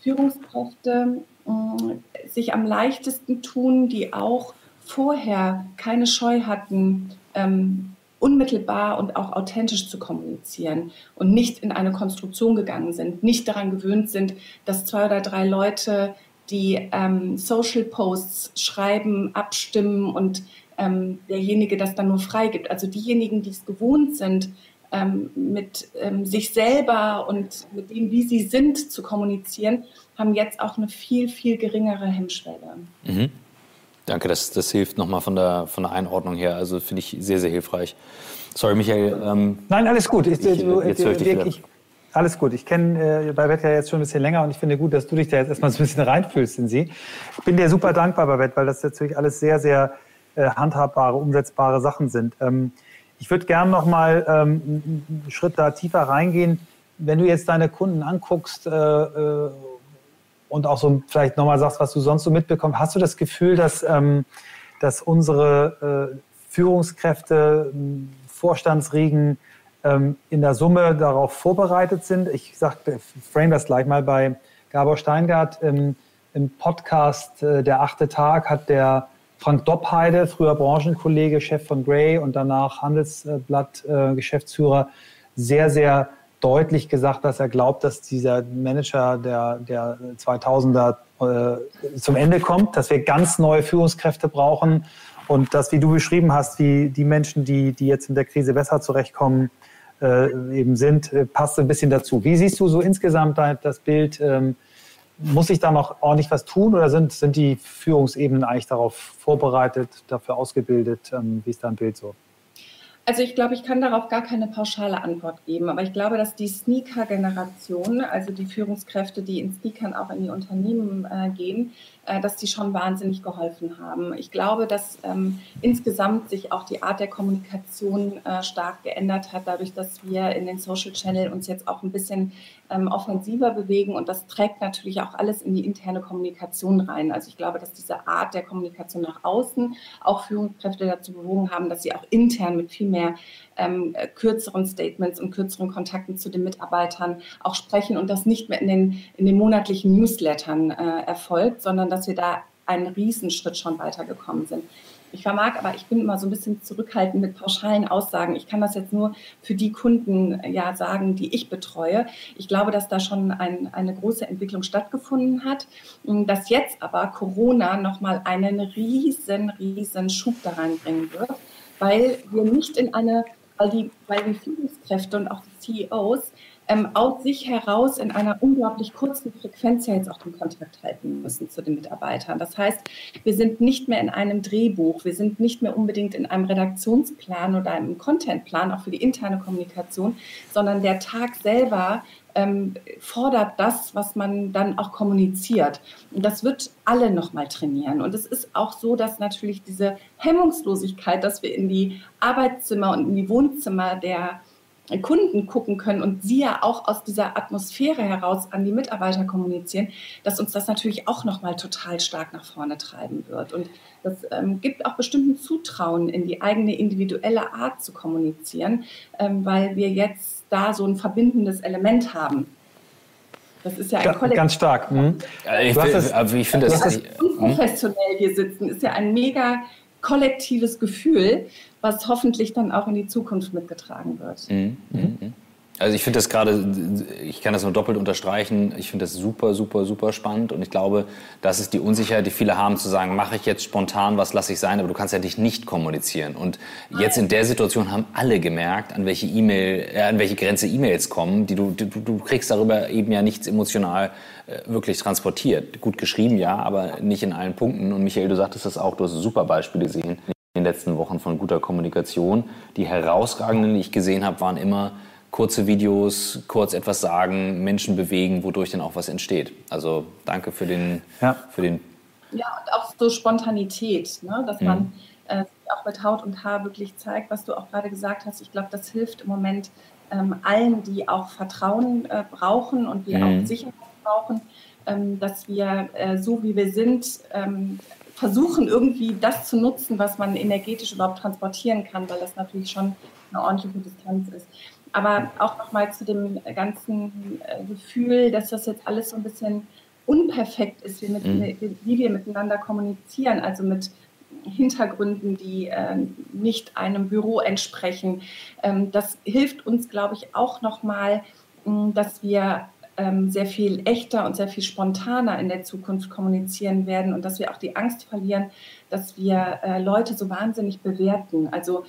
Führungskräfte äh, sich am leichtesten tun, die auch vorher keine Scheu hatten, ähm, unmittelbar und auch authentisch zu kommunizieren und nicht in eine Konstruktion gegangen sind, nicht daran gewöhnt sind, dass zwei oder drei Leute die ähm, Social Posts schreiben, abstimmen und ähm, derjenige das dann nur freigibt. Also diejenigen, die es gewohnt sind, ähm, mit ähm, sich selber und mit dem, wie sie sind, zu kommunizieren, haben jetzt auch eine viel, viel geringere Hemmschwelle. Mhm. Danke, das, das hilft nochmal von der, von der Einordnung her. Also finde ich sehr, sehr hilfreich. Sorry, Michael. Ähm, Nein, alles gut. Ich, ich, du, jetzt ich, wirklich, alles gut. Ich kenne äh, Babette ja jetzt schon ein bisschen länger und ich finde gut, dass du dich da jetzt erstmal so ein bisschen reinfühlst in sie. Ich bin dir super dankbar, Babette, weil das natürlich alles sehr, sehr äh, handhabbare, umsetzbare Sachen sind. Ähm, ich würde gerne noch mal ähm, einen Schritt da tiefer reingehen. Wenn du jetzt deine Kunden anguckst äh, äh und auch so vielleicht nochmal sagst, was du sonst so mitbekommst, hast du das Gefühl, dass, ähm, dass unsere äh, Führungskräfte, Vorstandsriegen ähm, in der Summe darauf vorbereitet sind. Ich sagte, frame das gleich mal bei Gabor Steingart im, im Podcast äh, Der achte Tag hat der Frank Doppheide, früher Branchenkollege, Chef von Gray und danach Handelsblatt-Geschäftsführer, äh, sehr, sehr deutlich gesagt, dass er glaubt, dass dieser Manager der, der 2000er äh, zum Ende kommt, dass wir ganz neue Führungskräfte brauchen und dass, wie du beschrieben hast, wie die Menschen, die, die jetzt in der Krise besser zurechtkommen, äh, eben sind, äh, passt ein bisschen dazu. Wie siehst du so insgesamt das Bild? Ähm, muss ich da noch ordentlich was tun oder sind, sind die Führungsebenen eigentlich darauf vorbereitet, dafür ausgebildet? Ähm, wie ist dein Bild so? Also ich glaube, ich kann darauf gar keine pauschale Antwort geben, aber ich glaube, dass die Sneaker-Generation, also die Führungskräfte, die in Sneakern auch in die Unternehmen äh, gehen, äh, dass die schon wahnsinnig geholfen haben. Ich glaube, dass ähm, insgesamt sich auch die Art der Kommunikation äh, stark geändert hat, dadurch, dass wir in den Social Channel uns jetzt auch ein bisschen ähm, offensiver bewegen und das trägt natürlich auch alles in die interne Kommunikation rein. Also ich glaube, dass diese Art der Kommunikation nach außen auch Führungskräfte dazu bewogen haben, dass sie auch intern mit viel mehr ähm, kürzeren Statements und kürzeren Kontakten zu den Mitarbeitern auch sprechen und das nicht mehr in den, in den monatlichen Newslettern äh, erfolgt, sondern dass wir da einen Riesenschritt schon weitergekommen sind. Ich vermag aber, ich bin immer so ein bisschen zurückhaltend mit pauschalen Aussagen. Ich kann das jetzt nur für die Kunden äh, ja sagen, die ich betreue. Ich glaube, dass da schon ein, eine große Entwicklung stattgefunden hat, dass jetzt aber Corona nochmal einen riesen, riesen Schub da reinbringen wird, weil wir nicht in eine weil die, weil die Führungskräfte und auch die CEOs ähm, aus sich heraus in einer unglaublich kurzen Frequenz ja jetzt auch den Kontakt halten müssen zu den Mitarbeitern. Das heißt, wir sind nicht mehr in einem Drehbuch, wir sind nicht mehr unbedingt in einem Redaktionsplan oder einem Contentplan, auch für die interne Kommunikation, sondern der Tag selber ähm, fordert das, was man dann auch kommuniziert. Und das wird alle nochmal trainieren. Und es ist auch so, dass natürlich diese Hemmungslosigkeit, dass wir in die Arbeitszimmer und in die Wohnzimmer der Kunden gucken können und sie ja auch aus dieser Atmosphäre heraus an die Mitarbeiter kommunizieren, dass uns das natürlich auch nochmal total stark nach vorne treiben wird. Und das ähm, gibt auch bestimmten Zutrauen in die eigene individuelle Art zu kommunizieren, ähm, weil wir jetzt da so ein verbindendes Element haben. Das ist ja ein Kollektiv. Ganz stark. Mhm. Ich, das, ich finde das, das unprofessionell hier sitzen, ist ja ein mega kollektives Gefühl, was hoffentlich dann auch in die Zukunft mitgetragen wird. Mhm. Mhm. Also ich finde das gerade, ich kann das nur doppelt unterstreichen, ich finde das super, super, super spannend und ich glaube, das ist die Unsicherheit, die viele haben, zu sagen, mache ich jetzt spontan was, lasse ich sein, aber du kannst ja dich nicht kommunizieren. Und jetzt in der Situation haben alle gemerkt, an welche E-Mail, äh, an welche Grenze E-Mails kommen, die du, du, du kriegst darüber eben ja nichts emotional äh, wirklich transportiert. Gut geschrieben, ja, aber nicht in allen Punkten. Und Michael, du sagtest das auch, du hast super Beispiele gesehen in den letzten Wochen von guter Kommunikation. Die herausragenden, die ich gesehen habe, waren immer kurze Videos, kurz etwas sagen, Menschen bewegen, wodurch dann auch was entsteht. Also danke für den, ja. für den ja, und auch so Spontanität, ne? dass mhm. man äh, auch mit Haut und Haar wirklich zeigt, was du auch gerade gesagt hast. Ich glaube, das hilft im Moment ähm, allen, die auch Vertrauen äh, brauchen und die mhm. auch Sicherheit brauchen, ähm, dass wir äh, so wie wir sind, ähm, versuchen irgendwie das zu nutzen, was man energetisch überhaupt transportieren kann, weil das natürlich schon eine ordentliche Distanz ist. Aber auch nochmal zu dem ganzen äh, Gefühl, dass das jetzt alles so ein bisschen unperfekt ist, wie, mit, mhm. wie wir miteinander kommunizieren, also mit Hintergründen, die äh, nicht einem Büro entsprechen. Ähm, das hilft uns, glaube ich, auch nochmal, dass wir ähm, sehr viel echter und sehr viel spontaner in der Zukunft kommunizieren werden und dass wir auch die Angst verlieren, dass wir äh, Leute so wahnsinnig bewerten. Also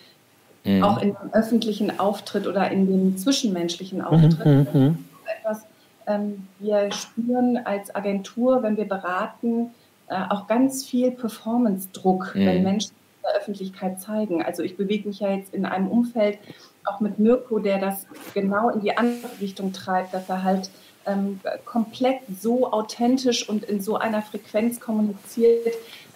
mhm. auch in dem öffentlichen Auftritt oder in dem zwischenmenschlichen Auftritt. Mhm. mhm. Etwas, ähm, wir spüren als Agentur, wenn wir beraten, äh, auch ganz viel Performance-Druck, mhm. wenn Menschen in der Öffentlichkeit zeigen. Also ich bewege mich ja jetzt in einem Umfeld, auch mit Mirko, der das genau in die andere Richtung treibt, dass er halt ähm, komplett so authentisch und in so einer Frequenz kommuniziert,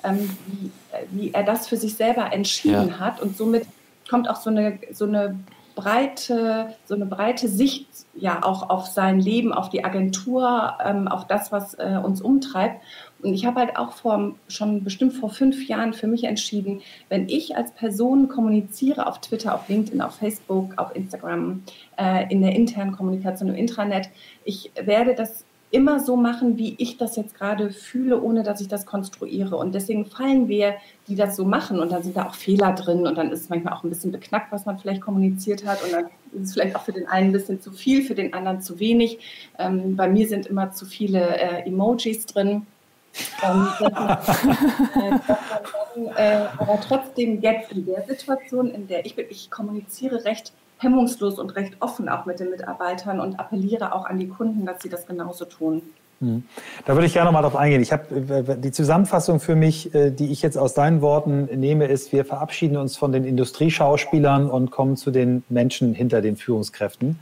ähm, wie, wie, er das für sich selber entschieden ja. hat und somit kommt auch so eine, so eine breite, so eine breite Sicht ja auch auf sein Leben, auf die Agentur, ähm, auf das, was äh, uns umtreibt. Und ich habe halt auch vor, schon bestimmt vor fünf Jahren für mich entschieden, wenn ich als Person kommuniziere auf Twitter, auf LinkedIn, auf Facebook, auf Instagram, äh, in der internen Kommunikation im Intranet, ich werde das immer so machen, wie ich das jetzt gerade fühle, ohne dass ich das konstruiere. Und deswegen fallen wir, die das so machen, und dann sind da auch Fehler drin und dann ist es manchmal auch ein bisschen beknackt, was man vielleicht kommuniziert hat. Und dann ist es vielleicht auch für den einen ein bisschen zu viel, für den anderen zu wenig. Ähm, bei mir sind immer zu viele äh, Emojis drin. Ähm, äh, aber trotzdem jetzt in der Situation, in der ich bin, ich kommuniziere recht hemmungslos und recht offen auch mit den Mitarbeitern und appelliere auch an die Kunden, dass sie das genauso tun. Hm. Da würde ich gerne mal darauf eingehen. Ich habe äh, die Zusammenfassung für mich, äh, die ich jetzt aus deinen Worten nehme, ist: Wir verabschieden uns von den Industrieschauspielern und kommen zu den Menschen hinter den Führungskräften.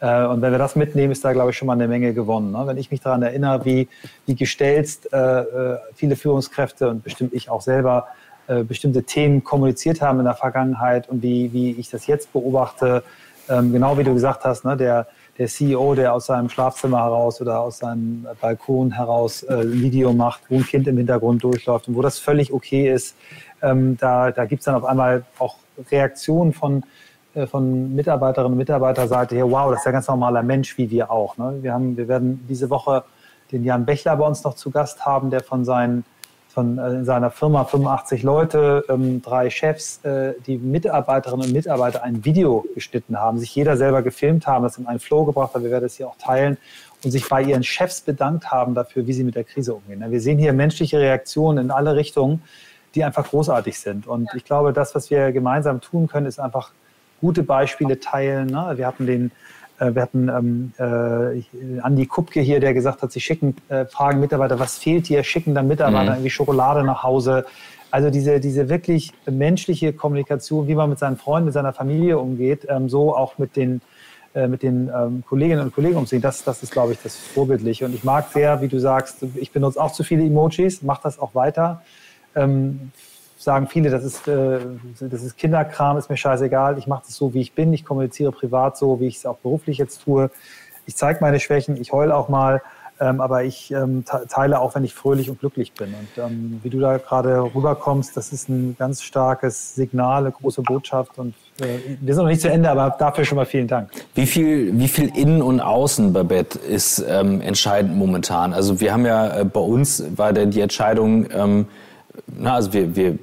Äh, und wenn wir das mitnehmen, ist da, glaube ich, schon mal eine Menge gewonnen. Ne? Wenn ich mich daran erinnere, wie, wie gestelzt viele Führungskräfte und bestimmt ich auch selber äh, bestimmte Themen kommuniziert haben in der Vergangenheit und wie, wie ich das jetzt beobachte, ähm, genau wie du gesagt hast, ne, der, der CEO, der aus seinem Schlafzimmer heraus oder aus seinem Balkon heraus äh, ein Video macht, wo ein Kind im Hintergrund durchläuft und wo das völlig okay ist, ähm, da, da gibt es dann auf einmal auch Reaktionen von, äh, von Mitarbeiterinnen und Mitarbeiterseite her, wow, das ist ja ganz normaler Mensch wie wir auch. Ne? Wir, haben, wir werden diese Woche den Jan Bechler bei uns noch zu Gast haben, der von seinen von äh, in seiner Firma 85 Leute, ähm, drei Chefs, äh, die Mitarbeiterinnen und Mitarbeiter ein Video geschnitten haben, sich jeder selber gefilmt haben, das in einen Flow gebracht haben, wir werden es hier auch teilen und sich bei ihren Chefs bedankt haben dafür, wie sie mit der Krise umgehen. Wir sehen hier menschliche Reaktionen in alle Richtungen, die einfach großartig sind. Und ich glaube, das, was wir gemeinsam tun können, ist einfach gute Beispiele teilen. Ne? Wir hatten den wir hatten ähm, äh, Andi Kupke hier, der gesagt hat, sie schicken, äh, fragen Mitarbeiter, was fehlt hier, schicken dann Mitarbeiter mhm. irgendwie Schokolade nach Hause. Also diese, diese wirklich menschliche Kommunikation, wie man mit seinen Freunden, mit seiner Familie umgeht, ähm, so auch mit den, äh, mit den ähm, Kolleginnen und Kollegen umzugehen, das, das ist, glaube ich, das Vorbildliche. Und ich mag sehr, wie du sagst, ich benutze auch zu viele Emojis, mach das auch weiter. Ähm, sagen viele, das ist, äh, das ist Kinderkram, ist mir scheißegal, ich mache das so, wie ich bin, ich kommuniziere privat so, wie ich es auch beruflich jetzt tue. Ich zeige meine Schwächen, ich heule auch mal, ähm, aber ich ähm, teile auch, wenn ich fröhlich und glücklich bin. Und ähm, wie du da gerade rüberkommst, das ist ein ganz starkes Signal, eine große Botschaft. Und äh, wir sind noch nicht zu Ende, aber dafür schon mal vielen Dank. Wie viel, wie viel Innen und Außen, Babette, ist ähm, entscheidend momentan? Also wir haben ja äh, bei uns war der, die Entscheidung, ähm, na, also wir, wir,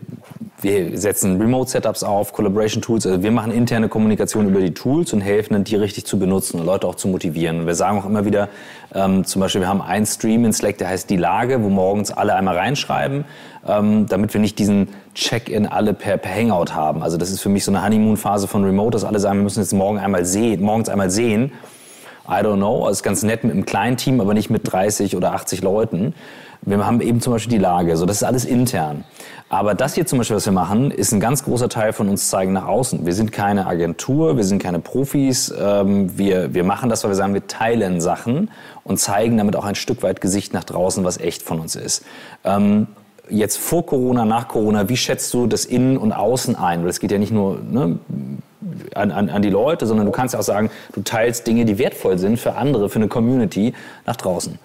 wir setzen Remote-Setups auf, Collaboration-Tools. Also wir machen interne Kommunikation über die Tools und helfen dann, die richtig zu benutzen und Leute auch zu motivieren. Und wir sagen auch immer wieder, ähm, zum Beispiel, wir haben einen Stream in Slack, der heißt Die Lage, wo morgens alle einmal reinschreiben, ähm, damit wir nicht diesen Check-in alle per, per Hangout haben. Also das ist für mich so eine Honeymoon-Phase von Remote, dass alle sagen, wir müssen jetzt morgen einmal sehen, morgens einmal sehen. I don't know, also ist ganz nett mit einem kleinen Team, aber nicht mit 30 oder 80 Leuten. Wir haben eben zum Beispiel die Lage, so das ist alles intern. Aber das hier zum Beispiel, was wir machen, ist ein ganz großer Teil von uns zeigen nach außen. Wir sind keine Agentur, wir sind keine Profis. Ähm, wir, wir machen das, weil wir sagen, wir teilen Sachen und zeigen damit auch ein Stück weit Gesicht nach draußen, was echt von uns ist. Ähm, jetzt vor Corona, nach Corona, wie schätzt du das Innen und Außen ein? Weil es geht ja nicht nur ne, an, an, an die Leute, sondern du kannst ja auch sagen, du teilst Dinge, die wertvoll sind für andere, für eine Community nach draußen.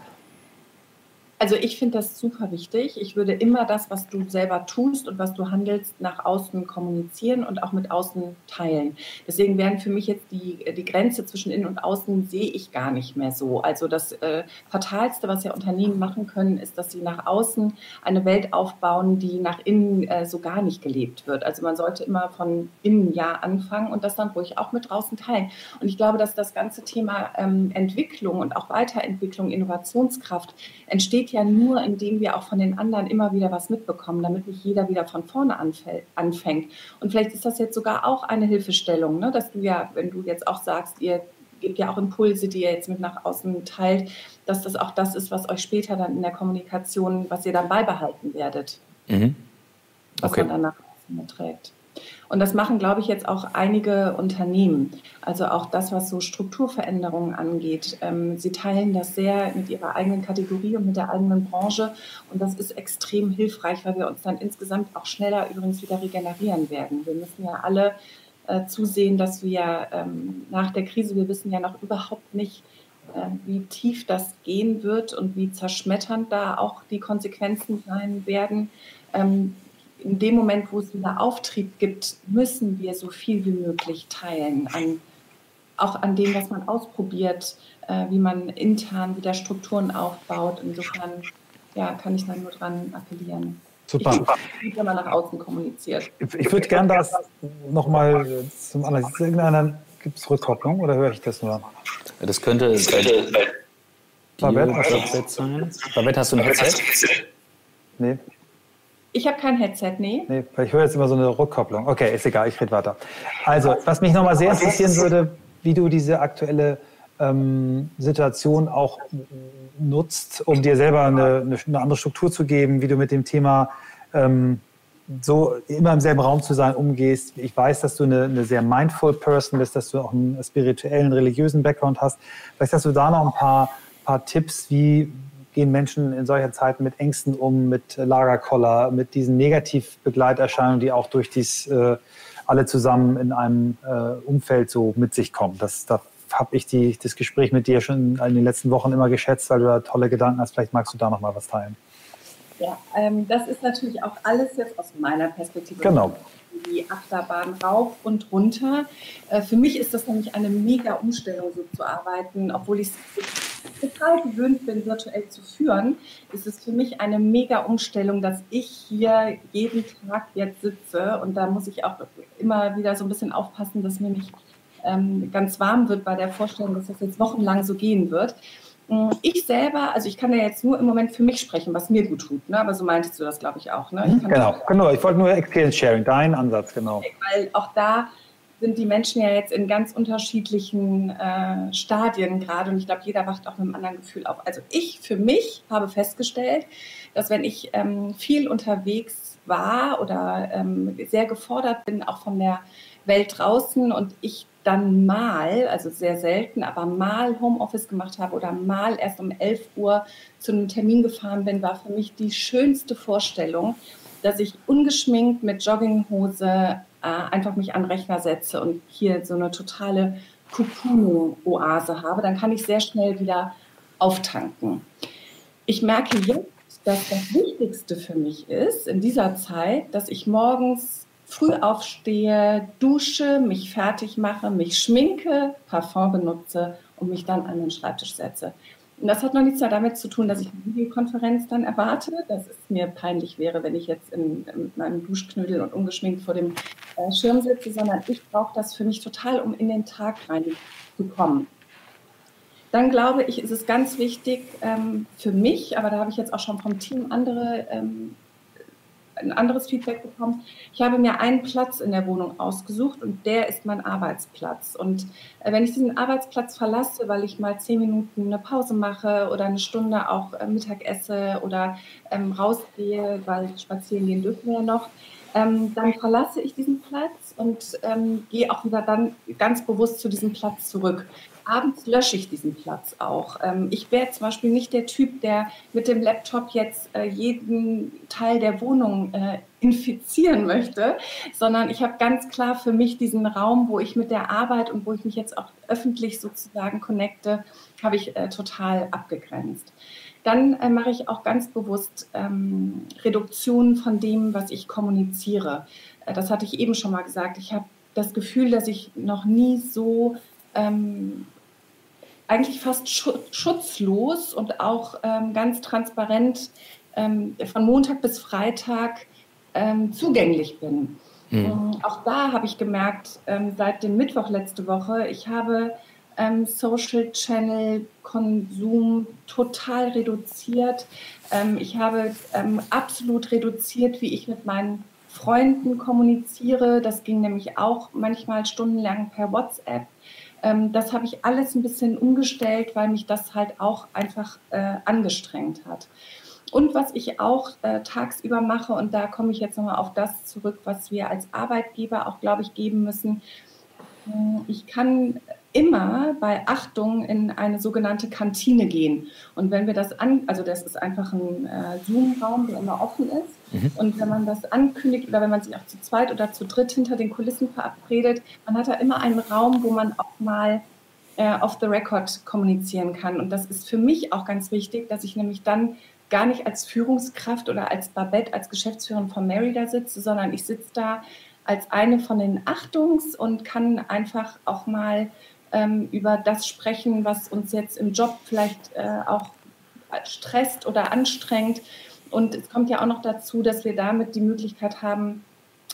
Also ich finde das super wichtig. Ich würde immer das, was du selber tust und was du handelst, nach außen kommunizieren und auch mit außen teilen. Deswegen wären für mich jetzt die, die Grenze zwischen innen und außen sehe ich gar nicht mehr so. Also das äh, Fatalste, was ja Unternehmen machen können, ist, dass sie nach außen eine Welt aufbauen, die nach innen äh, so gar nicht gelebt wird. Also man sollte immer von innen ja anfangen und das dann ruhig auch mit draußen teilen. Und ich glaube, dass das ganze Thema ähm, Entwicklung und auch Weiterentwicklung, Innovationskraft entsteht ja nur, indem wir auch von den anderen immer wieder was mitbekommen, damit nicht jeder wieder von vorne anfängt. Und vielleicht ist das jetzt sogar auch eine Hilfestellung, ne? dass du ja, wenn du jetzt auch sagst, ihr gebt ja auch Impulse, die ihr jetzt mit nach außen teilt, dass das auch das ist, was euch später dann in der Kommunikation, was ihr dann beibehalten werdet. Mhm. Okay. Was man dann nach außen trägt. Und das machen, glaube ich, jetzt auch einige Unternehmen. Also auch das, was so Strukturveränderungen angeht. Ähm, sie teilen das sehr mit ihrer eigenen Kategorie und mit der eigenen Branche. Und das ist extrem hilfreich, weil wir uns dann insgesamt auch schneller übrigens wieder regenerieren werden. Wir müssen ja alle äh, zusehen, dass wir ähm, nach der Krise, wir wissen ja noch überhaupt nicht, äh, wie tief das gehen wird und wie zerschmetternd da auch die Konsequenzen sein werden. Ähm, in dem Moment, wo es wieder Auftrieb gibt, müssen wir so viel wie möglich teilen, an, auch an dem, was man ausprobiert, äh, wie man intern wieder Strukturen aufbaut. Insofern ja, kann ich da nur dran appellieren. Super. Ich, wenn man nach außen kommuniziert. Ich würde gerne das nochmal zum anderen. Gibt es Rückkopplung oder höre ich das nur? Das könnte, das könnte. Babette, hast du ein Headset? Nee. Ich habe kein Headset, nee. Nee, ich höre jetzt immer so eine Rückkopplung. Okay, ist egal, ich rede weiter. Also, was mich nochmal sehr interessieren würde, wie du diese aktuelle ähm, Situation auch nutzt, um dir selber eine, eine, andere Struktur zu geben, wie du mit dem Thema ähm, so immer im selben Raum zu sein umgehst. Ich weiß, dass du eine, eine, sehr mindful Person bist, dass du auch einen spirituellen, religiösen Background hast. Vielleicht hast du da noch ein paar, paar Tipps, wie gehen Menschen in solcher Zeit mit Ängsten um, mit Lagerkoller, mit diesen Negativbegleiterscheinungen, die auch durch dies äh, alle zusammen in einem äh, Umfeld so mit sich kommen. Das, da habe ich die, das Gespräch mit dir schon in den letzten Wochen immer geschätzt, weil du da tolle Gedanken hast. Vielleicht magst du da noch mal was teilen. Ja, ähm, das ist natürlich auch alles jetzt aus meiner Perspektive. Genau. Die Achterbahn rauf und runter. Äh, für mich ist das nämlich eine mega Umstellung, so zu arbeiten, obwohl ich total gewöhnt bin, virtuell zu führen, ist es für mich eine mega Umstellung, dass ich hier jeden Tag jetzt sitze und da muss ich auch immer wieder so ein bisschen aufpassen, dass mir nicht ähm, ganz warm wird bei der Vorstellung, dass das jetzt wochenlang so gehen wird. Mm, ich selber, also ich kann ja jetzt nur im Moment für mich sprechen, was mir gut tut, ne? aber so meintest du das, glaube ich, auch. Ne? Ich genau, genau. Ich wollte nur Experience Sharing, dein Ansatz, genau. Weil auch da sind die Menschen ja jetzt in ganz unterschiedlichen äh, Stadien gerade und ich glaube, jeder wacht auch mit einem anderen Gefühl auf. Also ich für mich habe festgestellt, dass wenn ich ähm, viel unterwegs war oder ähm, sehr gefordert bin, auch von der Welt draußen und ich dann mal, also sehr selten, aber mal Homeoffice gemacht habe oder mal erst um 11 Uhr zu einem Termin gefahren bin, war für mich die schönste Vorstellung, dass ich ungeschminkt mit Jogginghose äh, einfach mich an Rechner setze und hier so eine totale Cocoon-Oase habe. Dann kann ich sehr schnell wieder auftanken. Ich merke jetzt, dass das Wichtigste für mich ist in dieser Zeit, dass ich morgens früh aufstehe, dusche, mich fertig mache, mich schminke, Parfum benutze und mich dann an den Schreibtisch setze. Und das hat noch nichts damit zu tun, dass ich eine Videokonferenz dann erwarte, dass es mir peinlich wäre, wenn ich jetzt in, in meinem Duschknödel und ungeschminkt vor dem äh, Schirm sitze, sondern ich brauche das für mich total, um in den Tag reinzukommen. Dann glaube ich, ist es ganz wichtig ähm, für mich, aber da habe ich jetzt auch schon vom Team andere ähm, ein anderes Feedback bekommen. Ich habe mir einen Platz in der Wohnung ausgesucht und der ist mein Arbeitsplatz. Und äh, wenn ich diesen Arbeitsplatz verlasse, weil ich mal zehn Minuten eine Pause mache oder eine Stunde auch äh, Mittag esse oder ähm, rausgehe, weil spazieren gehen dürfen wir ja noch, ähm, dann verlasse ich diesen Platz und ähm, gehe auch wieder dann ganz bewusst zu diesem Platz zurück abends lösche ich diesen Platz auch. Ähm, ich wäre zum Beispiel nicht der Typ, der mit dem Laptop jetzt äh, jeden Teil der Wohnung äh, infizieren möchte, sondern ich habe ganz klar für mich diesen Raum, wo ich mit der Arbeit und wo ich mich jetzt auch öffentlich sozusagen connecte, habe ich äh, total abgegrenzt. Dann mache ich auch ganz bewusst ähm, Reduktionen von dem, was ich kommuniziere. Das hatte ich eben schon mal gesagt. Ich habe das Gefühl, dass ich noch nie so ähm, eigentlich fast schutzlos und auch ähm, ganz transparent ähm, von Montag bis Freitag ähm, zugänglich bin. Mhm. Auch da habe ich gemerkt, ähm, seit dem Mittwoch letzte Woche, ich habe Social Channel Konsum total reduziert. Ich habe absolut reduziert, wie ich mit meinen Freunden kommuniziere. Das ging nämlich auch manchmal stundenlang per WhatsApp. Ähm, das habe ich alles ein bisschen umgestellt, weil mich das halt auch einfach äh, angestrengt hat. Und was ich auch äh, tagsüber mache, und da komme ich jetzt nochmal auf das zurück, was wir als Arbeitgeber auch, glaube ich, geben müssen. Hm, ich kann immer bei Achtung in eine sogenannte Kantine gehen. Und wenn wir das an, also das ist einfach ein äh, Zoom-Raum, der immer offen ist. Mhm. Und wenn man das ankündigt oder wenn man sich auch zu zweit oder zu dritt hinter den Kulissen verabredet, man hat da immer einen Raum, wo man auch mal äh, off the record kommunizieren kann. Und das ist für mich auch ganz wichtig, dass ich nämlich dann gar nicht als Führungskraft oder als Babette, als Geschäftsführerin von Mary da sitze, sondern ich sitze da als eine von den Achtungs- und kann einfach auch mal ähm, über das sprechen, was uns jetzt im Job vielleicht äh, auch stresst oder anstrengt. Und es kommt ja auch noch dazu, dass wir damit die Möglichkeit haben,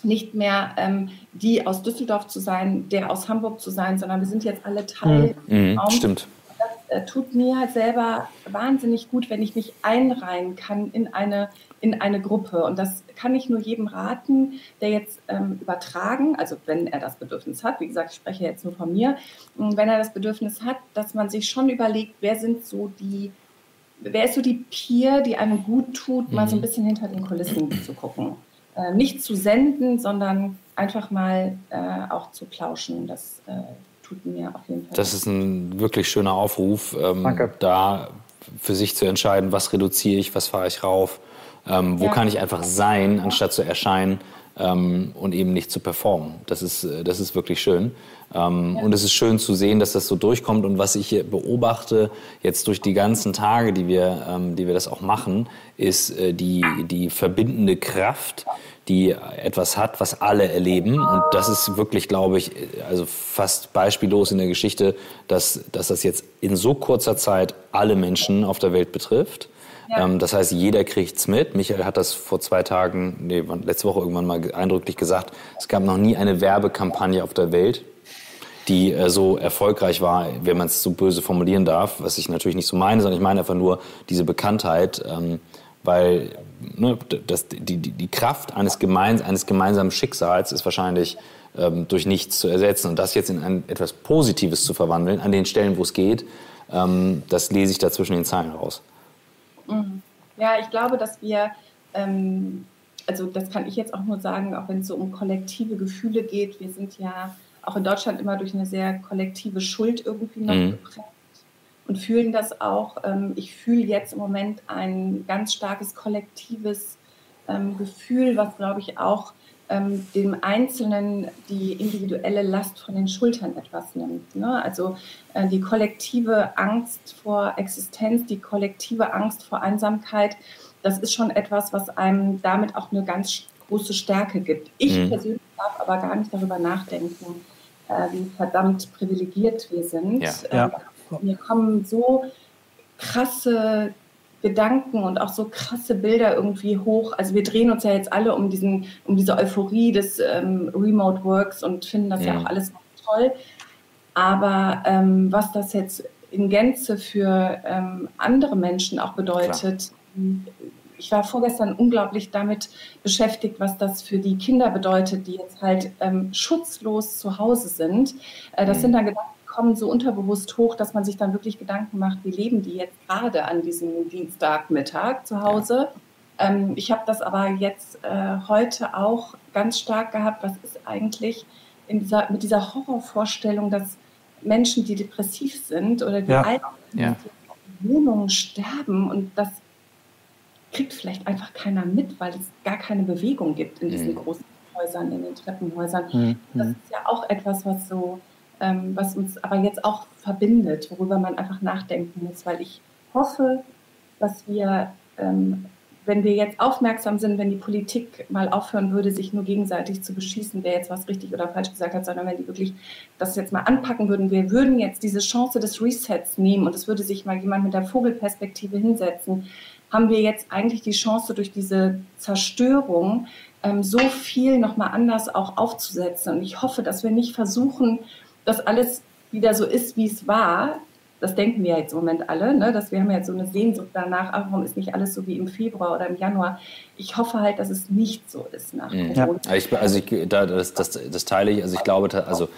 nicht mehr ähm, die aus Düsseldorf zu sein, der aus Hamburg zu sein, sondern wir sind jetzt alle Teil. Mhm, mhm stimmt. Das äh, tut mir selber wahnsinnig gut, wenn ich mich einreihen kann in eine in eine Gruppe. Und das kann ich nur jedem raten, der jetzt ähm, übertragen, also wenn er das Bedürfnis hat, wie gesagt, ich spreche jetzt nur von mir, wenn er das Bedürfnis hat, dass man sich schon überlegt, wer sind so die, wer ist so die Peer, die einem gut tut, mal so ein mhm. bisschen hinter den Kulissen zu gucken. Äh, nicht zu senden, sondern einfach mal äh, auch zu plauschen. Das äh, tut mir auf jeden Fall. Das ist ein wirklich schöner Aufruf, ähm, da für sich zu entscheiden, was reduziere ich, was fahre ich rauf ähm, wo ja. kann ich einfach sein, anstatt zu erscheinen ähm, und eben nicht zu performen? Das ist, äh, das ist wirklich schön. Ähm, ja. Und es ist schön zu sehen, dass das so durchkommt. Und was ich hier beobachte, jetzt durch die ganzen Tage, die wir, ähm, die wir das auch machen, ist äh, die, die verbindende Kraft, die etwas hat, was alle erleben. Und das ist wirklich, glaube ich, also fast beispiellos in der Geschichte, dass, dass das jetzt in so kurzer Zeit alle Menschen auf der Welt betrifft. Ähm, das heißt, jeder kriegt's mit. Michael hat das vor zwei Tagen, nee, letzte Woche irgendwann mal eindrücklich gesagt. Es gab noch nie eine Werbekampagne auf der Welt, die äh, so erfolgreich war, wenn man es so böse formulieren darf, was ich natürlich nicht so meine, sondern ich meine einfach nur diese Bekanntheit, ähm, weil ne, das, die, die, die Kraft eines, gemeins, eines gemeinsamen Schicksals ist wahrscheinlich ähm, durch nichts zu ersetzen. Und das jetzt in ein, etwas Positives zu verwandeln, an den Stellen, wo es geht, ähm, das lese ich da zwischen den Zeilen raus. Mhm. Ja, ich glaube, dass wir, ähm, also das kann ich jetzt auch nur sagen, auch wenn es so um kollektive Gefühle geht, wir sind ja auch in Deutschland immer durch eine sehr kollektive Schuld irgendwie noch mhm. geprägt und fühlen das auch. Ähm, ich fühle jetzt im Moment ein ganz starkes kollektives ähm, Gefühl, was, glaube ich, auch ähm, dem Einzelnen die individuelle Last von den Schultern etwas nimmt. Ne? Also äh, die kollektive Angst vor Existenz, die kollektive Angst vor Einsamkeit, das ist schon etwas, was einem damit auch eine ganz große Stärke gibt. Ich mhm. persönlich darf aber gar nicht darüber nachdenken, äh, wie verdammt privilegiert wir sind. Ja. Ja. Ähm, mir kommen so krasse Gedanken und auch so krasse Bilder irgendwie hoch. Also wir drehen uns ja jetzt alle um diesen, um diese Euphorie des ähm, Remote Works und finden das ja, ja auch alles toll. Aber ähm, was das jetzt in Gänze für ähm, andere Menschen auch bedeutet, Klar. ich war vorgestern unglaublich damit beschäftigt, was das für die Kinder bedeutet, die jetzt halt ähm, schutzlos zu Hause sind. Äh, das mhm. sind dann Gedanken, kommen so unterbewusst hoch, dass man sich dann wirklich Gedanken macht, wie leben die jetzt gerade an diesem Dienstagmittag zu Hause. Ähm, ich habe das aber jetzt äh, heute auch ganz stark gehabt, was ist eigentlich dieser, mit dieser Horrorvorstellung, dass Menschen, die depressiv sind oder die ja. alt sind, ja. in Wohnungen sterben und das kriegt vielleicht einfach keiner mit, weil es gar keine Bewegung gibt in diesen mhm. großen Häusern, in den Treppenhäusern. Mhm. Das ist ja auch etwas, was so ähm, was uns aber jetzt auch verbindet, worüber man einfach nachdenken muss, weil ich hoffe, dass wir, ähm, wenn wir jetzt aufmerksam sind, wenn die Politik mal aufhören würde, sich nur gegenseitig zu beschießen, wer jetzt was richtig oder falsch gesagt hat, sondern wenn die wirklich das jetzt mal anpacken würden, wir würden jetzt diese Chance des Resets nehmen und es würde sich mal jemand mit der Vogelperspektive hinsetzen, haben wir jetzt eigentlich die Chance durch diese Zerstörung ähm, so viel nochmal anders auch aufzusetzen. Und ich hoffe, dass wir nicht versuchen, dass alles wieder so ist, wie es war, das denken wir jetzt im Moment alle, ne? dass wir haben jetzt so eine Sehnsucht danach, ach, warum ist nicht alles so wie im Februar oder im Januar. Ich hoffe halt, dass es nicht so ist nach mhm. Corona. Ja. Ich, also ich, da, das, das, das teile ich, also ich glaube, also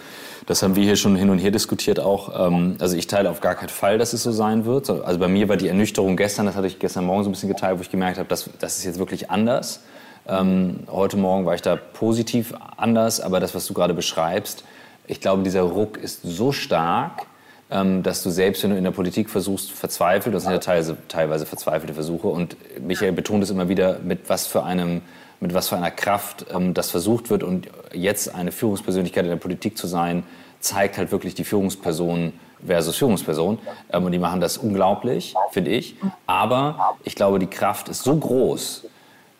das haben wir hier schon hin und her diskutiert auch. Ähm, also ich teile auf gar keinen Fall, dass es so sein wird. Also bei mir war die Ernüchterung gestern, das hatte ich gestern Morgen so ein bisschen geteilt, wo ich gemerkt habe, dass das ist jetzt wirklich anders. Ähm, heute Morgen war ich da positiv anders, aber das, was du gerade beschreibst, ich glaube, dieser Ruck ist so stark, ähm, dass du selbst, wenn du in der Politik versuchst, verzweifelt, das sind ja teilweise, teilweise verzweifelte Versuche, und Michael betont es immer wieder, mit was für einem mit was für einer Kraft ähm, das versucht wird. Und jetzt eine Führungspersönlichkeit in der Politik zu sein, zeigt halt wirklich die Führungsperson versus Führungsperson. Ähm, und die machen das unglaublich, finde ich. Aber ich glaube, die Kraft ist so groß,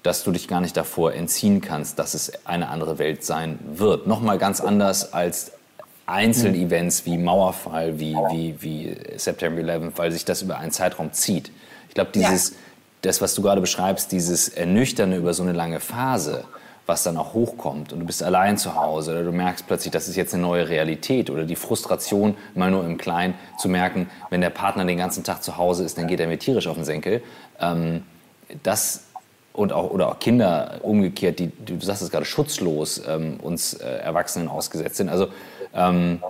dass du dich gar nicht davor entziehen kannst, dass es eine andere Welt sein wird. Nochmal ganz anders als Einzelevents wie Mauerfall, wie, wie, wie September 11, weil sich das über einen Zeitraum zieht. Ich glaube, dieses, ja. das, was du gerade beschreibst, dieses Ernüchternde über so eine lange Phase, was dann auch hochkommt und du bist allein zu Hause oder du merkst plötzlich, das ist jetzt eine neue Realität oder die Frustration, mal nur im Kleinen, zu merken, wenn der Partner den ganzen Tag zu Hause ist, dann geht er mir tierisch auf den Senkel. Ähm, das und auch, oder auch Kinder umgekehrt, die, du sagst es gerade, schutzlos ähm, uns äh, Erwachsenen ausgesetzt sind. Also ähm,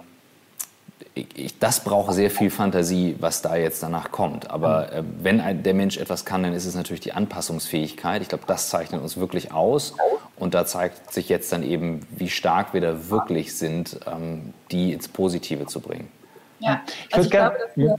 ich, das braucht sehr viel Fantasie, was da jetzt danach kommt. Aber äh, wenn ein, der Mensch etwas kann, dann ist es natürlich die Anpassungsfähigkeit. Ich glaube, das zeichnet uns wirklich aus. Und da zeigt sich jetzt dann eben, wie stark wir da wirklich sind, ähm, die ins Positive zu bringen. Ja, also ich glaube, dass wir,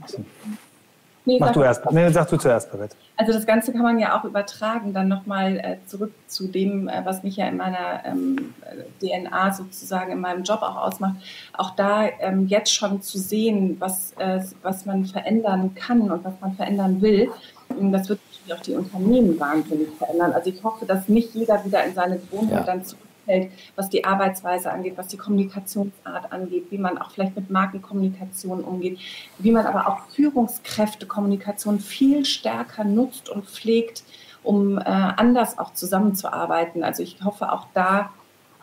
Nee, Mach du erst. Nee, sag du zuerst, Babette. Also das Ganze kann man ja auch übertragen, dann nochmal äh, zurück zu dem, äh, was mich ja in meiner ähm, DNA sozusagen in meinem Job auch ausmacht. Auch da ähm, jetzt schon zu sehen, was, äh, was man verändern kann und was man verändern will. Und das wird natürlich auch die Unternehmen wahnsinnig verändern. Also ich hoffe, dass nicht jeder wieder in seine Gewohnheit ja. dann zurück fällt, was die Arbeitsweise angeht, was die Kommunikationsart angeht, wie man auch vielleicht mit Markenkommunikation umgeht, wie man aber auch Führungskräftekommunikation viel stärker nutzt und pflegt, um äh, anders auch zusammenzuarbeiten. Also ich hoffe auch da,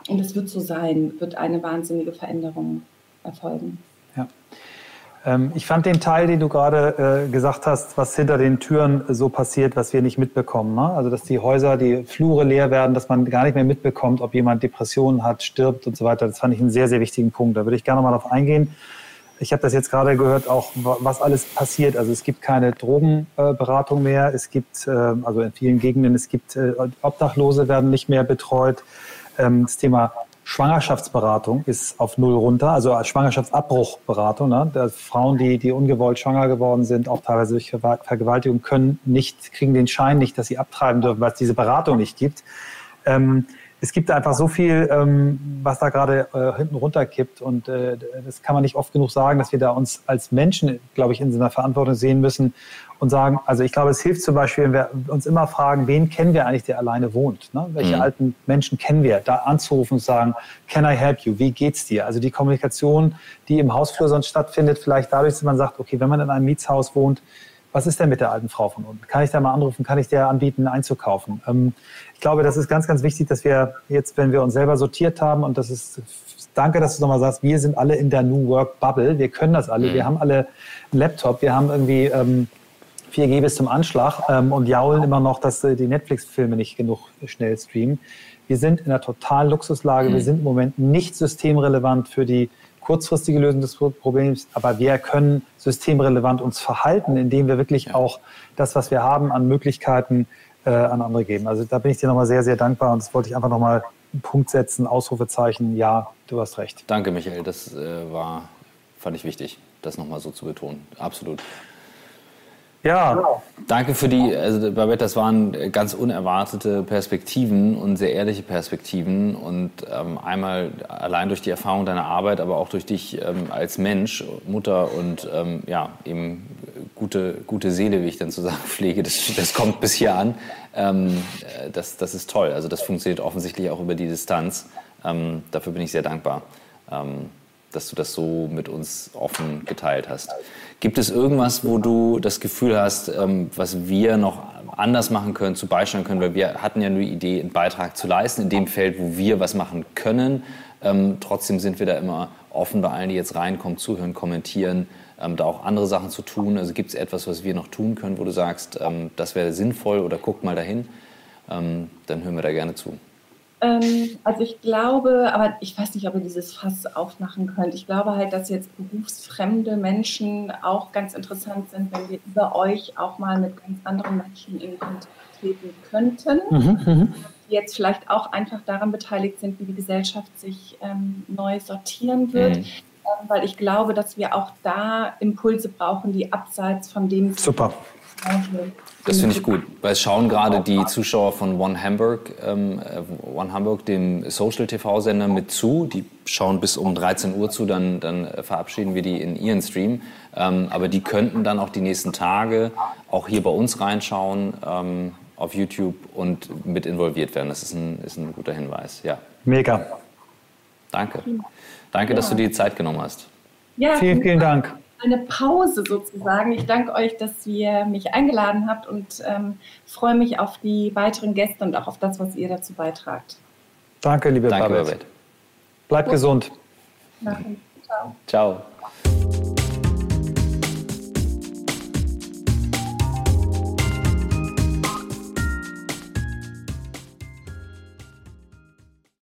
und es wird so sein, wird eine wahnsinnige Veränderung erfolgen. Ja. Ähm, ich fand den Teil, den du gerade äh, gesagt hast, was hinter den Türen so passiert, was wir nicht mitbekommen. Ne? Also, dass die Häuser, die Flure leer werden, dass man gar nicht mehr mitbekommt, ob jemand Depressionen hat, stirbt und so weiter. Das fand ich einen sehr, sehr wichtigen Punkt. Da würde ich gerne mal darauf eingehen. Ich habe das jetzt gerade gehört, auch was alles passiert. Also es gibt keine Drogenberatung mehr. Es gibt, äh, also in vielen Gegenden, es gibt äh, Obdachlose werden nicht mehr betreut. Ähm, das Thema Schwangerschaftsberatung ist auf null runter, also als Schwangerschaftsabbruchberatung. Ne? Frauen, die, die ungewollt schwanger geworden sind, auch teilweise durch Vergewaltigung, können nicht, kriegen den Schein nicht, dass sie abtreiben dürfen, weil es diese Beratung nicht gibt. Ähm, es gibt einfach so viel, ähm, was da gerade äh, hinten runterkippt und äh, das kann man nicht oft genug sagen, dass wir da uns als Menschen, glaube ich, in so einer Verantwortung sehen müssen und sagen, also ich glaube, es hilft zum Beispiel, wenn wir uns immer fragen, wen kennen wir eigentlich, der alleine wohnt? Ne? Welche mhm. alten Menschen kennen wir? Da anzurufen und sagen, can I help you? Wie geht's dir? Also die Kommunikation, die im Hausflur sonst stattfindet, vielleicht dadurch, dass man sagt, okay, wenn man in einem Mietshaus wohnt, was ist denn mit der alten Frau von unten? Kann ich da mal anrufen? Kann ich der anbieten, einzukaufen? Ähm, ich glaube, das ist ganz, ganz wichtig, dass wir jetzt, wenn wir uns selber sortiert haben, und das ist, danke, dass du nochmal sagst, wir sind alle in der New Work Bubble, wir können das alle, mhm. wir haben alle einen Laptop, wir haben irgendwie ähm, 4G bis zum Anschlag ähm, und jaulen immer noch, dass äh, die Netflix-Filme nicht genug schnell streamen. Wir sind in einer totalen Luxuslage. Mhm. Wir sind im Moment nicht systemrelevant für die kurzfristige Lösung des Problems, aber wir können systemrelevant uns verhalten, indem wir wirklich auch das, was wir haben an Möglichkeiten, äh, an andere geben. Also da bin ich dir nochmal sehr, sehr dankbar und das wollte ich einfach nochmal einen Punkt setzen, Ausrufezeichen, ja, du hast recht. Danke, Michael, das äh, war, fand ich wichtig, das nochmal so zu betonen. Absolut. Ja. Danke für die, also Babette, das waren ganz unerwartete Perspektiven und sehr ehrliche Perspektiven und ähm, einmal allein durch die Erfahrung deiner Arbeit, aber auch durch dich ähm, als Mensch, Mutter und ähm, ja, eben gute, gute Seele, wie ich dann zu sagen pflege, das, das kommt bis hier an. Ähm, das, das ist toll. Also das funktioniert offensichtlich auch über die Distanz. Ähm, dafür bin ich sehr dankbar. Ähm, dass du das so mit uns offen geteilt hast. Gibt es irgendwas, wo du das Gefühl hast, ähm, was wir noch anders machen können, zu beisteuern können? Weil wir hatten ja nur die Idee, einen Beitrag zu leisten in dem Feld, wo wir was machen können. Ähm, trotzdem sind wir da immer offen bei allen, die jetzt reinkommen, zuhören, kommentieren, ähm, da auch andere Sachen zu tun. Also gibt es etwas, was wir noch tun können, wo du sagst, das wäre sinnvoll oder guck mal dahin? dann hören wir da gerne zu. Ähm, also ich glaube, aber ich weiß nicht, ob ihr dieses Fass aufmachen könnt. Ich glaube halt, dass jetzt berufsfremde Menschen auch ganz interessant sind, wenn wir über euch auch mal mit ganz anderen Menschen in Kontakt treten könnten. Mhm, mhm. jetzt vielleicht auch einfach daran beteiligt sind, wie die Gesellschaft sich ähm, neu sortieren wird. Mhm. Ähm, weil ich glaube, dass wir auch da Impulse brauchen, die abseits von dem. Super. Das finde ich gut, weil es schauen gerade die Zuschauer von One Hamburg, ähm, äh, One Hamburg, dem Social TV-Sender, mit zu. Die schauen bis um 13 Uhr zu, dann, dann verabschieden wir die in ihren Stream. Ähm, aber die könnten dann auch die nächsten Tage auch hier bei uns reinschauen ähm, auf YouTube und mit involviert werden. Das ist ein, ist ein guter Hinweis. Ja. Mega. Danke. Danke, ja. dass du dir die Zeit genommen hast. Ja, vielen, vielen Dank eine Pause sozusagen. Ich danke euch, dass ihr mich eingeladen habt und ähm, freue mich auf die weiteren Gäste und auch auf das, was ihr dazu beitragt. Danke, liebe Danke, Babette. Bleibt gesund. Ciao. Ciao.